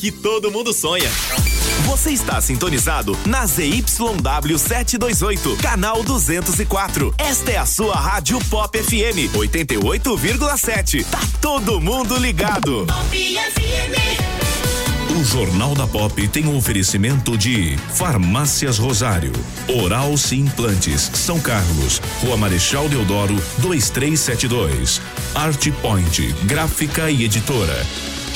que todo mundo sonha. Você está sintonizado na ZYW 728, canal 204. Esta é a sua Rádio Pop FM 88,7. Tá todo mundo ligado. O Jornal da Pop tem um oferecimento de Farmácias Rosário, Oral Implantes, São Carlos, Rua Marechal Deodoro, 2372. Art Point, gráfica e editora.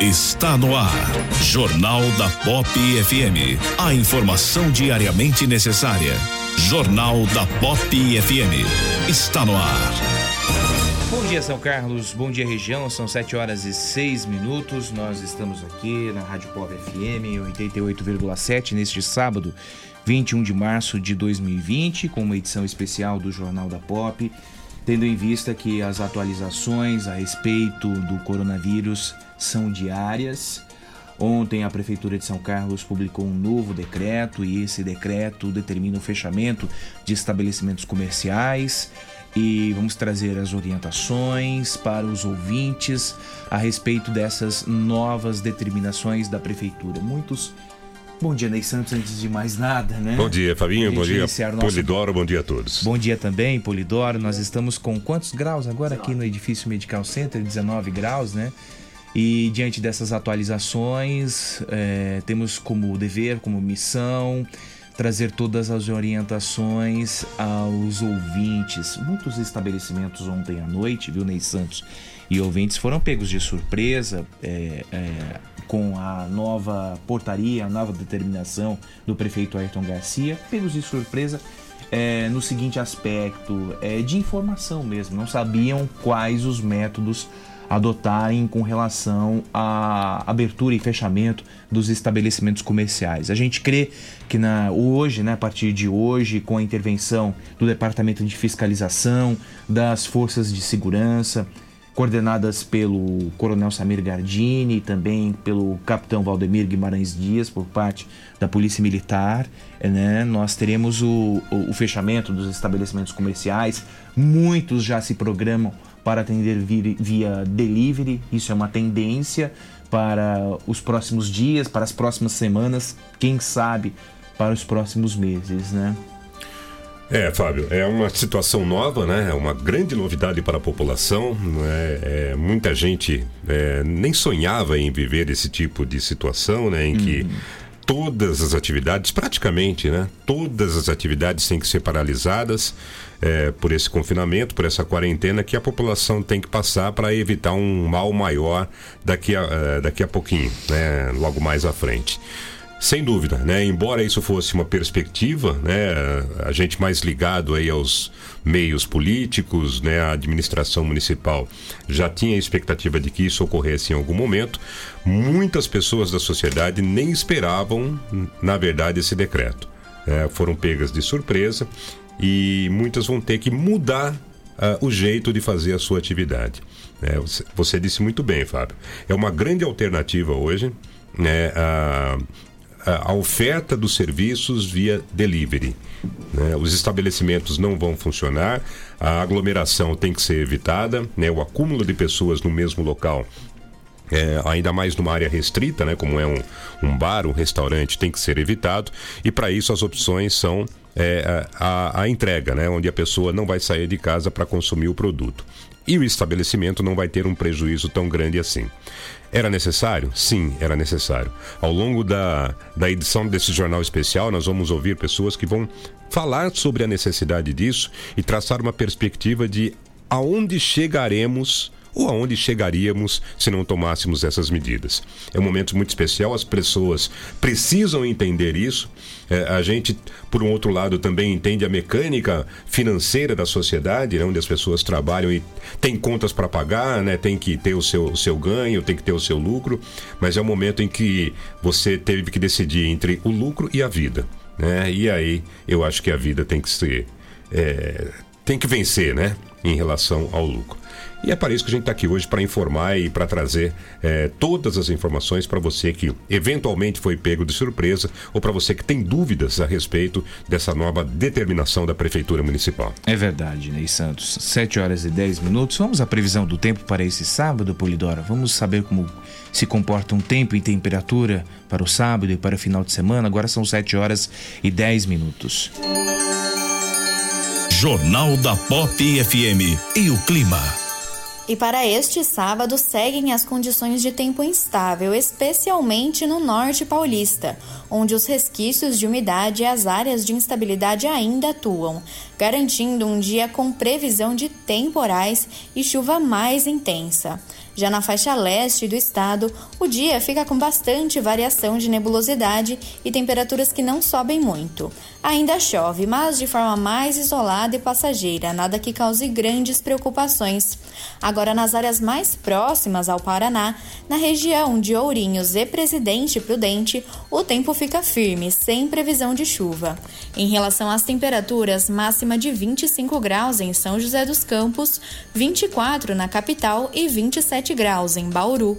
Está no ar. Jornal da Pop FM. A informação diariamente necessária. Jornal da Pop FM. Está no ar. Bom dia, São Carlos. Bom dia, região. São 7 horas e 6 minutos. Nós estamos aqui na Rádio Pop FM 88,7 neste sábado, 21 de março de 2020, com uma edição especial do Jornal da Pop, tendo em vista que as atualizações a respeito do coronavírus são diárias. Ontem a Prefeitura de São Carlos publicou um novo decreto e esse decreto determina o fechamento de estabelecimentos comerciais e vamos trazer as orientações para os ouvintes a respeito dessas novas determinações da Prefeitura. Muitos. Bom dia, Ney Santos, antes de mais nada, né? Bom dia, Fabinho. Bom dia, nosso- Polidoro. Bom dia a todos. Bom dia também, Polidoro. Nós estamos com quantos graus agora aqui no edifício Medical Center? 19 graus, né? E diante dessas atualizações, eh, temos como dever, como missão, trazer todas as orientações aos ouvintes. Muitos estabelecimentos ontem à noite, viu, Ney Santos? E ouvintes foram pegos de surpresa eh, eh, com a nova portaria, a nova determinação do prefeito Ayrton Garcia, pegos de surpresa é, no seguinte aspecto é, de informação mesmo, não sabiam quais os métodos adotarem com relação à abertura e fechamento dos estabelecimentos comerciais. A gente crê que na, hoje, né, a partir de hoje, com a intervenção do Departamento de Fiscalização, das forças de segurança, coordenadas pelo Coronel Samir Gardini, também pelo Capitão Valdemir Guimarães Dias, por parte da Polícia Militar. Né? Nós teremos o, o, o fechamento dos estabelecimentos comerciais, muitos já se programam para atender via delivery, isso é uma tendência para os próximos dias, para as próximas semanas, quem sabe para os próximos meses, né? É, Fábio, é uma situação nova, né? É uma grande novidade para a população. Né? É, muita gente é, nem sonhava em viver esse tipo de situação, né? Em que todas as atividades, praticamente, né? Todas as atividades têm que ser paralisadas é, por esse confinamento, por essa quarentena que a população tem que passar para evitar um mal maior daqui a, eh, daqui a pouquinho, né? Logo mais à frente. Sem dúvida, né? Embora isso fosse uma perspectiva, né? A gente mais ligado aí aos meios políticos, né? A administração municipal já tinha a expectativa de que isso ocorresse em algum momento. Muitas pessoas da sociedade nem esperavam, na verdade, esse decreto. né? foram pegas de surpresa e muitas vão ter que mudar ah, o jeito de fazer a sua atividade. né? você, você disse muito bem, Fábio. É uma grande alternativa hoje, né? A, a, oferta dos serviços via delivery. né? Os estabelecimentos não vão funcionar, a aglomeração tem que ser evitada, né? o acúmulo de pessoas no mesmo local é, ainda mais numa área restrita, né, como é um, um bar, um restaurante, tem que ser evitado. E para isso as opções são é, a, a entrega, né, onde a pessoa não vai sair de casa para consumir o produto. E o estabelecimento não vai ter um prejuízo tão grande assim. Era necessário? Sim, era necessário. Ao longo da, da edição desse jornal especial, nós vamos ouvir pessoas que vão falar sobre a necessidade disso e traçar uma perspectiva de aonde chegaremos ou aonde chegaríamos se não tomássemos essas medidas. É um momento muito especial, as pessoas precisam entender isso. É, a gente, por um outro lado, também entende a mecânica financeira da sociedade, né, onde as pessoas trabalham e têm contas para pagar, né, tem que ter o seu, o seu ganho, tem que ter o seu lucro, mas é um momento em que você teve que decidir entre o lucro e a vida. Né? E aí eu acho que a vida tem que ser. é, tem que vencer, né? Em relação ao lucro. E é para isso que a gente está aqui hoje para informar e para trazer eh, todas as informações para você que eventualmente foi pego de surpresa ou para você que tem dúvidas a respeito dessa nova determinação da Prefeitura Municipal. É verdade, Ney Santos. 7 horas e 10 minutos. Vamos à previsão do tempo para esse sábado, Polidora. Vamos saber como se comporta um tempo e temperatura para o sábado e para o final de semana. Agora são 7 horas e 10 minutos. Jornal da Pop FM e o clima. E para este sábado seguem as condições de tempo instável, especialmente no norte paulista, onde os resquícios de umidade e as áreas de instabilidade ainda atuam, garantindo um dia com previsão de temporais e chuva mais intensa. Já na faixa leste do estado, o dia fica com bastante variação de nebulosidade e temperaturas que não sobem muito. Ainda chove, mas de forma mais isolada e passageira, nada que cause grandes preocupações. Agora, nas áreas mais próximas ao Paraná, na região de Ourinhos e Presidente Prudente, o tempo fica firme, sem previsão de chuva. Em relação às temperaturas, máxima de 25 graus em São José dos Campos, 24 na capital e 27 graus em Bauru.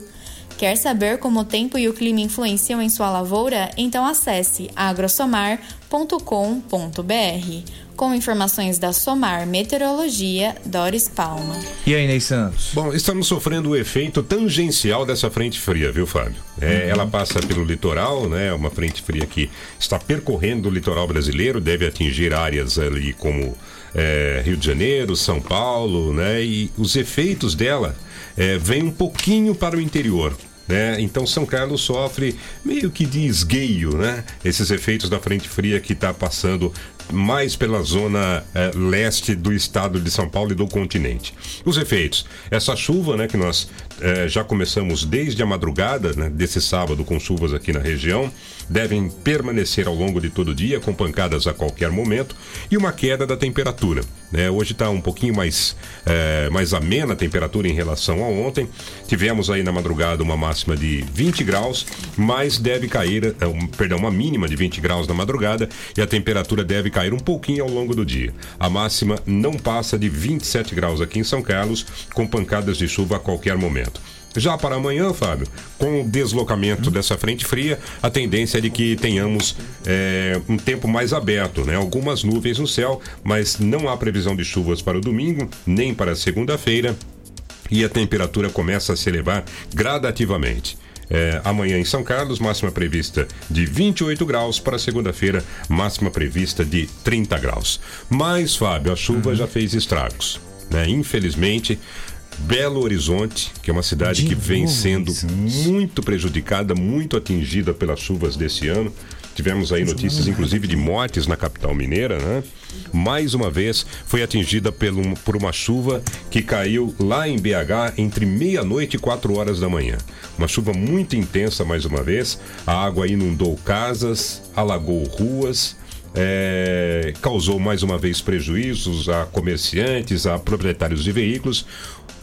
Quer saber como o tempo e o clima influenciam em sua lavoura? Então acesse agrosomar.com.br. Com informações da Somar Meteorologia, Doris Palma. E aí, Ney Santos? Bom, estamos sofrendo o efeito tangencial dessa frente fria, viu, Fábio? É, Ela passa pelo litoral, né? Uma frente fria que está percorrendo o litoral brasileiro, deve atingir áreas ali como é, Rio de Janeiro, São Paulo, né? E os efeitos dela é, vêm um pouquinho para o interior. Né? Então São Carlos sofre meio que de esgueio, né? Esses efeitos da frente fria que está passando mais pela zona eh, leste do estado de São Paulo e do continente. Os efeitos, essa chuva, né, que nós eh, já começamos desde a madrugada né, desse sábado com chuvas aqui na região, devem permanecer ao longo de todo o dia, com pancadas a qualquer momento, e uma queda da temperatura. Né? Hoje está um pouquinho mais, eh, mais amena a temperatura em relação a ontem. Tivemos aí na madrugada uma máxima de 20 graus, mas deve cair, eh, um, perdão, uma mínima de 20 graus na madrugada, e a temperatura deve cair um pouquinho ao longo do dia. A máxima não passa de 27 graus aqui em São Carlos, com pancadas de chuva a qualquer momento. Já para amanhã, Fábio, com o deslocamento dessa frente fria, a tendência é de que tenhamos é, um tempo mais aberto, né? Algumas nuvens no céu, mas não há previsão de chuvas para o domingo, nem para segunda-feira, e a temperatura começa a se elevar gradativamente. É, amanhã em São Carlos, máxima prevista de 28 graus, para segunda-feira, máxima prevista de 30 graus. Mas, Fábio, a chuva já fez estragos. Né? Infelizmente, Belo Horizonte, que é uma cidade De que vem sendo muito prejudicada, muito atingida pelas chuvas desse ano. Tivemos aí notícias, inclusive, de mortes na capital mineira, né? Mais uma vez, foi atingida pelo- por uma chuva que caiu lá em BH entre meia-noite e quatro horas da manhã. Uma chuva muito intensa, mais uma vez. A água inundou casas, alagou ruas, é, causou mais uma vez prejuízos a comerciantes, a proprietários de veículos.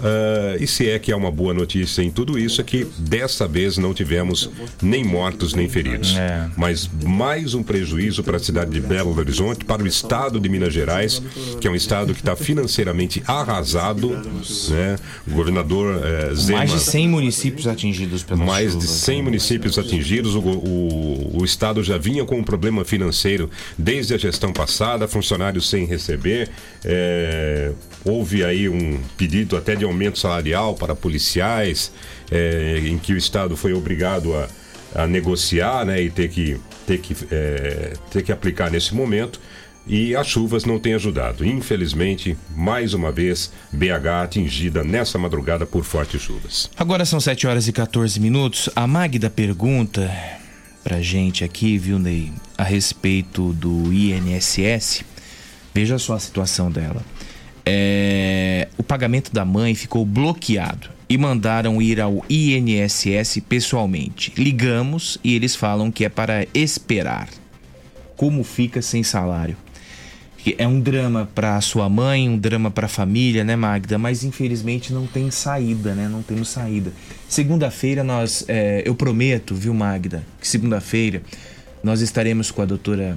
Ah, e se é que há uma boa notícia em tudo isso, é que dessa vez não tivemos nem mortos nem feridos. Mas mais um prejuízo para a cidade de Belo Horizonte, para o estado de Minas Gerais, que é um estado que está financeiramente arrasado. Né? O governador eh, Zema. Mais de 100 municípios atingidos pelas Mais de chuvas, 100 né? municípios atingidos. O, o, o estado já vinha com um problema financeiro desde a gestão passada, funcionários sem receber. é, houve aí um pedido até de aumento salarial para policiais, é, em que o estado foi obrigado a, a negociar né, e ter que, ter, que, é, ter que aplicar nesse momento. E as chuvas não têm ajudado. Infelizmente, mais uma vez, BH atingida nessa madrugada por fortes chuvas. Agora são 7 horas e 14 minutos. A Magda pergunta pra gente aqui, viu, Ney, a respeito do INSS. Veja só a situação dela. É, o pagamento da mãe ficou bloqueado e mandaram ir ao INSS pessoalmente. Ligamos e eles falam que é para esperar. Como fica sem salário? É um drama para sua mãe, um drama para a família, né, Magda? Mas infelizmente não tem saída, né? Não temos saída. Segunda-feira nós, é, eu prometo, viu, Magda, que segunda-feira nós estaremos com a doutora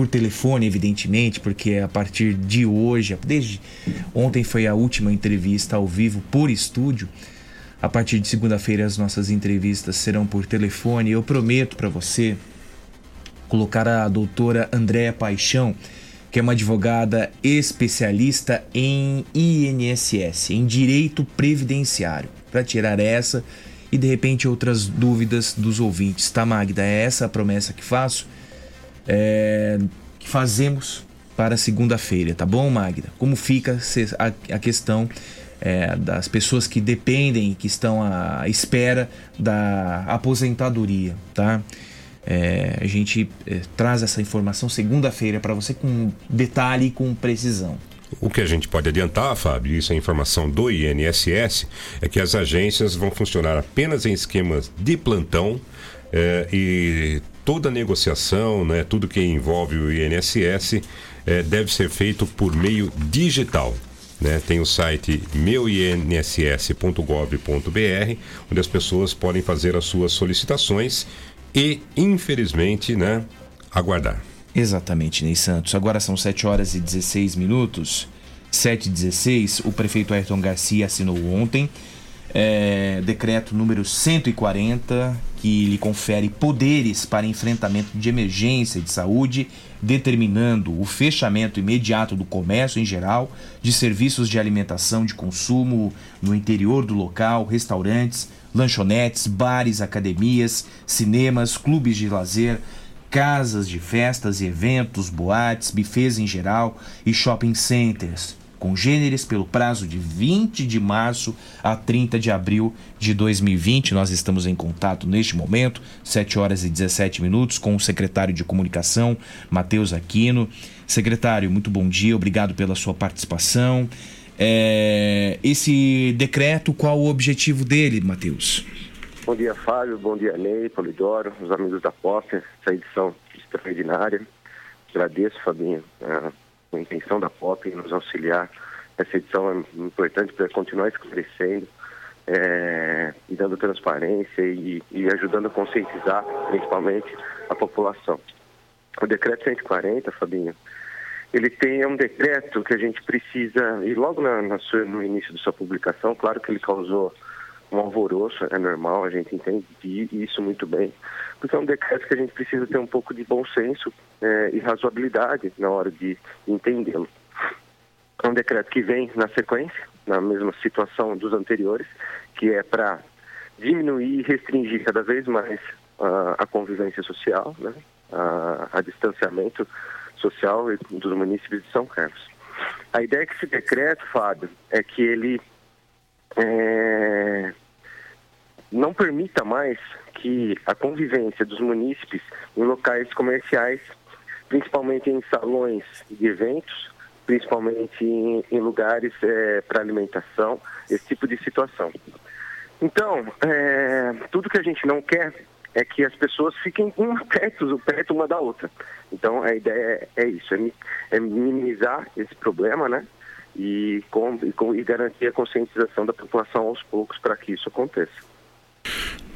por telefone, evidentemente, porque a partir de hoje, desde ontem foi a última entrevista ao vivo por estúdio. A partir de segunda-feira as nossas entrevistas serão por telefone. Eu prometo para você colocar a doutora Andréa Paixão, que é uma advogada especialista em INSS, em direito previdenciário, para tirar essa e de repente outras dúvidas dos ouvintes, tá, Magda? É essa a promessa que faço, é, que fazemos para segunda-feira, tá bom, Magda? Como fica a, questão é, das pessoas que dependem, que estão à espera da aposentadoria, tá? É, a gente é, traz essa informação segunda-feira para você com detalhe e com precisão. O que a gente pode adiantar, Fábio, isso é informação do INSS, é que as agências vão funcionar apenas em esquemas de plantão eh, e toda negociação, né, tudo que envolve o INSS eh, deve ser feito por meio digital. né? Tem o site meuinss.gov.br, onde as pessoas podem fazer as suas solicitações e, infelizmente, né, aguardar. Exatamente, Ney Santos. Agora são 7 horas e 16 minutos. 7 e 16, o prefeito Ayrton Garcia assinou ontem é, decreto número 140, que lhe confere poderes para enfrentamento de emergência de saúde, determinando o fechamento imediato do comércio em geral, de serviços de alimentação de consumo no interior do local, restaurantes, lanchonetes, bares, academias, cinemas, clubes de lazer, casas de festas e eventos, boates, bufês em geral e shopping centers, congêneres pelo prazo de 20 de março a 30 de abril de 2020. Nós estamos em contato neste momento, 7 horas e 17 minutos, com o secretário de Comunicação, Matheus Aquino. Secretário, muito bom dia, obrigado pela sua participação. É, esse decreto, qual o objetivo dele, Matheus? Bom dia, Fábio. Bom dia, Ney, Polidoro, os amigos da POP, essa edição extraordinária. Agradeço, Fabinho, a intenção da POP em nos auxiliar. Essa edição é importante para continuar esclarecendo é, e dando transparência e, e ajudando a conscientizar, principalmente, a população. O decreto 140, Fabinho, ele tem um decreto que a gente precisa, e logo na, na sua- no início da sua publicação, claro que ele causou um alvoroço, é normal, a gente entende isso muito bem, porque é um decreto que a gente precisa ter um pouco de bom senso eh, e razoabilidade na hora de entendê-lo. É um decreto que vem na sequência, na mesma situação dos anteriores, que é para diminuir e restringir cada vez mais ah, a convivência social, né? a, a distanciamento social dos municípios de São Carlos. A ideia é que esse decreto, Fábio, é que ele é, não permita mais que a convivência dos munícipes em locais comerciais, principalmente em salões de eventos, principalmente em, em lugares para alimentação, esse tipo de situação. Então, é, tudo que a gente não quer é que as pessoas fiquem uma perto, perto uma da outra. Então, a ideia é, é isso, é, é minimizar esse problema, né? E, com, e, com- e garantir a conscientização da população aos poucos para que isso aconteça.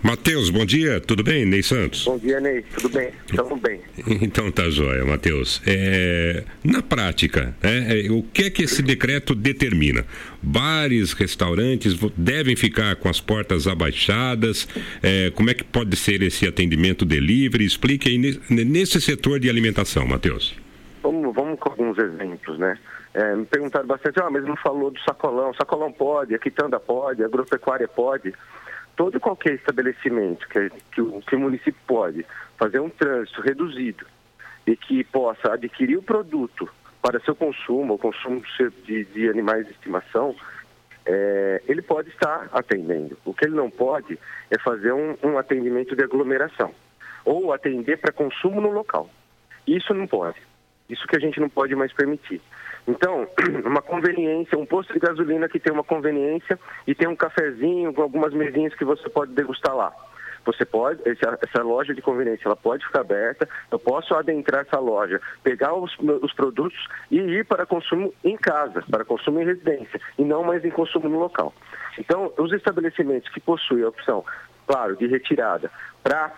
Matheus, bom dia, tudo bem? Ney Santos. Bom dia, Ney. Tudo bem? Estamos bem. Então tá jóia, Matheus. É, na prática, né, é, o que é que esse decreto determina? Bares, restaurantes devem ficar com as portas abaixadas? É, como é que pode ser esse atendimento delivery? Explique aí ne- nesse setor de alimentação, Matheus. Vamos, vamos com alguns exemplos, né? É, me perguntaram bastante, ah, mas não falou do sacolão. Sacolão pode, a quitanda pode, a agropecuária pode. Todo e qualquer estabelecimento que, que, o, que o município pode fazer um trânsito reduzido e que possa adquirir o produto para seu consumo, ou consumo de- de animais de estimação, é, ele pode estar atendendo. O que ele não pode é fazer um, um atendimento de aglomeração ou atender para consumo no local. Isso não pode. Isso que a gente não pode mais permitir. Então, uma conveniência, um posto de gasolina que tem uma conveniência e tem um cafezinho com algumas mesinhas que você pode degustar lá. Você pode, essa, essa loja de conveniência, ela pode ficar aberta, eu posso adentrar essa loja, pegar os, os produtos e ir para consumo em casa, para consumo em residência, e não mais em consumo no local. Então, os estabelecimentos que possuem a opção, claro, de retirada para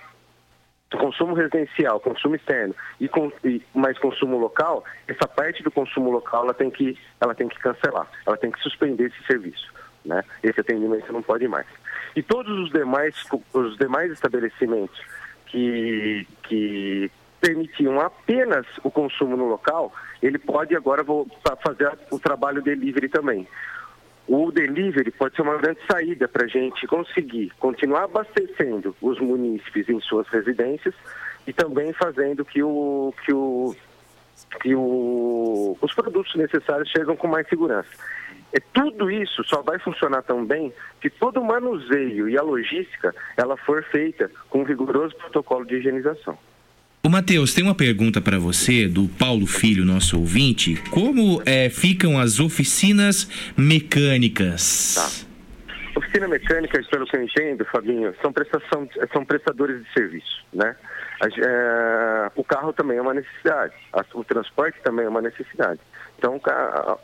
consumo residencial, consumo externo e, com, e mais consumo local, essa parte do consumo local ela tem que ela tem que cancelar, ela tem que suspender esse serviço, né? Esse atendimento não pode mais. E todos os demais os demais estabelecimentos que que permitiam apenas o consumo no local, ele pode agora fazer o trabalho delivery também. O delivery pode ser uma grande saída para a gente conseguir continuar abastecendo os munícipes em suas residências e também fazendo que, o, que, o, que o, os produtos necessários chegam com mais segurança. É, tudo isso só vai funcionar tão bem se todo o manuseio e a logística ela for feita com um rigoroso protocolo de higienização. Ô Matheus, tem uma pergunta para você do Paulo Filho, nosso ouvinte. Como é, ficam as oficinas mecânicas? Oficina mecânica, pelo que eu entendo, Fabinho, são, prestação, são prestadores de serviço, né? A é, o carro também é uma necessidade, o transporte também é uma necessidade. Então,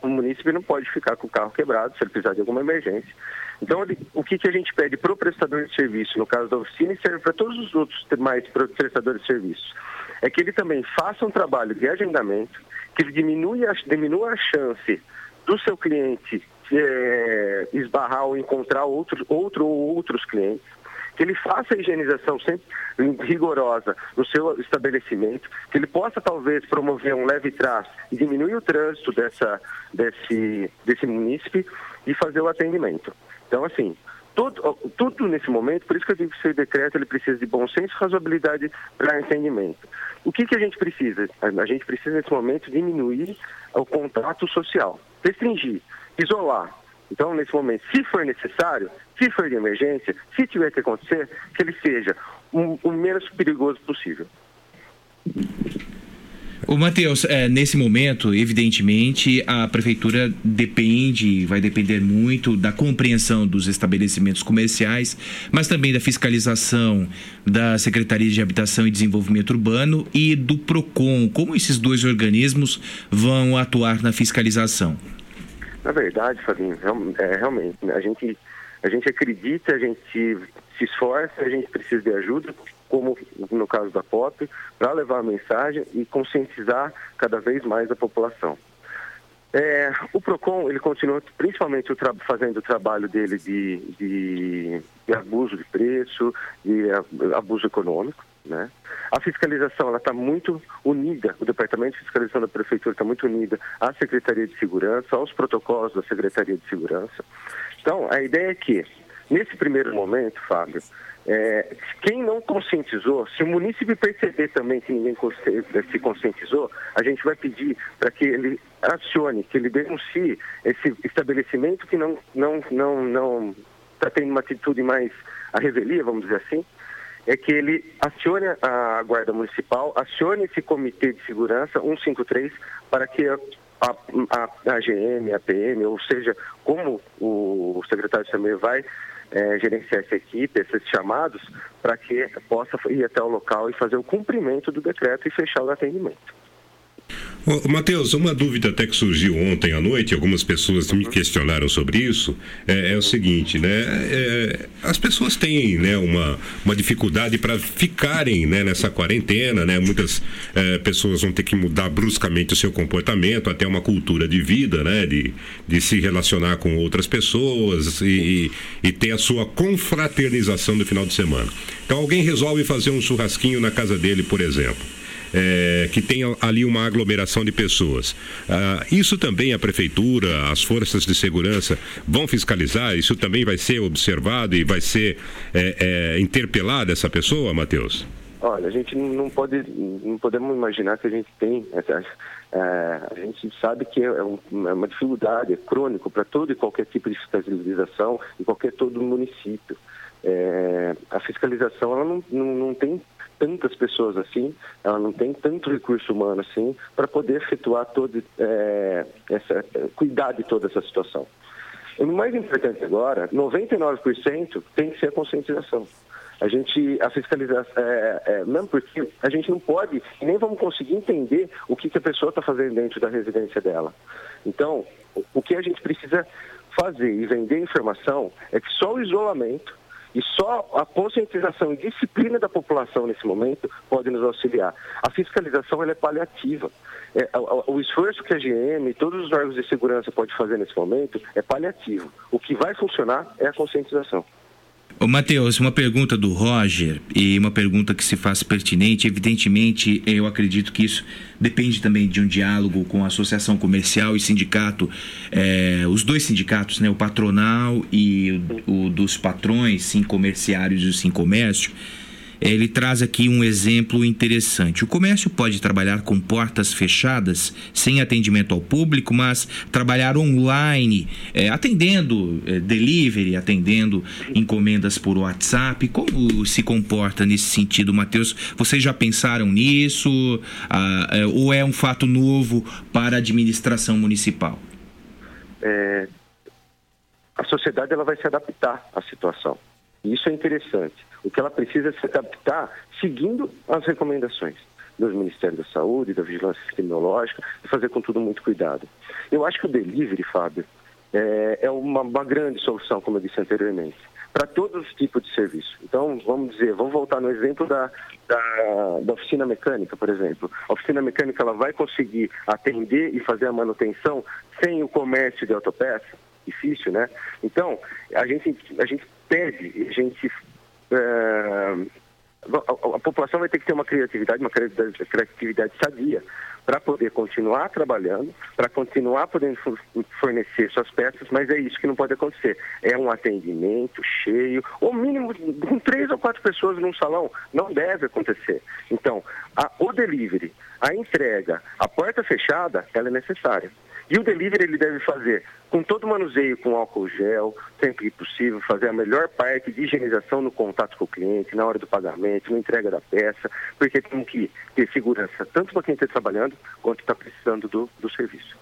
o, município não pode ficar com o carro quebrado se ele precisar de alguma emergência. Então, o que, a gente pede para o prestador de serviço, no caso da oficina, e serve para todos os outros demais prestadores de serviços, é que ele também faça um trabalho de agendamento, que ele diminua a, diminua a chance do seu cliente eh, esbarrar ou encontrar outro, outro ou outros clientes, que ele faça a higienização sempre rigorosa no seu estabelecimento, que ele possa talvez promover um leve traço e diminuir o trânsito dessa, desse, desse munícipe e fazer o atendimento. Então, assim, tudo, tudo nesse momento, por isso que eu digo que esse decreto ele precisa de bom senso razoabilidade para entendimento. O que, que a gente precisa? A gente precisa, nesse momento, diminuir o contato social, restringir, isolar. Então, nesse momento, se for necessário, se for de emergência, se tiver que acontecer, que ele seja o, o menos perigoso possível. Ô Matheus, é, nesse momento, evidentemente, a prefeitura depende, vai depender muito da compreensão dos estabelecimentos comerciais, mas também da fiscalização da Secretaria de Habitação e Desenvolvimento Urbano e do PROCON. Como esses dois organismos vão atuar na fiscalização? Na verdade, Fabinho, é, realmente, né, a gente, a gente acredita, a gente se esforça, a gente precisa de ajuda, como no caso da POP, para levar a mensagem e conscientizar cada vez mais a população. É, o PROCON, ele continua principalmente o fazendo o trabalho dele de, de- de abuso de preço, de abuso econômico, né? A fiscalização, está muito unida, o Departamento de Fiscalização da Prefeitura está muito unida à Secretaria de Segurança, aos protocolos da Secretaria de Segurança. Então, a ideia é que, nesse primeiro momento, Fábio, é, quem não conscientizou, se o município perceber também que ninguém se conscientizou, a gente vai pedir para que ele acione, que ele denuncie esse estabelecimento que não não não não está tendo uma atitude mais a revelia, vamos dizer assim, é que ele acione a guarda municipal, acione esse comitê de segurança 153 para que a, a, a, GM, a PM, ou seja, como o secretário Samir vai eh, gerenciar essa equipe, esses chamados, para que possa ir até o local e fazer o cumprimento do decreto e fechar o atendimento. Matheus, uma dúvida até que surgiu ontem à noite, algumas pessoas me questionaram sobre isso, é, é o seguinte, né? é, as pessoas têm né, uma, uma dificuldade para ficarem né, nessa quarentena, né? Muitas é, pessoas vão ter que mudar bruscamente o seu comportamento, até uma cultura de vida, né? De, de se relacionar com outras pessoas e, e, e ter a sua confraternização no final de semana. Então alguém resolve fazer um churrasquinho na casa dele, por exemplo é, que tenha ali uma aglomeração de pessoas. Ah, isso também a prefeitura, as forças de segurança vão fiscalizar? Isso também vai ser observado e vai ser é, é, interpelada essa pessoa, Matheus? Olha, a gente não pode, não podemos imaginar que a gente tem, é, a gente sabe que é, um- é uma dificuldade, é crônico para todo e qualquer tipo de fiscalização em qualquer todo município. É, a fiscalização ela não, não, não tem tantas pessoas assim, ela não tem tanto recurso humano assim para poder efetuar todo é, essa, cuidar de toda essa situação. O mais importante agora, 99% tem que ser a conscientização. A gente, a fiscalização, é, é, mesmo porque a gente não pode nem vamos conseguir entender o que, que a pessoa está fazendo dentro da residência dela. Então, o que a gente precisa fazer e vender informação é que só o isolamento e só a conscientização e disciplina da população nesse momento pode nos auxiliar. A fiscalização é paliativa. É, o, o esforço que a GM e todos os órgãos de segurança podem fazer nesse momento é paliativo. O que vai funcionar é a conscientização. Matheus, uma pergunta do Roger e uma pergunta que se faz pertinente. Evidentemente, eu acredito que isso depende também de um diálogo com a associação comercial e sindicato, eh, os dois sindicatos, né, o patronal e o, o dos patrões, sim comerciários e o sim comércio. Ele traz aqui um exemplo interessante. O comércio pode trabalhar com portas fechadas, sem atendimento ao público, mas trabalhar online, eh, atendendo eh, delivery, atendendo encomendas por WhatsApp. Como se comporta nesse sentido, Matheus? Vocês já pensaram nisso? Ah, eh, ou é um fato novo para a administração municipal? É, a sociedade ela vai se adaptar à situação. Isso é interessante. O que ela precisa é se adaptar seguindo as recomendações do Ministério da Saúde, da Vigilância Epidemiológica, e fazer com tudo muito cuidado. Eu acho que o delivery, Fábio, é, é uma, uma grande solução, como eu disse anteriormente, para todos os tipos de serviço. Então, vamos dizer, vamos voltar no exemplo da, da, da oficina mecânica, por exemplo. A oficina mecânica ela vai conseguir atender e fazer a manutenção sem o comércio de autopeça? Difícil, né? Então, a gente, a gente pede, a gente é, a, a população vai ter que ter uma criatividade, uma criatividade, sadia para poder continuar trabalhando, para continuar podendo for- fornecer suas peças, mas é isso que não pode acontecer. É um atendimento cheio, ou mínimo com três ou quatro pessoas num salão, não deve acontecer. Então, a- o delivery, a entrega, a porta fechada, ela é necessária. E o delivery ele deve fazer com todo o manuseio com álcool gel, sempre que possível, fazer a melhor parte de higienização no contato com o cliente, na hora do pagamento, na entrega da peça, porque tem que ter segurança tanto para quem está trabalhando quanto está precisando do, do serviço.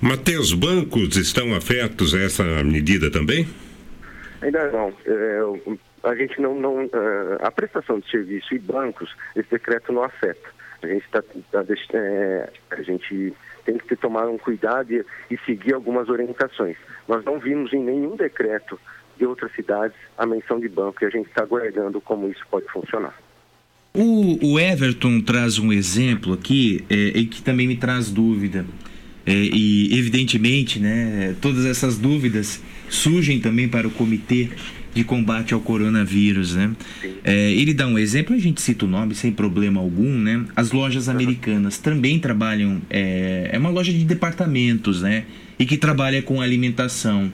Matheus, bancos estão afetos a essa medida também? Ainda não. É, a gente não, não é, a prestação de serviço e bancos, esse decreto não afeta. A gente tá, tá deix- é, a gente tem que tomar um cuidado e, e seguir algumas orientações. Nós não vimos em nenhum decreto de outras cidades a menção de banco e a gente está aguardando como isso pode funcionar. O, o Everton traz um exemplo aqui é, que também me traz dúvida. É, e, evidentemente, né, todas essas dúvidas surgem também para o comitê de combate ao coronavírus, né? É, ele dá um exemplo, a gente cita o nome sem problema algum, né? As lojas americanas também trabalham, é, é uma loja de departamentos, né? E que trabalha com alimentação.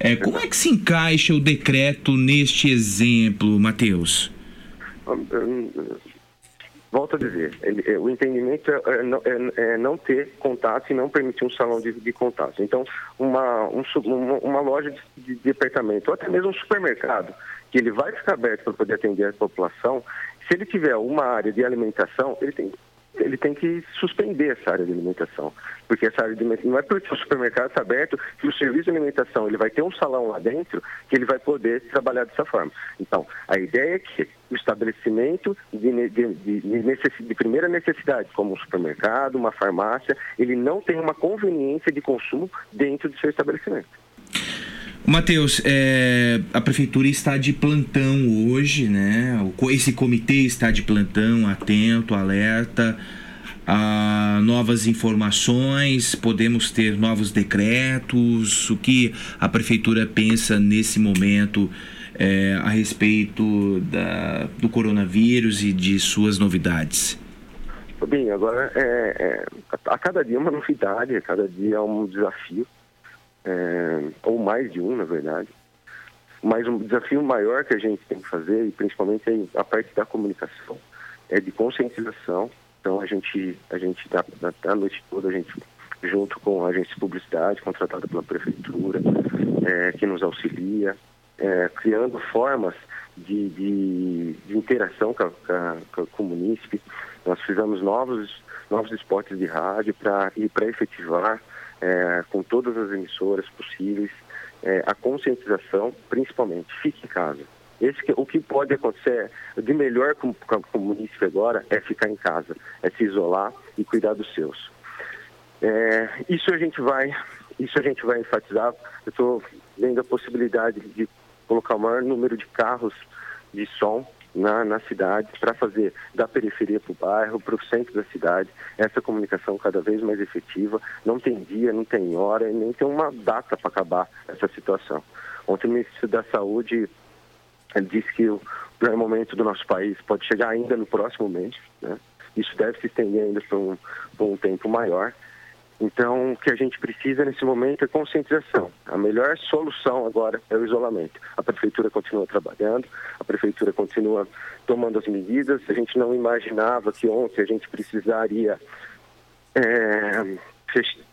É, como é que se encaixa o decreto neste exemplo, Matheus? Volto a dizer, ele- é, o entendimento é, é é- é não ter contato e não permitir um salão de, de contato. Então, uma, um uma, loja de, de departamento, ou até mesmo um supermercado, que ele vai ficar aberto para poder atender a população, se ele tiver uma área de alimentação, ele tem, ele tem que suspender essa área de alimentação. Porque essa área de não é porque o supermercado está aberto que o serviço de alimentação ele vai ter um salão lá dentro que ele vai poder trabalhar dessa forma. Então, a ideia é que o estabelecimento de, de, de, de primeira necessidade, como um supermercado, uma farmácia, ele não tem uma conveniência de consumo dentro do seu estabelecimento. Matheus, é, a prefeitura está de plantão hoje, né? Esse comitê está de plantão, atento, alerta a novas informações, podemos ter novos decretos. O que a prefeitura pensa nesse momento é, a respeito da, do coronavírus e de suas novidades? Bem, agora, é, é, a, cada dia é uma novidade, a cada dia é um desafio, é, ou mais de um, na verdade. Mas um desafio maior que a gente tem que fazer, e principalmente a parte da comunicação, é de conscientização. Então, a gente, a gente dá, dá- a noite toda, a gente, junto com a agência de publicidade, contratada pela prefeitura, é, que nos auxilia, é, criando formas de, de, de interação com, com, o munícipe. Nós fizemos novos, novos spots de rádio para efetivar é, com todas as emissoras possíveis é, a conscientização, principalmente, fique em casa. Esse o que pode acontecer de melhor com, com, com o munícipe agora é ficar em casa, é se isolar e cuidar dos seus. É, isso a gente vai, isso a gente vai enfatizar. Eu estou vendo a possibilidade de colocar o maior número de carros de som na, na cidade para fazer da periferia para o bairro, para o centro da cidade, essa comunicação cada vez mais efetiva. Não tem dia, não tem hora e nem tem uma data para acabar essa situação. Ontem o ministro da Saúde disse que o pior momento do nosso país pode chegar ainda no próximo mês. Né? Isso deve se estender ainda por um, por um tempo maior. Então, o que a gente precisa nesse momento é conscientização. A melhor solução agora é o isolamento. A prefeitura continua trabalhando, a prefeitura continua tomando as medidas. A gente não imaginava que ontem a gente precisaria é,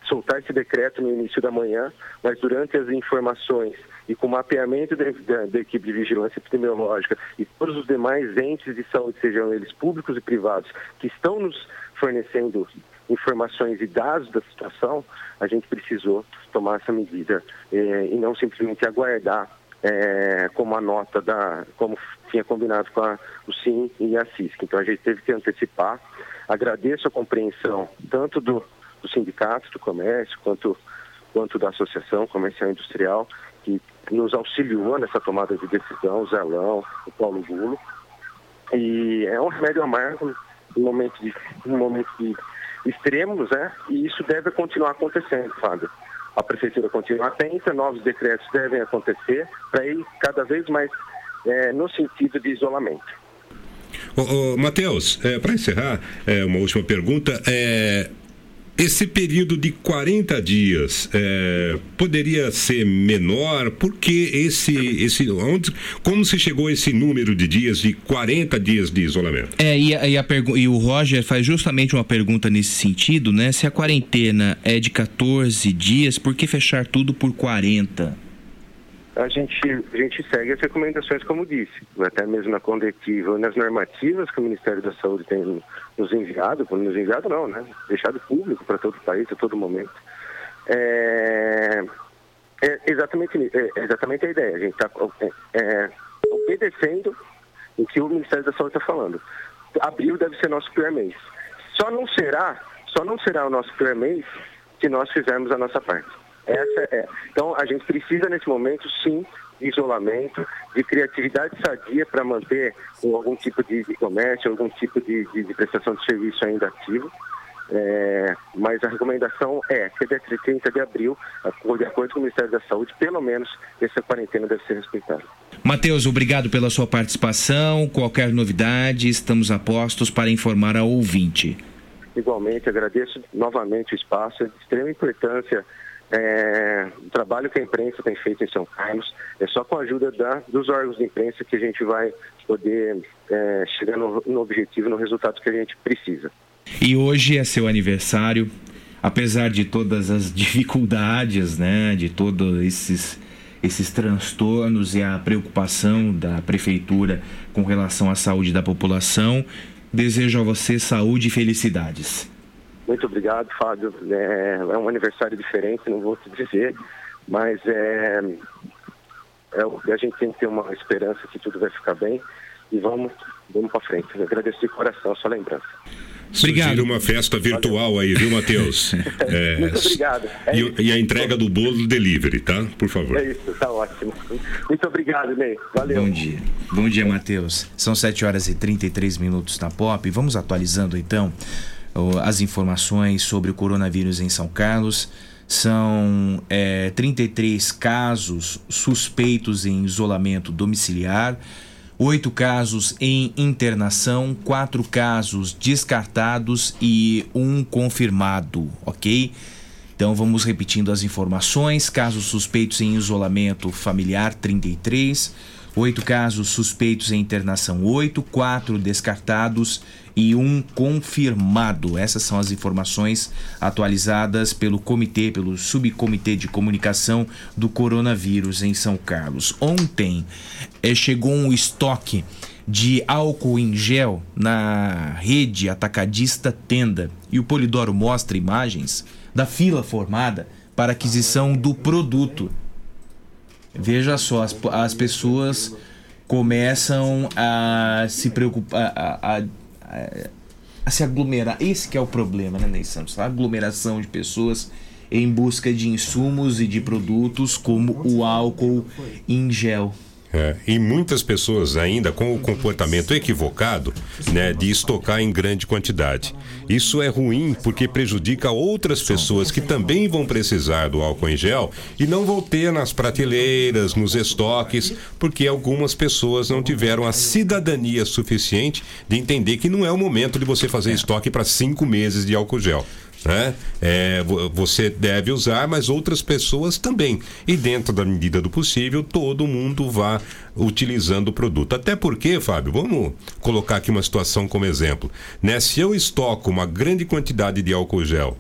soltar esse decreto no início da manhã, mas durante as informações e com o mapeamento da, da- da equipe de vigilância epidemiológica e todos os demais entes de saúde, sejam eles públicos e privados, que estão nos fornecendo informações e dados da situação, a gente precisou tomar essa medida eh, e não simplesmente aguardar eh, como a nota da, como tinha combinado com a, o SIM e a CISC. Então a gente teve que antecipar. Agradeço a compreensão tanto do, do sindicato do comércio quanto quanto da Associação Comercial Industrial, que nos auxiliou nessa tomada de decisão, o Zelão, o Paulo Gulo. E é um remédio amargo em momento de, em momento de extremos, né? E isso deve continuar acontecendo, Fábio. A prefeitura continua atenta, novos decretos devem acontecer para ir cada vez mais eh, no sentido de isolamento. Matheus, para encerrar, é, uma última pergunta. É, esse período de 40 dias é, poderia ser menor? Por que esse. esse onde, como se chegou a esse número de dias, de 40 dias de isolamento? É, e, a- e a e o Roger faz justamente uma pergunta nesse sentido, né? Se a quarentena é de 14 dias, por que fechar tudo por 40? A gente, a gente segue as recomendações, como disse, até mesmo na condetiva nas normativas que o Ministério da Saúde tem nos enviado, nos enviado não, né? Deixado público para todo o país, a todo momento. É, é exatamente, é exatamente a ideia. A gente está é, obedecendo o que o Ministério da Saúde está falando. Abril deve ser nosso pior mês. Só não será, só não será o nosso pior mês se nós fizermos a nossa parte. Essa é. Então a gente precisa nesse momento sim isolamento, de criatividade sadia para manter algum tipo de, de comércio, algum tipo de, de, de prestação de serviço ainda ativo. É, mas a recomendação é que até 30 de abril, de acordo com o Ministério da Saúde, pelo menos essa quarentena deve ser respeitada. Matheus, obrigado pela sua participação. Qualquer novidade, estamos a postos para informar ao ouvinte. Igualmente, agradeço novamente o espaço, é de extrema importância é, o trabalho que a imprensa tem feito em São Carlos. É só com a ajuda da, dos órgãos de imprensa que a gente vai poder é, chegar no, no objetivo, no resultado que a gente precisa. E hoje é seu aniversário, apesar de todas as dificuldades, né, de todos esses esses transtornos e a preocupação da prefeitura com relação à saúde da população. Desejo a você saúde e felicidades. Muito obrigado, Fábio. É, é um aniversário diferente, não vou te dizer, mas é, é, a gente tem que ter uma esperança que tudo vai ficar bem e vamos, vamos para frente. Eu agradeço de coração a sua lembrança. Obrigado. uma festa virtual aí, viu, Matheus? É, Muito obrigado. É e, e, a entrega do bolo do delivery, tá? Por favor. É isso, tá ótimo. Muito obrigado, Ney. Valeu. Bom dia. Bom dia, Matheus. São 7 horas e 33 minutos na Pop. Vamos atualizando então as informações sobre o coronavírus em São Carlos. São é, 33 casos suspeitos em isolamento domiciliar oito casos em internação, quatro casos descartados e um confirmado, ok? Então vamos repetindo as informações: casos suspeitos em isolamento familiar 33, oito casos suspeitos em internação 8, quatro descartados e um confirmado. Essas são as informações atualizadas pelo comitê, pelo subcomitê de comunicação do coronavírus em São Carlos. Ontem eh, chegou um estoque de álcool em gel na rede atacadista Tenda e o Polidoro mostra imagens da fila formada para aquisição do produto. Veja só, as, as pessoas começam a se preocupar, a, a a se aglomerar. Esse que é o problema, né, Ney Santos? A aglomeração de pessoas em busca de insumos e de produtos como o álcool em gel. É, e muitas pessoas ainda com o comportamento equivocado né, de estocar em grande quantidade. Isso é ruim porque prejudica outras pessoas que também vão precisar do álcool em gel e não vão ter nas prateleiras, nos estoques, porque algumas pessoas não tiveram a cidadania suficiente de entender que não é o momento de você fazer estoque para cinco meses de álcool gel. Né? É, você deve usar, mas outras pessoas também. E dentro da medida do possível, todo mundo vá utilizando o produto. Até porque, Fábio, vamos colocar aqui uma situação como exemplo. Né? Se eu estoco uma grande quantidade de álcool gel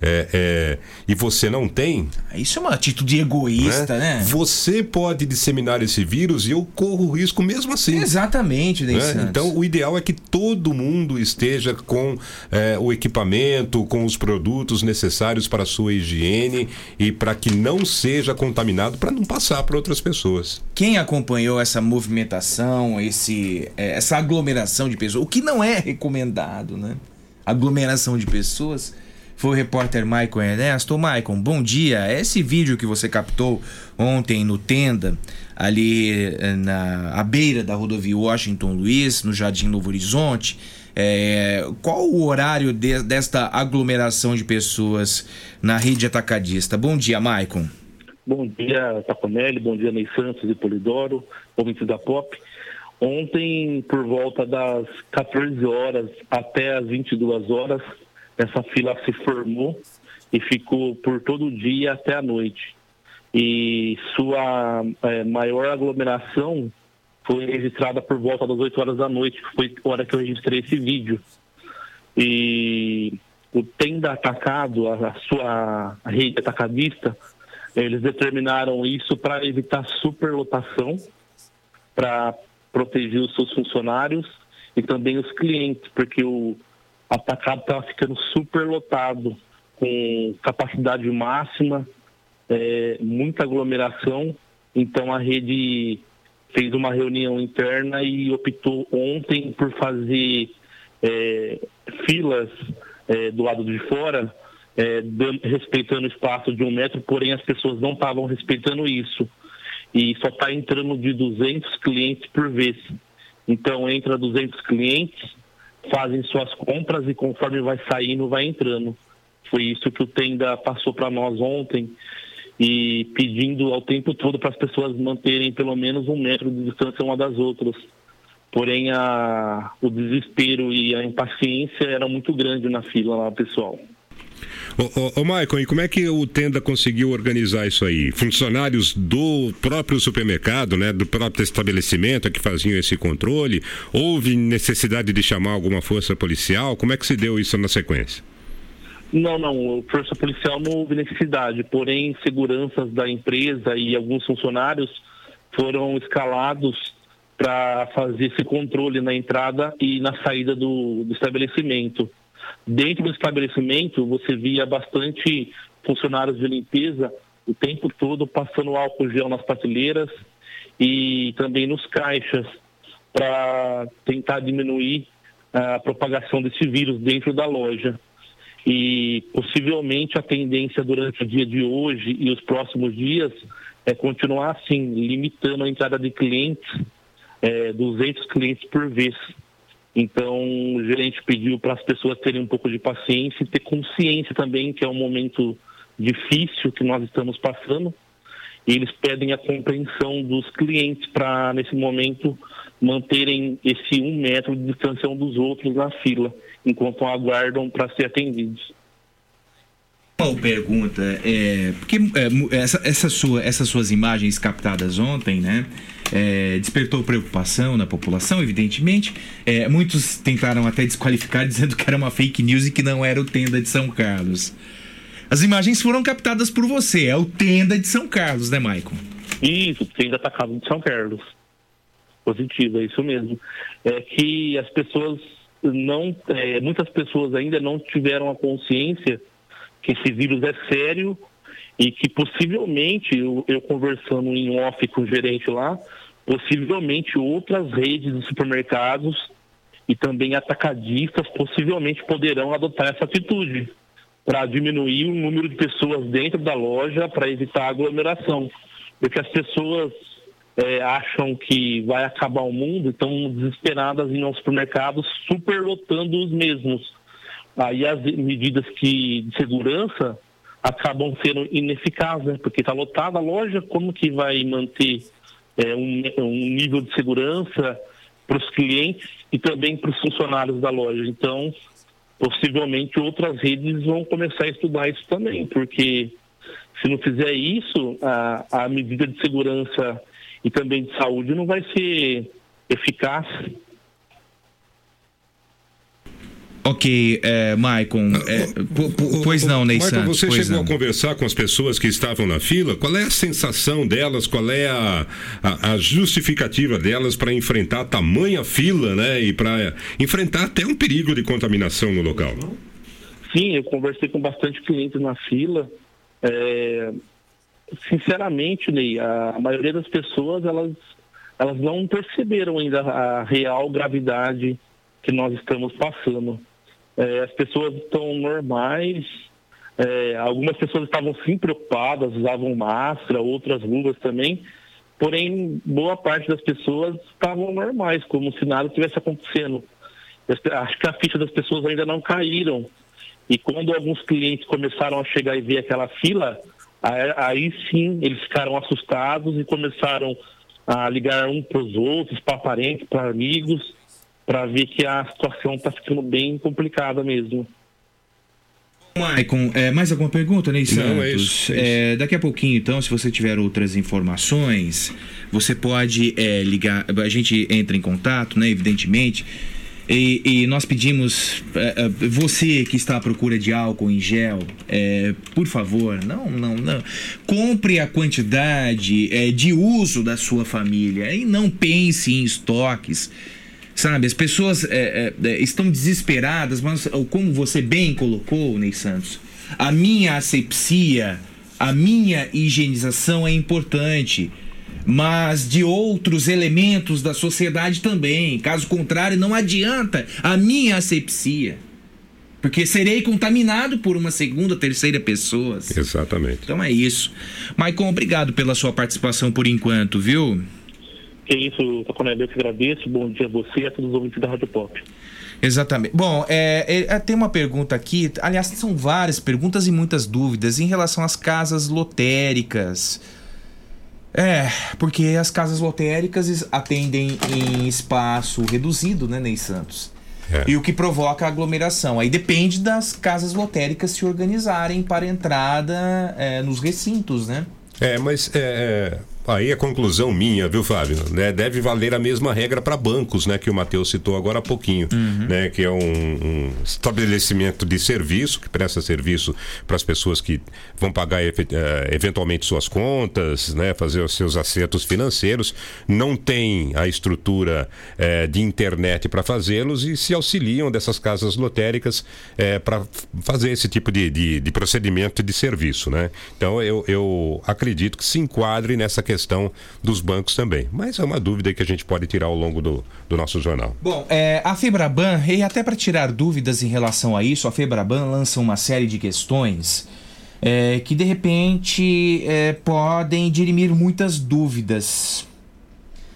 é, é, e você não tem. Isso é uma atitude egoísta, né? né? Você pode disseminar esse vírus e eu corro risco mesmo assim. Exatamente, né? Então, o ideal é que todo mundo esteja com é, o equipamento, com os produtos necessários para a sua higiene e para que não seja contaminado, para não passar para outras pessoas. Quem acompanhou essa movimentação, esse, é, essa aglomeração de pessoas, o que não é recomendado, né? Aglomeração de pessoas foi o repórter Maicon Ernesto. Maicon, bom dia. Esse vídeo que você captou ontem no Tenda, ali eh, na à beira da rodovia Washington Luiz, no Jardim Novo Horizonte, é, qual o horário de, desta aglomeração de pessoas na rede atacadista? Bom dia, Maicon. Bom dia, Taconelli, bom dia, Ney Santos e Polidoro, ouvintes da POP. Ontem, por volta das 14 horas até as 22 horas, essa fila se formou e ficou por todo o dia até a noite. E sua é, maior aglomeração foi registrada por volta das 8 horas da noite, que foi a hora que eu registrei esse vídeo. E o Tenda Atacado, a, sua rede atacadista, eles determinaram isso para evitar superlotação, para proteger os seus funcionários e também os clientes, porque o, atacado estava ficando super lotado, com capacidade máxima, é, muita aglomeração. Então a rede fez uma reunião interna e optou ontem por fazer é, filas é, do lado de fora, é, respeitando o espaço de um metro, porém as pessoas não estavam respeitando isso. e só está entrando de 200 clientes por vez. Então entra 200 clientes, fazem suas compras e conforme vai saindo, vai entrando. Foi isso que o Tenda passou para nós ontem e pedindo ao tempo todo para as pessoas manterem pelo menos um metro de distância uma das outras. Porém, a, o desespero e a impaciência eram muito grande na fila lá, pessoal. Ô, ô, Maicon, e como é que o Tenda conseguiu organizar isso aí? Funcionários do próprio supermercado, né, do próprio estabelecimento que faziam esse controle? Houve necessidade de chamar alguma força policial? Como é que se deu isso na sequência? Não, não, força policial não houve necessidade, porém seguranças da empresa e alguns funcionários foram escalados para fazer esse controle na entrada e na saída do, do estabelecimento. Dentro do estabelecimento, você via bastante funcionários de limpeza o tempo todo passando álcool gel nas prateleiras e também nos caixas para tentar diminuir a propagação desse vírus dentro da loja. E possivelmente a tendência durante o dia de hoje e os próximos dias é continuar assim, limitando a entrada de clientes, é, 200 clientes por vez. Então, o gerente pediu para as pessoas terem um pouco de paciência e ter consciência também que é um momento difícil que nós estamos passando. E eles pedem a compreensão dos clientes para, nesse momento, manterem esse um metro de distância um dos outros na fila, enquanto aguardam para ser atendidos. Uma pergunta é porque é, mu- essa, essa sua, essas suas imagens captadas ontem, né? é, despertou preocupação na população, evidentemente. É, muitos tentaram até desqualificar dizendo que era uma fake news e que não era o Tenda de São Carlos. As imagens foram captadas por você, é o Tenda de São Carlos, né, Maicon? Isso, tem atacado de São Carlos. Positivo, é isso mesmo. É que as pessoas não, é, muitas pessoas ainda não tiveram a consciência que esse vírus é sério e que possivelmente, eu, eu conversando em off com o gerente lá, possivelmente outras redes de supermercados e também atacadistas possivelmente poderão adotar essa atitude para diminuir o número de pessoas dentro da loja para evitar aglomeração. Porque as pessoas é, acham que vai acabar o mundo e estão desesperadas em aos supermercados superlotando os mesmos. Aí as medidas que, de segurança acabam sendo ineficazes, né? porque está lotada a loja, como que vai manter é, um, um nível de segurança para os clientes e também para os funcionários da loja? Então, possivelmente outras redes vão começar a estudar isso também, porque se não fizer isso, a, a medida de segurança e também de saúde não vai ser eficaz. Ok, é, Maicon, é, po- pois não, Ney Michael, Santos, você pois chegou não. a conversar com as pessoas que estavam na fila? Qual é a sensação delas? Qual é a, a, a justificativa delas para enfrentar tamanha fila, né? E para enfrentar até um perigo de contaminação no local? Sim, eu conversei com bastante clientes na fila. É, sinceramente, Ney, a maioria das pessoas elas, elas não perceberam ainda a real gravidade que nós estamos passando. É, as pessoas estão normais, é, algumas pessoas estavam sim preocupadas, usavam máscara, outras luvas também, porém, boa parte das pessoas estavam normais, como se nada tivesse acontecendo. Acho que a ficha das pessoas ainda não caíram. E quando alguns clientes começaram a chegar e ver aquela fila, aí, aí sim eles ficaram assustados e começaram a ligar um para os outros, para parentes, para amigos, para ver que a situação está ficando bem complicada mesmo. Maicon, é, mais alguma pergunta, Ney Santos? Não, é isso, É, daqui a pouquinho, então, se você tiver outras informações, você pode é, ligar, a gente entra em contato, né, evidentemente, e, e nós pedimos, é, é, você que está à procura de álcool em gel, é, por favor, não, não, não, compre a quantidade é, de uso da sua família e não pense em estoques. Sabe, as pessoas é, é, é, estão desesperadas, mas como você bem colocou, Ney Santos, a minha asepsia, a minha higienização é importante, mas de outros elementos da sociedade também. Caso contrário, não adianta a minha asepsia. Porque serei contaminado por uma segunda, terceira pessoa. Exatamente. Então é isso. Maicon, obrigado pela sua participação por enquanto, viu? Que isso, Taconelli, eu que agradeço. Bom dia a você e a todos os ouvintes da Rádio Pop. Exatamente. Bom, é, é, tem uma pergunta aqui, aliás, são várias perguntas e muitas dúvidas em relação às casas lotéricas. É, porque as casas lotéricas atendem em espaço reduzido, né, Ney Santos? É. E o que provoca aglomeração. Aí depende das casas lotéricas se organizarem para entrada é, nos recintos, né? É, mas é, é, aí a conclusão minha, viu, Fábio? Né, deve valer a mesma regra para bancos, né? Que o Matheus citou agora há pouquinho, né? Que é um, um estabelecimento de serviço que presta serviço para as pessoas que vão pagar eh, eventualmente suas contas, né? Fazer os seus acertos financeiros, não tem a estrutura eh, de internet para fazê-los e se auxiliam dessas casas lotéricas para fazer esse tipo de, de, de procedimento de serviço, né? Então eu, eu acredito que se enquadre nessa questão dos bancos também. Mas é uma dúvida que a gente pode tirar ao longo do, do nosso jornal. Bom, é, a Febraban, e até para tirar dúvidas em relação a isso, a Febraban lança uma série de questões é, que de repente é, podem dirimir muitas dúvidas.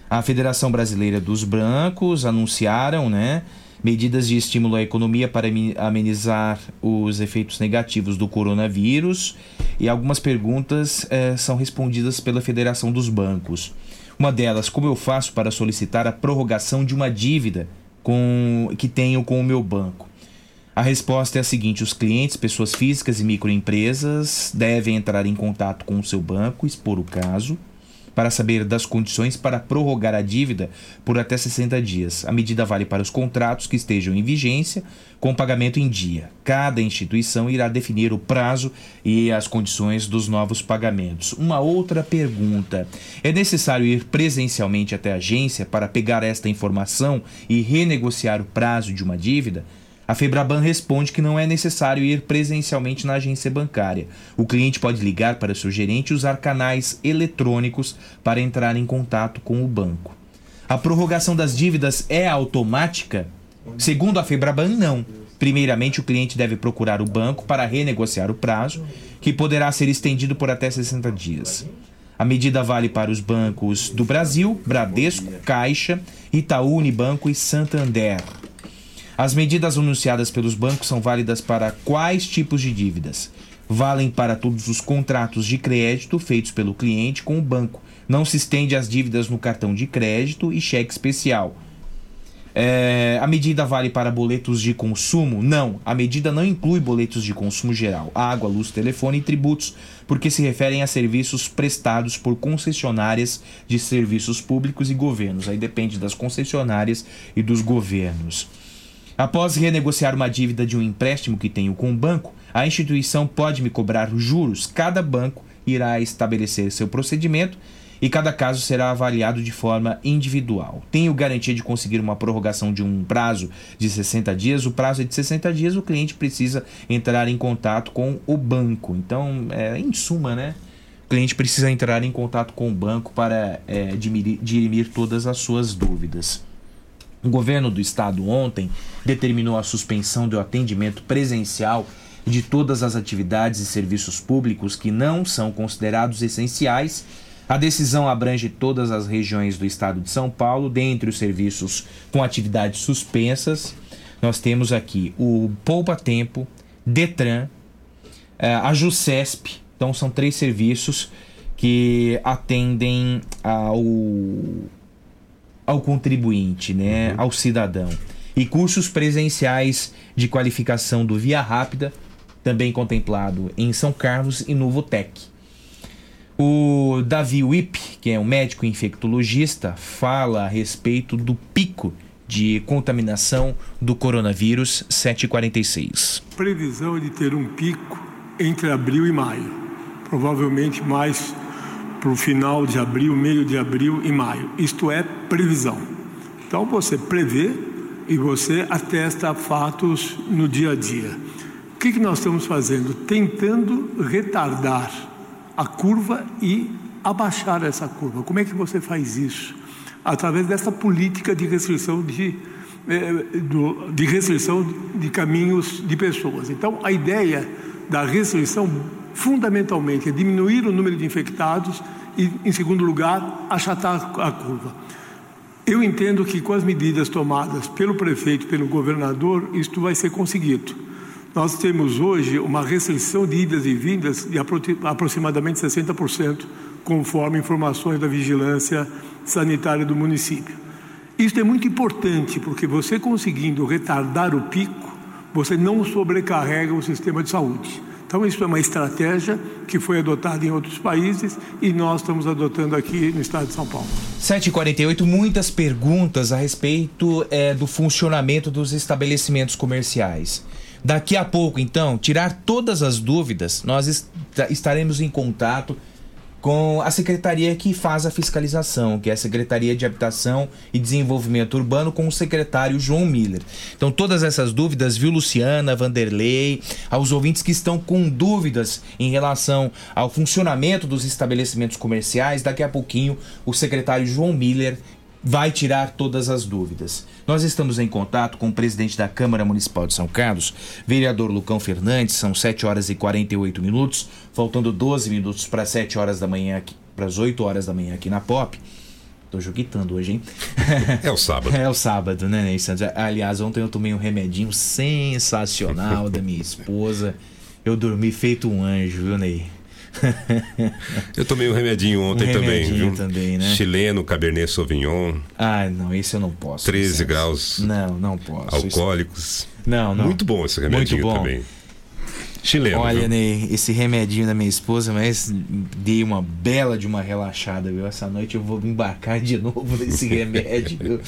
A Federação Brasileira dos Brancos anunciaram, né, medidas de estímulo à economia para amenizar os efeitos negativos do coronavírus e algumas perguntas eh, são respondidas pela Federação dos Bancos. Uma delas, como eu faço para solicitar a prorrogação de uma dívida com, que tenho com o meu banco? A resposta é a seguinte: os clientes, pessoas físicas e microempresas devem entrar em contato com o seu banco, expor o caso, para saber das condições para prorrogar a dívida por até 60 dias. A medida vale para os contratos que estejam em vigência com pagamento em dia. Cada instituição irá definir o prazo e as condições dos novos pagamentos. Uma outra pergunta: é necessário ir presencialmente até a agência para pegar esta informação e renegociar o prazo de uma dívida? A Febraban responde que não é necessário ir presencialmente na agência bancária. O cliente pode ligar para seu gerente e usar canais eletrônicos para entrar em contato com o banco. A prorrogação das dívidas é automática? Segundo a Febraban, não. Primeiramente, o cliente deve procurar o banco para renegociar o prazo, que poderá ser estendido por até 60 dias. A medida vale para os bancos do Brasil, Bradesco, Caixa, Itaú Unibanco e Santander. As medidas anunciadas pelos bancos são válidas para quais tipos de dívidas? Valem para todos os contratos de crédito feitos pelo cliente com o banco. Não se estende às dívidas no cartão de crédito e cheque especial. É, a medida vale para boletos de consumo? Não, a medida não inclui boletos de consumo geral, água, luz, telefone e tributos, porque se referem a serviços prestados por concessionárias de serviços públicos e governos. Aí depende das concessionárias e dos governos. Após renegociar uma dívida de um empréstimo que tenho com o banco, a instituição pode me cobrar juros. Cada banco irá estabelecer seu procedimento e cada caso será avaliado de forma individual. Tenho garantia de conseguir uma prorrogação de um prazo de 60 dias. O prazo é de 60 dias, o cliente precisa entrar em contato com o banco. Então, é, em suma, né? O cliente precisa entrar em contato com o banco para é, dirimir todas as suas dúvidas. O governo do estado ontem determinou a suspensão do atendimento presencial de todas as atividades e serviços públicos que não são considerados essenciais. A decisão abrange todas as regiões do estado de São Paulo, dentre os serviços com atividades suspensas. Nós temos aqui o Poupa Tempo, Detran, eh, a JUCESP. Então são três serviços que atendem ao ao contribuinte, né, ao cidadão. E cursos presenciais de qualificação do Via Rápida, também contemplado em São Carlos e no Votec. O Davi Wip, que é um médico infectologista, fala a respeito do pico de contaminação do coronavírus 746. Previsão é de ter um pico entre abril e maio, provavelmente mais para o final de abril, meio de abril e maio. Isto é previsão. Então você prevê e você atesta fatos no dia a dia. O que, que nós estamos fazendo? Tentando retardar a curva e abaixar essa curva. Como é que você faz isso? Através dessa política de restrição de eh, de restrição de caminhos de pessoas. Então, a ideia da restrição, fundamentalmente, é diminuir o número de infectados e, em segundo lugar, achatar a curva. Eu entendo que com as medidas tomadas pelo prefeito, pelo governador, isto vai ser conseguido. Nós temos hoje uma restrição de idas e vindas de aproximadamente 60%, conforme informações da vigilância sanitária do município. Isto é muito importante, porque você conseguindo retardar o pico, você não sobrecarrega o sistema de saúde. Então, isso é uma estratégia que foi adotada em outros países e nós estamos adotando aqui no estado de São Paulo. 7h48, muitas perguntas a respeito é, do funcionamento dos estabelecimentos comerciais. Daqui a pouco, então, tirar todas as dúvidas, nós est estaremos em contato com a secretaria que faz a fiscalização, que é a Secretaria de Habitação e Desenvolvimento Urbano, com o secretário João Miller. Então, todas essas dúvidas, viu, Luciana, Vanderlei, aos ouvintes que estão com dúvidas em relação ao funcionamento dos estabelecimentos comerciais, daqui a pouquinho o secretário João Miller vai tirar todas as dúvidas. Nós estamos em contato com o presidente da Câmara Municipal de São Carlos, vereador Lucão Fernandes, são 7 horas e 48 minutos, faltando 12 minutos para 7 horas da manhã aqui, para as 8 horas da manhã aqui na Pop. Tô joguitando hoje, hein? É o sábado. É o sábado, né, Ney Santos? Aliás, ontem eu tomei um remedinho sensacional da minha esposa. Eu dormi feito um anjo, viu, Ney? Eu tomei um remedinho ontem Um também, remedinho viu? também, né? Chileno, Cabernet Sauvignon, Ah, não, esse eu não posso. 13 Vicente. graus Não, não posso. alcoólicos. Não, não. Muito bom esse remedinho Muito bom. também. Chileno. Olha, viu? Ney, esse remedinho da minha esposa, mas dei uma bela de uma relaxada, viu? Essa noite eu vou embarcar de novo nesse remédio, viu?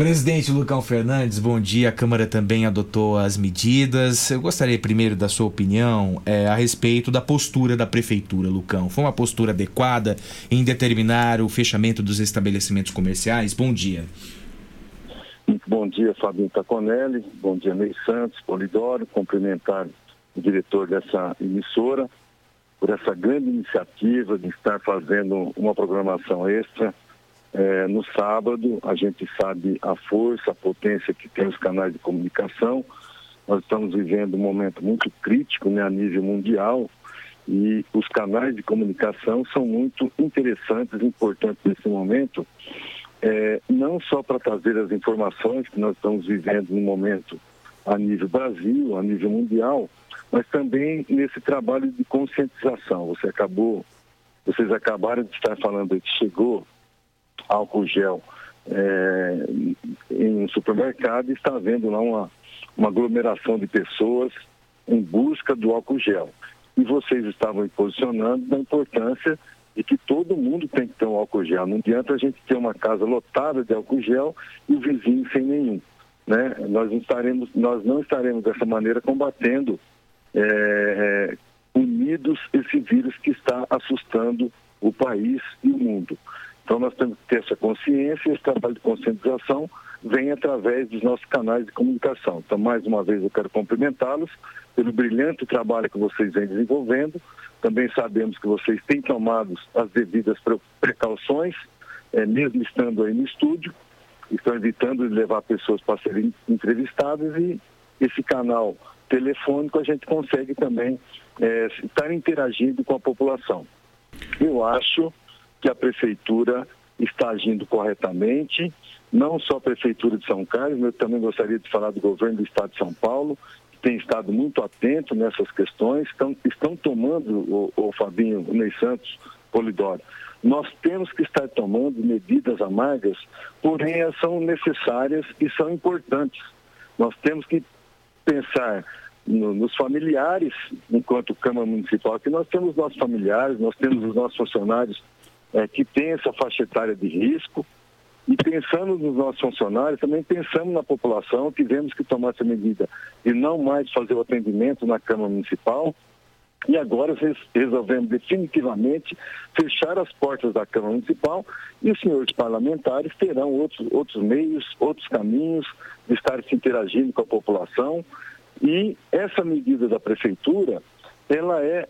Presidente Lucão Fernandes, bom dia. A Câmara também adotou as medidas. Eu gostaria primeiro da sua opinião eh, a respeito da postura da Prefeitura, Lucão. Foi uma postura adequada em determinar o fechamento dos estabelecimentos comerciais? Bom dia. Bom dia, Fabinho Taconelli. Bom dia, Ney Santos, Polidoro. Cumprimentar o diretor dessa emissora por essa grande iniciativa de estar fazendo uma programação extra. Eh, no sábado, a gente sabe a força, a potência que tem os canais de comunicação. Nós estamos vivendo um momento muito crítico né, a nível mundial e os canais de comunicação são muito interessantes importantes nesse momento é, não só para trazer as informações que nós estamos vivendo no momento a nível Brasil, a nível mundial, mas também nesse trabalho de conscientização. Você acabou, vocês acabaram de estar falando que chegou álcool gel é, em um supermercado e está havendo lá uma, uma aglomeração de pessoas em busca do álcool gel. E vocês estavam posicionando da importância de que todo mundo tem que ter um álcool gel. Não adianta a gente ter uma casa lotada de álcool gel e o vizinho sem nenhum. Né? Nós, não estaremos, nós não estaremos dessa maneira combatendo é, é, unidos esse vírus que está assustando o país e o mundo. Então nós temos que ter essa consciência e esse trabalho de conscientização vem através dos nossos canais de comunicação. Então, mais uma vez, eu quero cumprimentá-los pelo brilhante trabalho que vocês vêm desenvolvendo. Também sabemos que vocês têm tomado as devidas pre- precauções, eh, mesmo estando aí no estúdio, estão evitando de levar pessoas para serem entrevistadas e esse canal telefônico a gente consegue também eh, estar interagindo com a população. Eu acho que a prefeitura está agindo corretamente, não só a prefeitura de São Carlos, mas eu também gostaria de falar do governo do estado de São Paulo, que tem estado muito atento nessas questões, estão, estão tomando, o, o Fabinho, o Ney Santos, Polidoro, nós temos que estar tomando medidas amargas, porém elas são necessárias e são importantes. Nós temos que pensar no- nos familiares, enquanto Câmara Municipal, que nós temos nossos familiares, nós temos os nossos funcionários eh, que têm essa faixa etária de risco, e pensando nos nossos funcionários, também pensamos na população, tivemos que tomar essa medida e não mais fazer o atendimento na Câmara Municipal, e agora res- resolvemos definitivamente fechar as portas da Câmara Municipal e os senhores parlamentares terão outros, outros meios, outros caminhos de estar se interagindo com a população. E essa medida da Prefeitura, ela é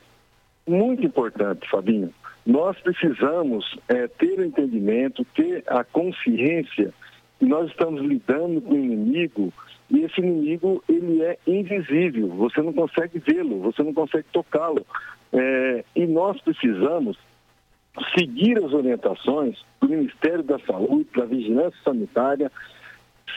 muito importante, Fabinho. Nós precisamos eh, ter o entendimento, ter a consciência e nós estamos lidando com um inimigo e esse inimigo ele é invisível, você não consegue vê-lo, você não consegue tocá-lo. É, e nós precisamos seguir as orientações do Ministério da Saúde, da Vigilância Sanitária,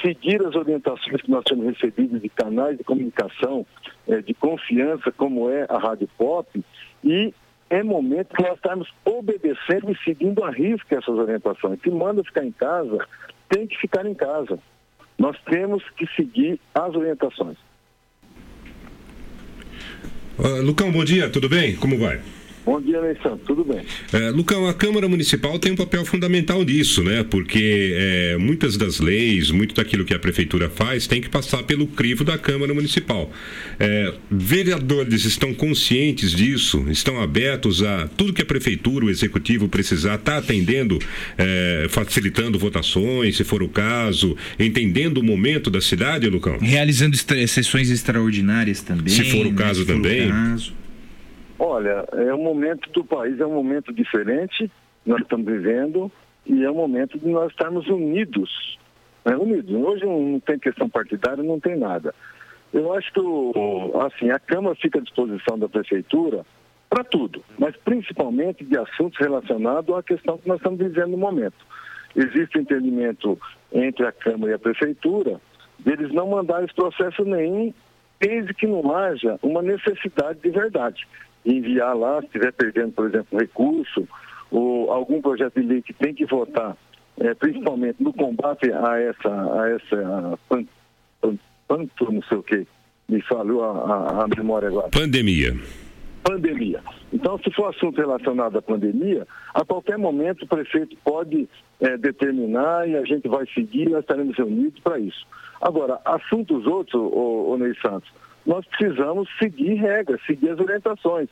seguir as orientações que nós temos recebido de canais de comunicação eh, de confiança, como é a Rádio Pop, e é momento que nós estamos obedecendo e seguindo a risca essas orientações. Se manda ficar em casa, tem que ficar em casa. Nós temos que seguir as orientações. Ah, Lucão, bom dia, tudo bem? Como vai? Bom dia, Alessandro. Tudo bem? É, Lucão, a Câmara Municipal tem um papel fundamental nisso, né? Porque é, muitas das leis, muito daquilo que a Prefeitura faz, tem que passar pelo crivo da Câmara Municipal. É, vereadores estão conscientes disso? Estão abertos a tudo que a Prefeitura, o Executivo precisar, está atendendo, é, facilitando votações, se for o caso, entendendo o momento da cidade, Lucão? Realizando sessões extraordinárias também. Se for o né? caso Se for o também. caso. Olha, é um momento do país, é um momento diferente, nós estamos vivendo, e é um momento de nós estarmos unidos. Né? Unidos. Hoje não tem questão partidária, não tem nada. Eu acho que, assim, a Câmara fica à disposição da Prefeitura para tudo, mas principalmente de assuntos relacionados à questão que nós estamos vivendo no momento. Existe entendimento entre a Câmara e a Prefeitura deles não mandarem esse processo nenhum, desde que não haja uma necessidade de verdade. Enviar lá, se estiver perdendo, por exemplo, um recurso, ou algum projeto de lei que tem que votar, eh, principalmente no combate a essa, a essa pan, pan, não sei o quê, me falou a, a, a memória agora Pandemia. pandemia. Então, se for assunto relacionado à pandemia, a qualquer momento o prefeito pode eh, determinar e a gente vai seguir, nós estaremos reunidos para isso. Agora, assuntos outros, ô, ô Ney Santos, nós precisamos seguir regras, seguir as orientações.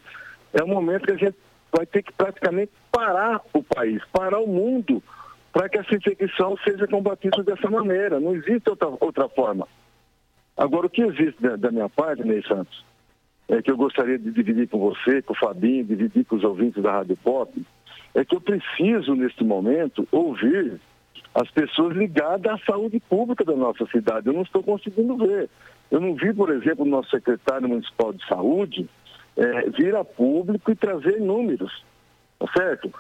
É um momento que a gente vai ter que praticamente parar o país, parar o mundo, para que essa infecção seja combatida dessa maneira. Não existe outra, outra forma. Agora, o que existe da, da minha parte, Ney Santos, é que eu gostaria de dividir com você, com o Fabinho, dividir com os ouvintes da Rádio Pop, é que eu preciso, neste momento, ouvir as pessoas ligadas à saúde pública da nossa cidade. Eu não estou conseguindo ver. Eu não vi, por exemplo, o nosso secretário municipal de saúde eh, vir a público e trazer números. Tá certo?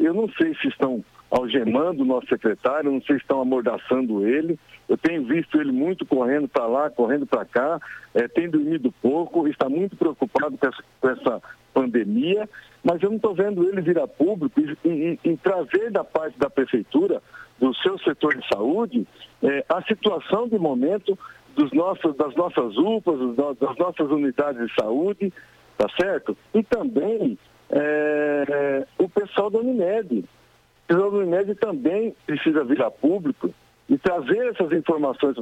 Eu não sei se estão algemando o nosso secretário, não sei se estão amordaçando ele. Eu tenho visto ele muito correndo para lá, correndo para cá, eh, tem dormido pouco, está muito preocupado com essa, com essa pandemia, mas eu não estou vendo ele vir a público e, e- e trazer da parte da prefeitura, do seu setor de saúde, eh, a situação de momento dos nossos, das nossas UPAs, das nossas unidades de saúde, tá certo? E também eh, o pessoal da Unimed. O pessoal da Unimed também precisa vir a público e trazer essas informações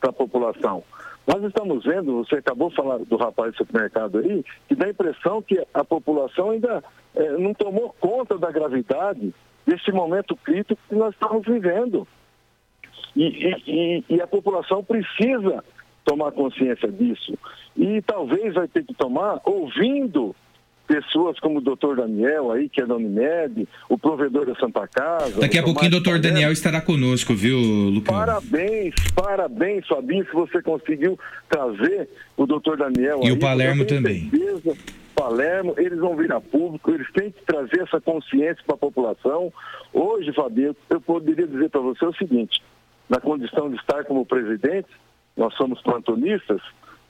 para a população. Nós estamos vendo, você acabou falar do rapaz do supermercado aí, que dá a impressão que a população ainda eh, não tomou conta da gravidade desse momento crítico que nós estamos vivendo. E, e- e- a população precisa tomar consciência disso. E talvez vai ter que tomar ouvindo pessoas como o doutor Daniel aí, que é da Unimed, o provedor da Santa Casa. Daqui a pouquinho o doutor. Daniel estará conosco, viu, Lucão? Parabéns, parabéns, Fabinho, que você conseguiu trazer o doutor Daniel. E aí. o Palermo também. certeza, Palermo, eles vão vir a público, eles têm que trazer essa consciência para a população. Hoje, Fabinho, eu poderia dizer para você o seguinte: na condição de estar como presidente, nós somos plantonistas,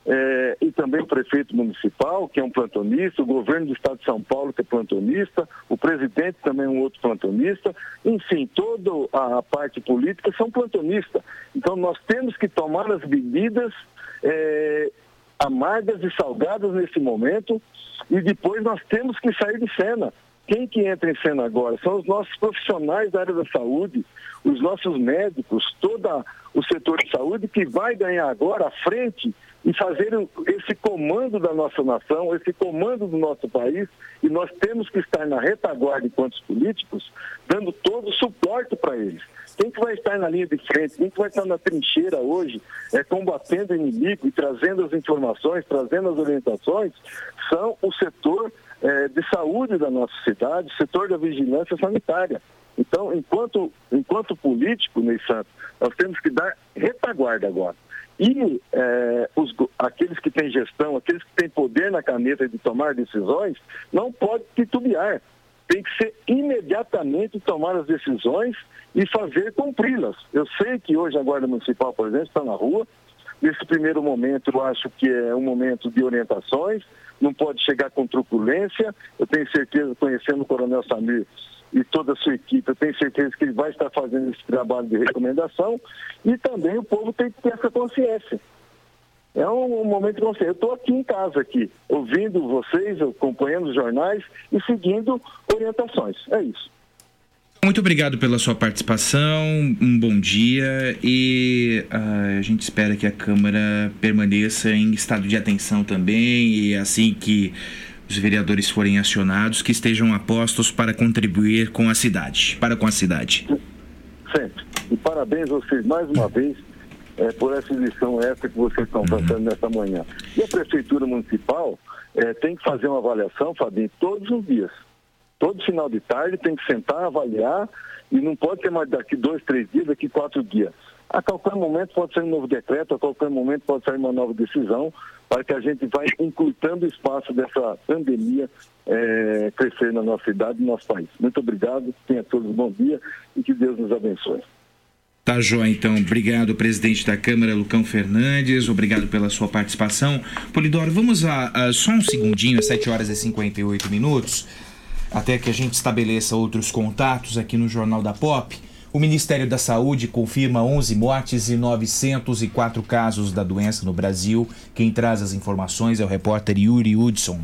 eh, e também o prefeito municipal, que é um plantonista, o governo do estado de São Paulo, que é plantonista, o presidente também é um outro plantonista, enfim, toda a parte política são plantonistas. Então nós temos que tomar as medidas eh, amargas e salgadas nesse momento e depois nós temos que sair de cena. Quem que entra em cena agora? São os nossos profissionais da área da saúde, os nossos médicos, todo o setor de saúde que vai ganhar agora a frente e fazer esse comando da nossa nação, esse comando do nosso país, e nós temos que estar na retaguarda enquanto políticos, dando todo o suporte para eles. Quem que vai estar na linha de frente, quem que vai estar na trincheira hoje, é, combatendo o inimigo e trazendo as informações, trazendo as orientações, são o setor eh, de saúde da nossa cidade, setor da vigilância sanitária. Então, enquanto, enquanto político, Ney Santos, nós temos que dar retaguarda agora. E eh, os, aqueles que têm gestão, aqueles que têm poder na caneta de tomar decisões, não pode titubear. Tem que ser imediatamente tomar as decisões e fazer cumpri-las. Eu sei que hoje a Guarda Municipal, por exemplo, está na rua. Nesse primeiro momento, eu acho que é um momento de orientações, não pode chegar com truculência. Eu tenho certeza, conhecendo o Coronel Samir e toda a sua equipe, eu tenho certeza que ele vai estar fazendo esse trabalho de recomendação e também o povo tem que ter essa consciência. É um, momento de consciência. Eu estou aqui em casa, aqui, ouvindo vocês, acompanhando os jornais e seguindo orientações. É isso. Muito obrigado pela sua participação, um bom dia e uh, a gente espera que a Câmara permaneça em estado de atenção também e assim que os vereadores forem acionados, que estejam apostos para contribuir com a cidade, para com a cidade. Sempre. E parabéns a vocês mais uma vez é, por essa lição essa que vocês estão passando uhum. nessa manhã. E a Prefeitura Municipal é, tem que fazer uma avaliação, Fabinho, todos os dias todo final de tarde tem que sentar, avaliar e não pode ser mais daqui dois, três dias, daqui quatro dias. A qualquer momento pode ser um novo decreto, a qualquer momento pode sair uma nova decisão para que a gente vá encurtando o espaço dessa pandemia é, crescer na nossa cidade e no nosso país. Muito obrigado, tenha todos um bom dia e que Deus nos abençoe. Tá, Jó, então. Obrigado, presidente da Câmara, Lucão Fernandes. Obrigado pela sua participação. Polidoro, vamos a, a só um segundinho, às 7 horas e 58 minutos até que a gente estabeleça outros contatos aqui no Jornal da Pop. O Ministério da Saúde confirma 11 mortes e 904 casos da doença no Brasil. Quem traz as informações é o repórter Yuri Hudson.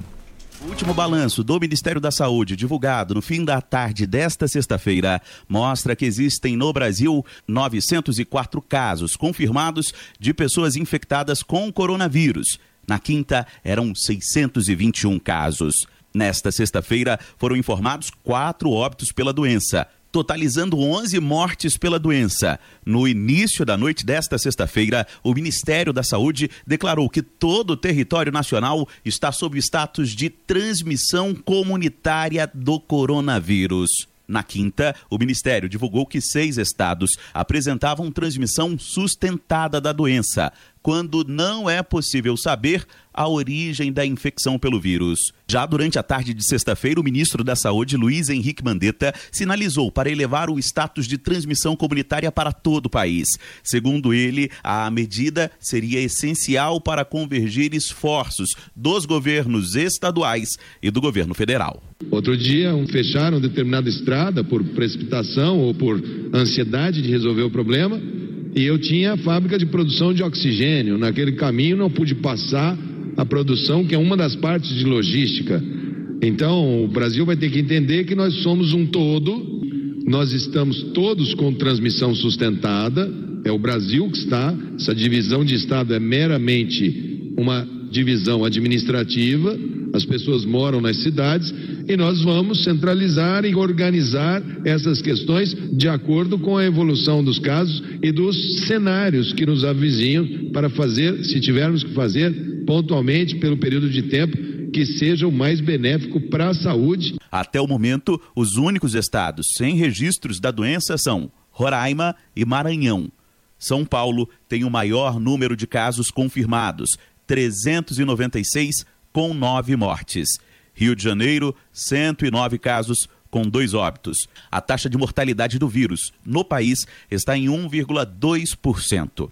O último balanço do Ministério da Saúde, divulgado no fim da tarde desta sexta-feira, mostra que existem no Brasil 904 casos confirmados de pessoas infectadas com coronavírus. Na quinta, eram 621 casos. Nesta sexta-feira, foram informados quatro óbitos pela doença, totalizando 11 mortes pela doença. No início da noite desta sexta-feira, o Ministério da Saúde declarou que todo o território nacional está sob status de transmissão comunitária do coronavírus. Na quinta, o Ministério divulgou que seis estados apresentavam transmissão sustentada da doença, quando não é possível saber a origem da infecção pelo vírus. Já durante a tarde de sexta-feira, o ministro da Saúde, Luiz Henrique Mandetta, sinalizou para elevar o status de transmissão comunitária para todo o país. Segundo ele, a medida seria essencial para convergir esforços dos governos estaduais e do governo federal. Outro dia, um fecharam determinada estrada por precipitação ou por ansiedade de resolver o problema. E eu tinha a fábrica de produção de oxigênio. Naquele caminho não pude passar a produção, que é uma das partes de logística. Então, o Brasil vai ter que entender que nós somos um todo, nós estamos todos com transmissão sustentada, é o Brasil que está, essa divisão de Estado é meramente uma divisão administrativa, as pessoas moram nas cidades e nós vamos centralizar e organizar essas questões de acordo com a evolução dos casos e dos cenários que nos avizinham para fazer, se tivermos que fazer, pontualmente pelo período de tempo que seja o mais benéfico para a saúde. Até o momento, os únicos estados sem registros da doença são Roraima e Maranhão. São Paulo tem o maior número de casos confirmados, 396, com nove mortes. Rio de Janeiro, 109 casos, com dois óbitos. A taxa de mortalidade do vírus no país está em 1,2%.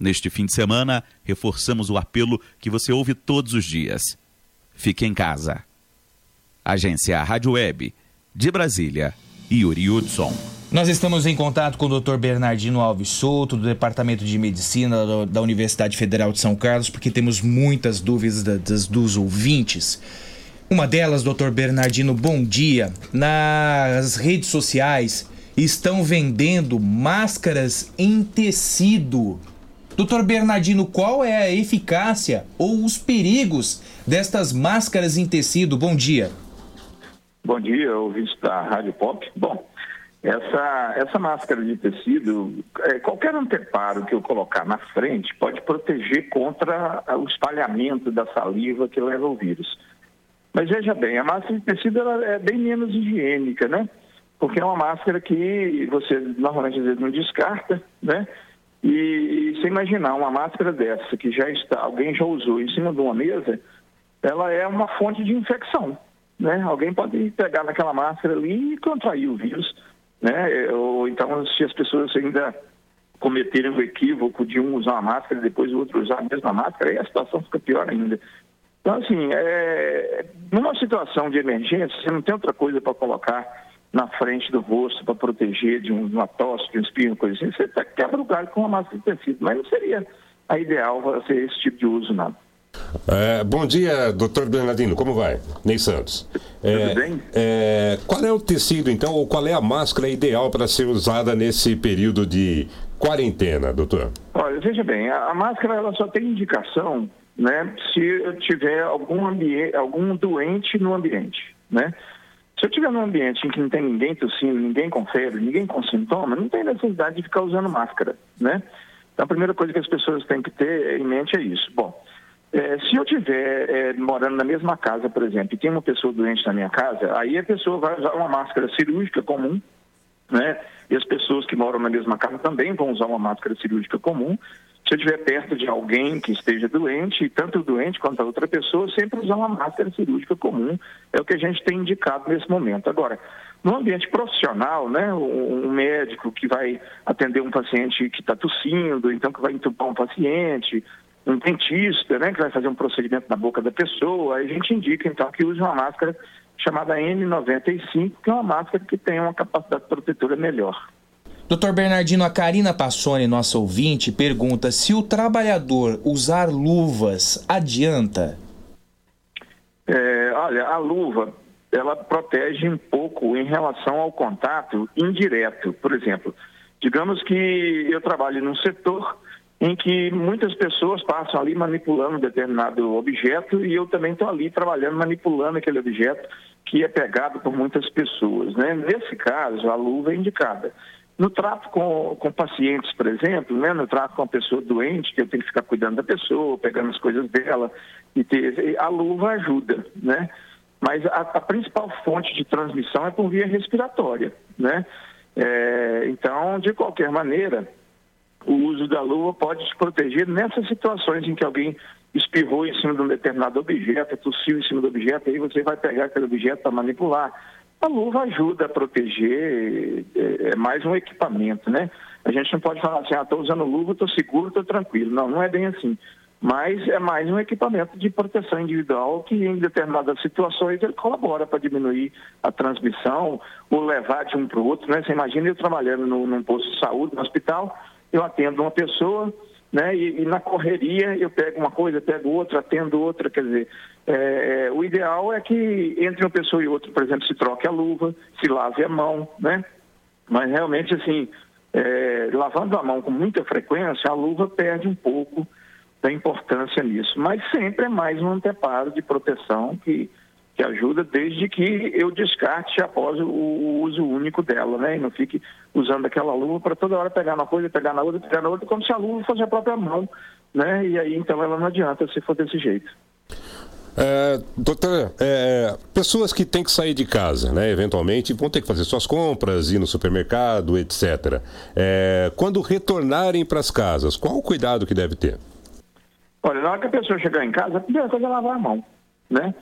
Neste fim de semana, reforçamos o apelo que você ouve todos os dias. Fique em casa. Agência Rádio Web, de Brasília, Yuri Hudson. Nós estamos em contato com o Dr. Bernardino Alves Souto, do Departamento de Medicina da Universidade Federal de São Carlos, porque temos muitas dúvidas das, dos ouvintes. Uma delas, Dr. Bernardino, bom dia. Nas redes sociais estão vendendo máscaras em tecido. Doutor Bernardino, qual é a eficácia ou os perigos destas máscaras em tecido? Bom dia. Bom dia, ouvintes da Rádio Pop. Bom, essa, essa máscara de tecido, é, qualquer anteparo que eu colocar na frente pode proteger contra o espalhamento da saliva que leva ao vírus. Mas veja bem, a máscara de tecido é bem menos higiênica, né? porque é uma máscara que você normalmente às vezes não descarta, né? E, e você imaginar uma máscara dessa que já está, alguém já usou em cima de uma mesa, ela é uma fonte de infecção, né? Alguém pode pegar naquela máscara ali e contrair o vírus, né? Ou então se as pessoas ainda cometerem o equívoco de um usar uma máscara e depois o outro usar a mesma máscara, aí a situação fica pior ainda. Então, assim, é, numa situação de emergência, você não tem outra coisa para colocar na frente do rosto para proteger de, um, uma tosse, de um espinho, coisa assim, você até quebra o galho com uma máscara de tecido, mas não seria a ideal ser esse tipo de uso, não. É, bom dia, doutor Bernardino, como vai? Ney Santos. É, Tudo bem? é, qual é o tecido, então, ou qual é a máscara ideal para ser usada nesse período de quarentena, doutor? Olha, veja bem, a, a máscara ela só tem indicação né, se eu tiver algum, ambiente, algum doente no ambiente, né? Se eu tiver num ambiente em que não tem ninguém tossindo, ninguém com febre, ninguém com sintoma, não tem necessidade de ficar usando máscara, né? Então a primeira coisa que as pessoas têm que ter em mente é isso. Bom, é, se eu estiver é, morando na mesma casa, por exemplo, e tem uma pessoa doente na minha casa, aí a pessoa vai usar uma máscara cirúrgica comum, né? E as pessoas que moram na mesma casa também vão usar uma máscara cirúrgica comum. Se eu estiver perto de alguém que esteja doente, tanto o doente quanto a outra pessoa, sempre usar uma máscara cirúrgica comum. É o que a gente tem indicado nesse momento. Agora, no ambiente profissional, né, um médico que vai atender um paciente que está tossindo, então que vai entubar um paciente, um dentista, né, que vai fazer um procedimento na boca da pessoa, aí a gente indica então que use uma máscara chamada N95, que é uma máscara que tem uma capacidade protetora melhor. Doutor Bernardino, a Karina Passoni, nossa ouvinte, pergunta se o trabalhador usar luvas adianta. É, olha, a luva, ela protege um pouco em relação ao contato indireto. Por exemplo, digamos que eu trabalho num setor em que muitas pessoas passam ali manipulando determinado objeto e eu também estou ali trabalhando, manipulando aquele objeto que é pegado por muitas pessoas. Né? Nesse caso, a luva é indicada. No trato com, com pacientes, por exemplo, né? no trato com a pessoa doente, que eu tenho que ficar cuidando da pessoa, pegando as coisas dela, e ter, a luva ajuda, né? Mas a, a principal fonte de transmissão é por via respiratória, né? É, então, de qualquer maneira, o uso da luva pode te proteger nessas situações em que alguém espirrou em cima de um determinado objeto, tossiu em cima do objeto, aí você vai pegar aquele objeto para manipular. A luva ajuda a proteger, é, é mais um equipamento, né? A gente não pode falar assim, ah, estou usando luva, estou seguro, estou tranquilo. Não, não é bem assim. Mas é mais um equipamento de proteção individual que, em determinadas situações, ele colabora para diminuir a transmissão ou levar de um para o outro, né? Você imagina eu trabalhando no, num posto de saúde, no hospital, eu atendo uma pessoa, né? E, e na correria eu pego uma coisa, pego outra, atendo outra, quer dizer, é, é, o ideal é que entre uma pessoa e outra, por exemplo, se troque a luva, se lave a mão, né? Mas realmente, assim, é, lavando a mão com muita frequência, a luva perde um pouco da importância nisso. Mas sempre é mais um anteparo de proteção que, que ajuda, desde que eu descarte após o, o uso único dela, né? E não fique usando aquela luva para toda hora pegar na coisa, pegar na outra, pegar na outra, como se a luva fosse a própria mão, né? E aí, então, ela não adianta se for desse jeito. É, doutor, é, pessoas que têm que sair de casa, né, eventualmente, vão ter que fazer suas compras, ir no supermercado, etc. É, quando retornarem para as casas, qual o cuidado que deve ter? Olha, na hora que a pessoa chegar em casa, a primeira coisa é lavar a mão, né?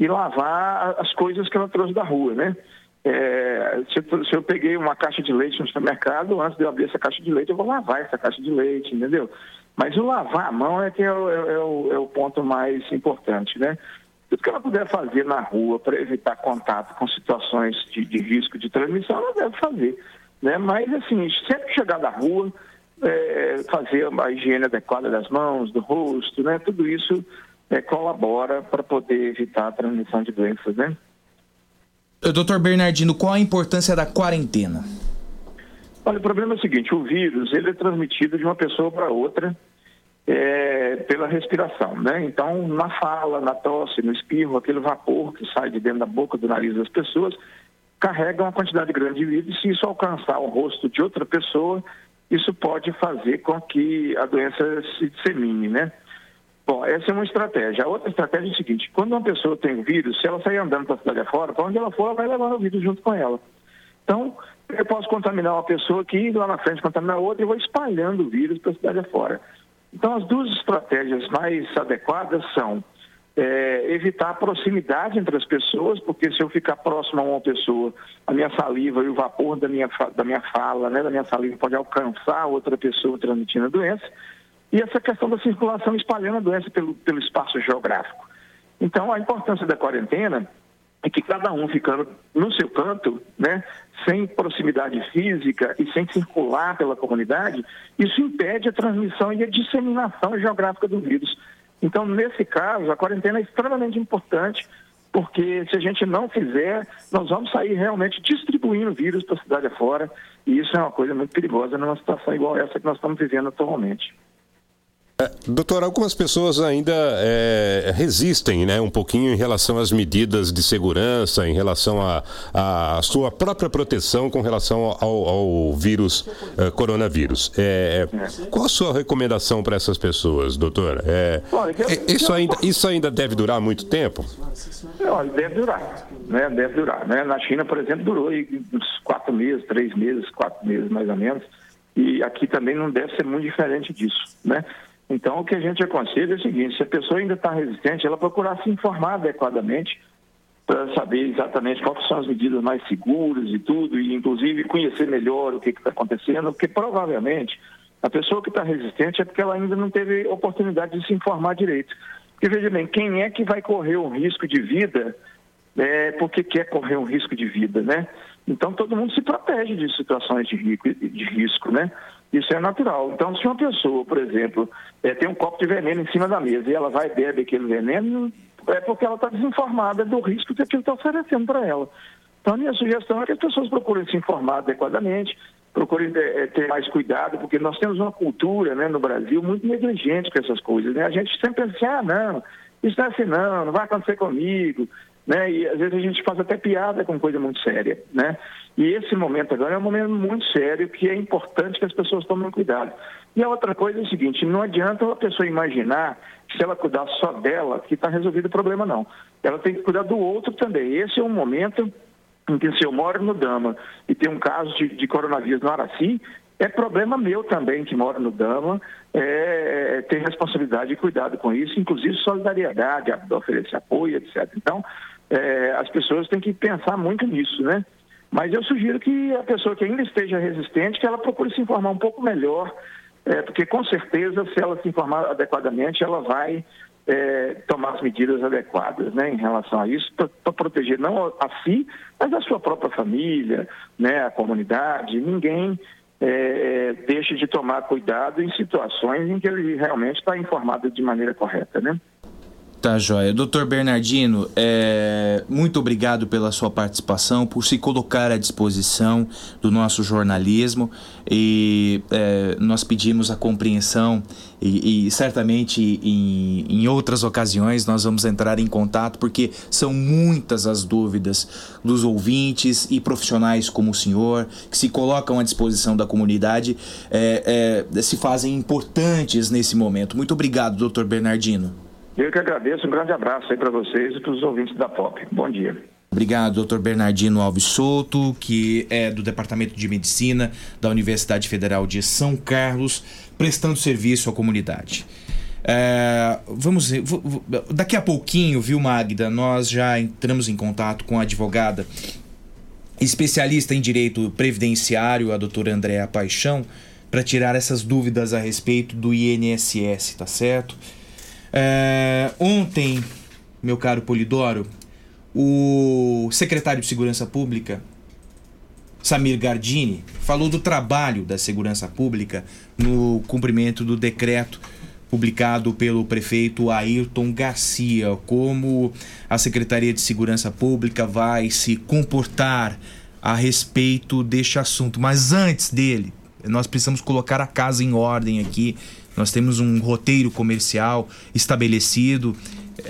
E lavar as coisas que ela trouxe da rua, né? É, se, eu, se eu peguei uma caixa de leite no supermercado, antes de eu abrir essa caixa de leite, eu vou lavar essa caixa de leite, entendeu? Mas o lavar a mão é que é o, é o, é o ponto mais importante, né? Tudo que ela puder fazer na rua para evitar contato com situações de, de risco de transmissão, ela deve fazer, né? Mas, assim, sempre chegar da rua, é, fazer a higiene adequada das mãos, do rosto, né? Tudo isso é, colabora para poder evitar a transmissão de doenças, né? Doutor Bernardino, qual a importância da quarentena? Olha, o problema é o seguinte, o vírus ele é transmitido de uma pessoa para outra é, pela respiração, né? Então, na fala, na tosse, no espirro, aquele vapor que sai de dentro da boca, do nariz das pessoas, carrega uma quantidade grande de vírus e se isso alcançar o rosto de outra pessoa, isso pode fazer com que a doença se dissemine, né? Bom, essa é uma estratégia. A outra estratégia é a seguinte: quando uma pessoa tem o vírus, se ela sair andando para a cidade afora, para onde ela for, ela vai levar o vírus junto com ela. Então, eu posso contaminar uma pessoa aqui, lá na frente contaminar outra e vou espalhando o vírus para a cidade afora. Então, as duas estratégias mais adequadas são é, evitar a proximidade entre as pessoas, porque se eu ficar próximo a uma pessoa, a minha saliva e o vapor da minha, da minha fala, né, da minha saliva pode alcançar outra pessoa transmitindo a doença. E essa questão da circulação espalhando a doença pelo, pelo espaço geográfico. Então, a importância da quarentena é que cada um ficando no seu canto, né, sem proximidade física e sem circular pela comunidade, isso impede a transmissão e a disseminação geográfica do vírus. Então, nesse caso, a quarentena é extremamente importante, porque se a gente não fizer, nós vamos sair realmente distribuindo vírus para a cidade afora, e isso é uma coisa muito perigosa numa situação igual essa que nós estamos vivendo atualmente. É, Doutor, algumas pessoas ainda é, resistem né, um pouquinho em relação às medidas de segurança, em relação à sua própria proteção com relação ao, ao vírus eh, coronavírus. É, qual a sua recomendação para essas pessoas, doutor? É, é, isso, ainda, isso ainda deve durar muito tempo? Olha, deve durar, né? Deve durar, né? Na China, por exemplo, durou aí uns quatro meses, três meses, quatro meses mais ou menos. E aqui também não deve ser muito diferente disso, né? Então, o que a gente aconselha é o seguinte: se a pessoa ainda está resistente, ela procurar se informar adequadamente para saber exatamente quais são as medidas mais seguras e tudo, e inclusive conhecer melhor o que está acontecendo, porque provavelmente a pessoa que está resistente é porque ela ainda não teve oportunidade de se informar direito. Porque veja bem, quem é que vai correr um risco de vida é, porque quer correr um risco de vida, né? Então todo mundo se protege de situações de risco, né? Isso é natural. Então, se uma pessoa, por exemplo, é, tem um copo de veneno em cima da mesa e ela vai e bebe aquele veneno, é porque ela está desinformada do risco que aquilo está oferecendo para ela. Então, a minha sugestão é que as pessoas procurem se informar adequadamente, procurem é, ter mais cuidado, porque nós temos uma cultura né, no Brasil muito negligente com essas coisas. Né? A gente sempre pensa assim, ah, não, isso não é assim não, não vai acontecer comigo. Né? E às vezes a gente faz até piada com coisa muito séria. Né? E esse momento agora é um momento muito sério que é importante que as pessoas tomem cuidado. E a outra coisa é o seguinte, não adianta a pessoa imaginar que se ela cuidar só dela, que está resolvido o problema, não. Ela tem que cuidar do outro também. Esse é um momento em que se eu moro no Dama e tem um caso de, de coronavírus no Araci, é problema meu também, que moro no Dama, é, é, ter responsabilidade e cuidado com isso, inclusive solidariedade, oferecer apoio, etc. Então, é, as pessoas têm que pensar muito nisso, né? Mas eu sugiro que a pessoa que ainda esteja resistente, que ela procure se informar um pouco melhor, é, porque com certeza, se ela se informar adequadamente, ela vai é, tomar as medidas adequadas né, em relação a isso, para proteger não a si, mas a sua própria família, né, a comunidade. Ninguém é, deixe de tomar cuidado em situações em que ele realmente está informado de maneira correta. Né? Tá, joia. Doutor Bernardino, é, muito obrigado pela sua participação, por se colocar à disposição do nosso jornalismo e é, nós pedimos a compreensão e, e certamente em, em outras ocasiões nós vamos entrar em contato porque são muitas as dúvidas dos ouvintes e profissionais como o senhor que se colocam à disposição da comunidade é, é, se fazem importantes nesse momento. Muito obrigado, doutor Bernardino. Eu que agradeço, um grande abraço aí para vocês e para os ouvintes da POP. Bom dia. Obrigado, Dr. Bernardino Alves Souto, que é do Departamento de Medicina da Universidade Federal de São Carlos, prestando serviço à comunidade. É, vamos ver, daqui a pouquinho, viu, Magda? Nós já entramos em contato com a advogada especialista em direito previdenciário, a doutora Andréa Paixão, para tirar essas dúvidas a respeito do INSS, tá certo? É, ontem, meu caro Polidoro, o secretário de Segurança Pública, Samir Gardini, falou do trabalho da segurança pública no cumprimento do decreto publicado pelo prefeito Ayrton Garcia, como a Secretaria de Segurança Pública vai se comportar a respeito deste assunto. Mas antes dele, nós precisamos colocar a casa em ordem aqui. Nós temos um roteiro comercial estabelecido.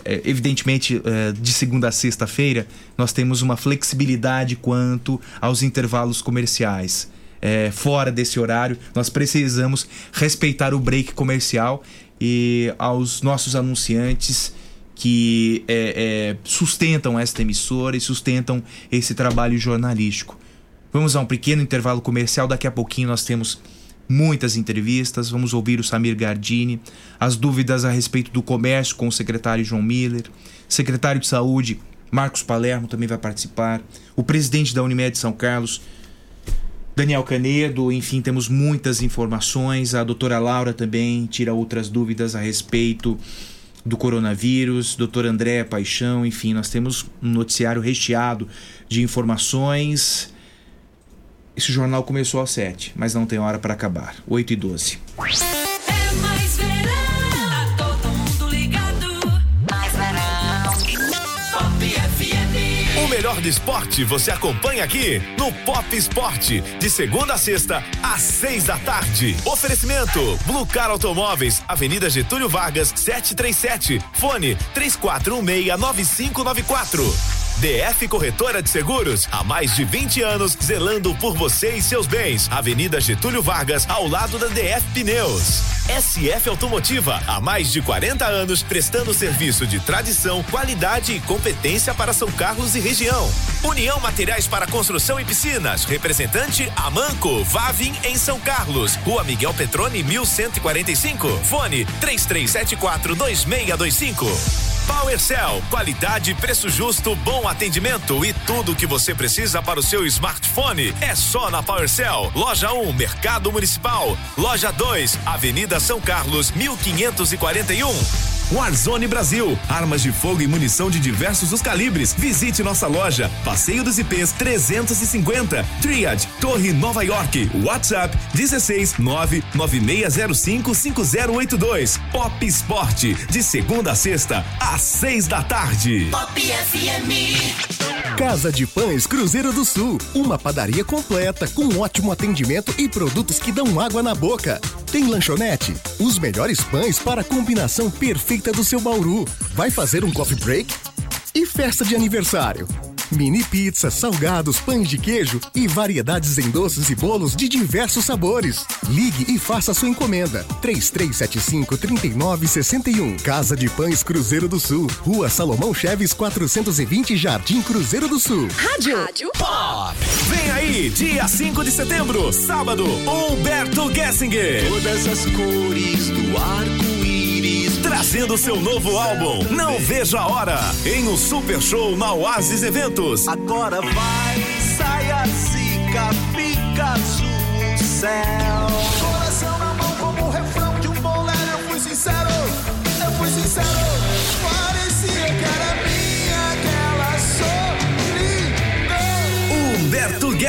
É, Evidentemente, é, de segunda a sexta-feira, nós temos uma flexibilidade quanto aos intervalos comerciais. É, fora desse horário, nós precisamos respeitar o break comercial e aos nossos anunciantes que é, é, sustentam esta emissora e sustentam esse trabalho jornalístico. Vamos a um pequeno intervalo comercial. Daqui a pouquinho nós temos muitas entrevistas. Vamos ouvir o Samir Gardini, as dúvidas a respeito do comércio com o secretário João Miller, secretário de Saúde Marcos Palermo também vai participar, o presidente da Unimed São Carlos, Daniel Canedo, enfim, temos muitas informações. A doutora Laura também tira outras dúvidas a respeito do coronavírus, doutor André Paixão, enfim, nós temos um noticiário recheado de informações. Esse jornal começou às 7, mas não tem hora para acabar. 8 e 12. É tá todo mundo ligado. Mais verão, Pop FM. O melhor do esporte você acompanha aqui no Pop Esporte, de segunda a sexta, às seis da tarde. Oferecimento: Blue Car Automóveis, Avenida Getúlio Vargas, 737. Fone 34169594. DF Corretora de Seguros, há mais de 20 anos, zelando por você e seus bens. Avenida Getúlio Vargas, ao lado da DF Pneus. SF Automotiva, há mais de 40 anos, prestando serviço de tradição, qualidade e competência para São Carlos e região. União Materiais para Construção e Piscinas, representante Amanco, Vavin em São Carlos, Rua Miguel Petrone, 1145. Fone 3374 2625. PowerCell, qualidade, preço justo, bom atendimento e tudo o que você precisa para o seu smartphone é só na PowerCell. Loja 1, Mercado Municipal. Loja 2, Avenida São Carlos, 1541. Warzone Brasil, armas de fogo e munição de diversos os calibres. Visite nossa loja, Passeio dos IPs 350, Triad, Torre Nova York, WhatsApp 16 99605 5082. Pop Esporte, de segunda a sexta, às seis da tarde. Pop FM. Casa de Pães Cruzeiro do Sul, uma padaria completa com ótimo atendimento e produtos que dão água na boca. Tem lanchonete, os melhores pães para a combinação perfeita do seu Bauru. Vai fazer um coffee break? E festa de aniversário? Mini pizza, salgados, pães de queijo e variedades em doces e bolos de diversos sabores. Ligue e faça sua encomenda. 3375-3961. Casa de Pães Cruzeiro do Sul. Rua Salomão Cheves 420 Jardim Cruzeiro do Sul. Rádio. Rádio Pop. Vem aí, dia 5 de setembro, sábado, Humberto Gessinger. Todas as cores do arco-íris. Trazendo seu novo álbum, Não Vejo a Hora, em um super show na Oasis Eventos. Agora vai, saia, zica, azul, céu.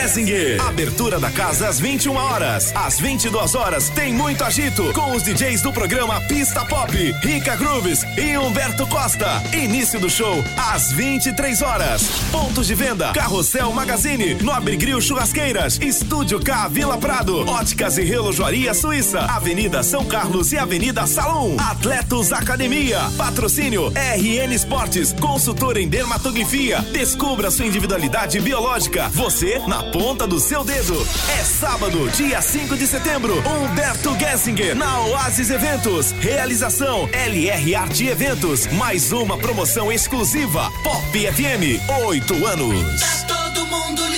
Gessinger. Abertura da casa às 21 horas. Às 22 horas tem muito agito com os DJs do programa Pista Pop, Rica Grooves e Humberto Costa. Início do show às 23 horas. Pontos de venda: Carrossel Magazine, Nobre Grill Churrasqueiras, Estúdio K Vila Prado, Óticas e Relojoaria Suíça, Avenida São Carlos e Avenida Salom. Atletos Academia. Patrocínio RN Esportes, consultor em dermatografia. Descubra sua individualidade biológica. Você na ponta do seu dedo. É sábado, dia 5 de setembro. Humberto Gessinger na Oasis Eventos. Realização LR Arte Eventos. Mais uma promoção exclusiva. Pop FM. Oito anos. Todo mundo.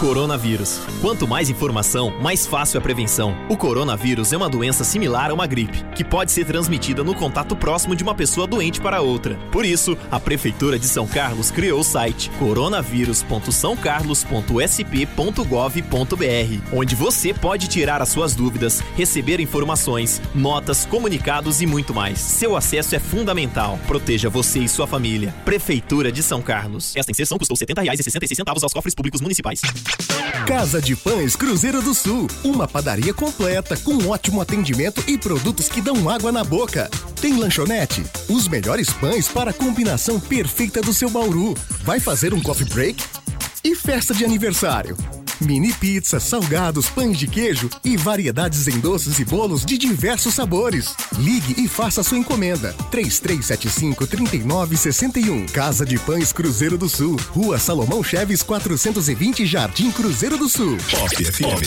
Coronavírus. Quanto mais informação, mais fácil a prevenção. O coronavírus é uma doença similar a uma gripe, que pode ser transmitida no contato próximo de uma pessoa doente para outra. Por isso, a Prefeitura de São Carlos criou o site coronavírus.sãocarlos.sp.gov.br, onde você pode tirar as suas dúvidas, receber informações, notas, comunicados e muito mais. Seu acesso é fundamental. Proteja você e sua família. Prefeitura de São Carlos. Esta inserção custou R$ 70,66 aos cofres públicos municipais. Casa de Pães Cruzeiro do Sul, uma padaria completa com ótimo atendimento e produtos que dão água na boca. Tem lanchonete, os melhores pães para a combinação perfeita do seu Bauru. Vai fazer um coffee break? E festa de aniversário? Mini pizza, salgados, pães de queijo e variedades em doces e bolos de diversos sabores. Ligue e faça sua encomenda. 3375-3961. Casa de Pães Cruzeiro do Sul. Rua Salomão Cheves 420 Jardim Cruzeiro do Sul. Pop FM.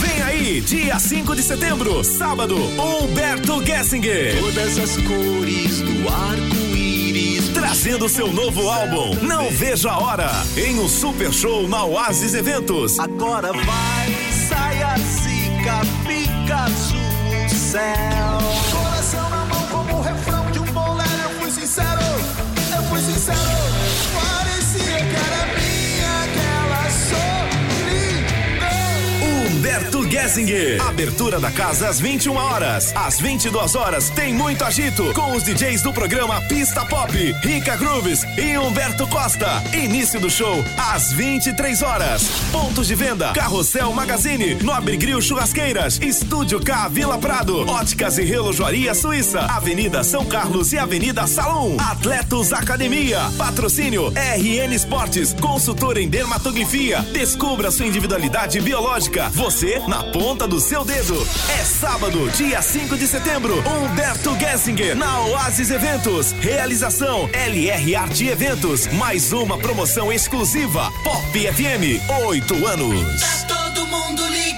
Vem aí, dia 5 de setembro, sábado, Humberto Gessinger. Todas as cores do arco-íris trazendo seu novo álbum. Não vejo a hora. Em um super show na Oasis Eventos. Agora vai, saia, zica, pica, azul, céu. Gessinger. Abertura da casa às 21 horas. Às 22 horas tem muito agito com os DJs do programa Pista Pop, Rica Grooves e Humberto Costa. Início do show às 23 horas. Pontos de venda: Carrossel Magazine, Nobre Grill Churrasqueiras, Estúdio K Vila Prado, Óticas e Relojoaria Suíça, Avenida São Carlos e Avenida Salom. Atletos Academia. Patrocínio RN Esportes, consultor em dermatografia. Descubra sua individualidade biológica. Você na ponta do seu dedo. É sábado, dia 5 de setembro. Humberto Gessinger na Oasis Eventos. Realização LR Arte Eventos. Mais uma promoção exclusiva. Pop FM. Oito anos. Todo mundo ligado.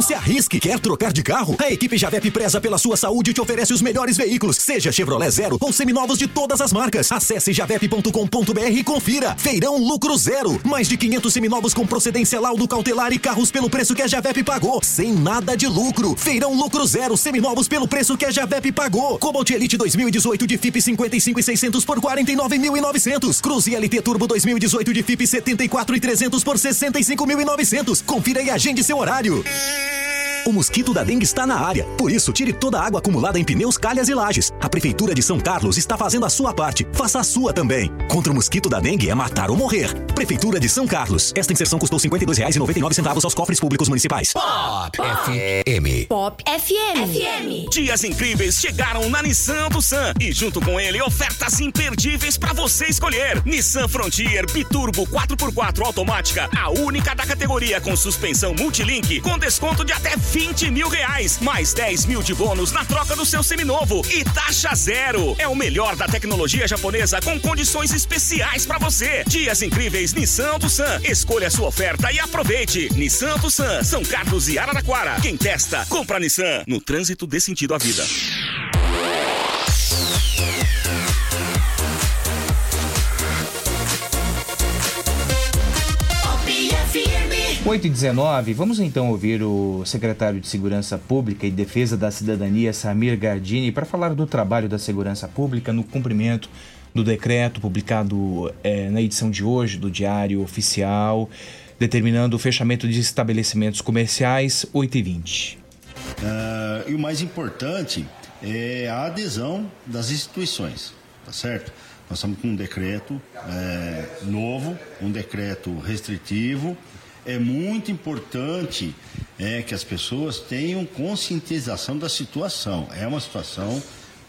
Não se arrisque. Quer trocar de carro? A equipe Javep preza pela sua saúde e te oferece os melhores veículos, seja Chevrolet Zero ou seminovos de todas as marcas. Acesse javep.com.br e confira. Feirão Lucro Zero. Mais de 500 seminovos com procedência laudo cautelar e carros pelo preço que a Javep pagou. Sem nada de lucro. Feirão Lucro Zero. Seminovos pelo preço que a Javep pagou. Cobalt Elite 2018 de FIP 55 e 600 por 49.900. Cruze LT Turbo 2018 de FIP 74 e 300 por 65.900. Confira e agende seu horário. O mosquito da dengue está na área. Por isso, tire toda a água acumulada em pneus, calhas e lajes. A Prefeitura de São Carlos está fazendo a sua parte. Faça a sua também. Contra o mosquito da dengue é matar ou morrer. Prefeitura de São Carlos. Esta inserção custou R$ 52,99 aos cofres públicos municipais. Pop FM. Pop FM. Dias incríveis chegaram na Nissan do Sam e junto com ele ofertas imperdíveis para você escolher. Nissan Frontier Biturbo 4x4 automática, a única da categoria com suspensão multilink com desconto de até 20 mil reais, mais 10 mil de bônus na troca do seu seminovo e taxa zero. É o melhor da tecnologia japonesa com condições especiais para você. Dias incríveis Nissan Sam. Escolha a sua oferta e aproveite. Nissan Sam, São Carlos e Araraquara. Quem testa, compra Nissan. No trânsito dê sentido à vida. 8h19, vamos então ouvir o secretário de Segurança Pública e Defesa da Cidadania, Samir Gardini, para falar do trabalho da segurança pública no cumprimento do decreto publicado é, na edição de hoje do Diário Oficial, determinando o fechamento de estabelecimentos comerciais 8h20. Uh, ah, e o mais importante é a adesão das instituições, tá certo? Nós estamos com um decreto é, novo, um decreto restritivo, é muito importante é, que as pessoas tenham conscientização da situação. É uma situação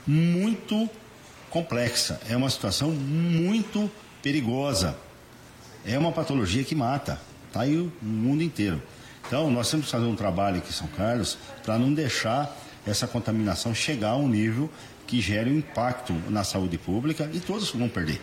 muito complexa, é uma situação muito perigosa. É uma patologia que mata, tá aí o mundo inteiro. Então, nós temos que fazer um trabalho aqui em São Carlos para não deixar essa contaminação chegar a um nível que gere um impacto na saúde pública e todos vão perder,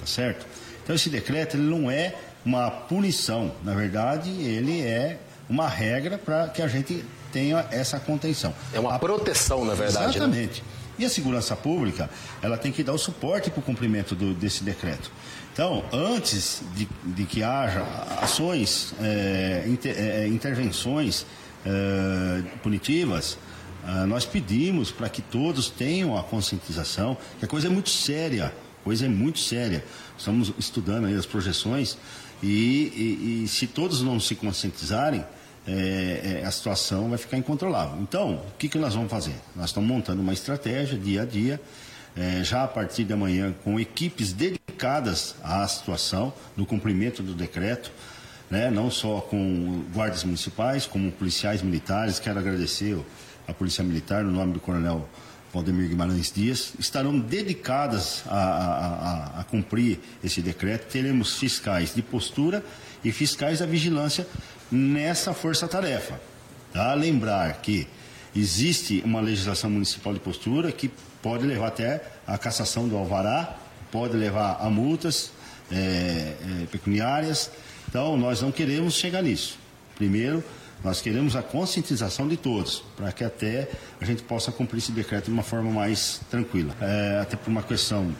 tá certo? Então, esse decreto ele não é uma punição, na verdade, ele é uma regra para que a gente tenha essa contenção. É uma proteção, na verdade. né? Exatamente. E a segurança pública, ela tem que dar o suporte para o cumprimento do- desse decreto. Então, antes de, de que haja ações, eh, inter- eh, intervenções eh, punitivas, ah, nós pedimos para que todos tenham a conscientização, que a coisa é muito séria, a coisa é muito séria. Estamos estudando aí as projeções e, e- e se todos não se conscientizarem, é, é, a situação vai ficar incontrolável. Então, o que, que nós vamos fazer? Nós estamos montando uma estratégia dia a dia, é, já a partir de amanhã, com equipes dedicadas à situação, no cumprimento do decreto, né, não só com guardas municipais, como policiais militares. Quero agradecer a Polícia Militar, no nome do Coronel Valdemir Guimarães Dias, estarão dedicadas a, a- a- a cumprir esse decreto. Teremos fiscais de postura e fiscais da vigilância nessa força-tarefa. Tá? Lembrar que existe uma legislação municipal de postura que pode levar até a cassação do alvará, pode levar a multas eh, eh, pecuniárias. Então, nós não queremos chegar nisso. Primeiro, Nós queremos a conscientização de todos, para que até a gente possa cumprir esse decreto de uma forma mais tranquila. É, até por uma questão